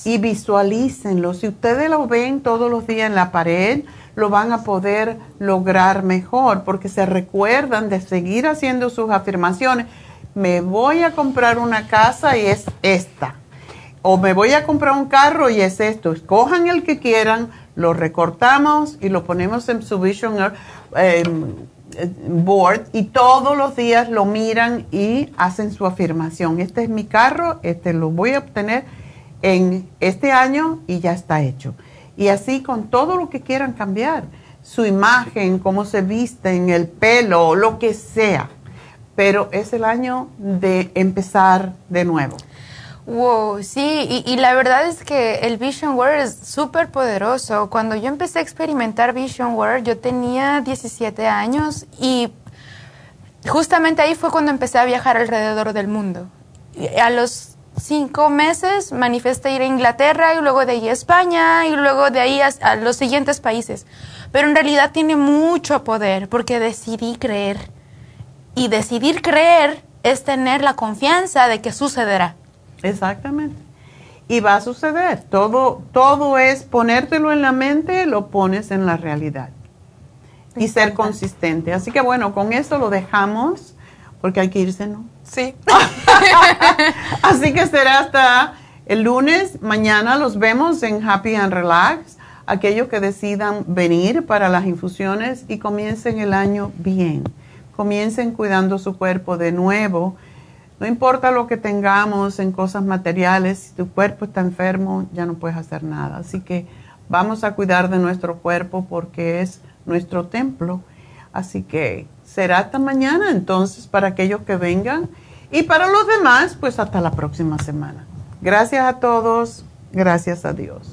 Y visualícenlo. Si ustedes lo ven todos los días en la pared, lo van a poder lograr mejor porque se recuerdan de seguir haciendo sus afirmaciones. Me voy a comprar una casa y es esta. O me voy a comprar un carro y es esto. Escojan el que quieran lo recortamos y lo ponemos en su vision eh, board y todos los días lo miran y hacen su afirmación. Este es mi carro, este lo voy a obtener en este año y ya está hecho. Y así con todo lo que quieran cambiar, su imagen, cómo se visten, el pelo, lo que sea. Pero es el año de empezar de nuevo. Wow, sí, y, la verdad es que el Vision World es súper poderoso. Cuando yo empecé a experimentar Vision World, yo tenía 17 años y justamente ahí fue cuando empecé a viajar alrededor del mundo. a los cinco meses manifesté ir a Inglaterra y luego de ahí a España y luego de ahí a los siguientes países. Pero en realidad tiene mucho poder porque decidí creer. Y decidir creer es tener la confianza de que sucederá. Exactamente. Y va a suceder. Todo, todo es ponértelo en la mente, lo pones en la realidad. Y ser consistente. Así que bueno, con eso lo dejamos, porque hay que irse, ¿no? Sí. Así que será hasta el lunes. Mañana los vemos en Happy and Relax. Aquellos que decidan venir para las infusiones y comiencen el año bien. Comiencen cuidando su cuerpo de nuevo no importa lo que tengamos en cosas materiales, si tu cuerpo está enfermo, ya no puedes hacer nada. Así que vamos a cuidar de nuestro cuerpo porque es nuestro templo. Así que será hasta mañana entonces para aquellos que vengan y para los demás, pues hasta la próxima semana. Gracias a todos, gracias a Dios.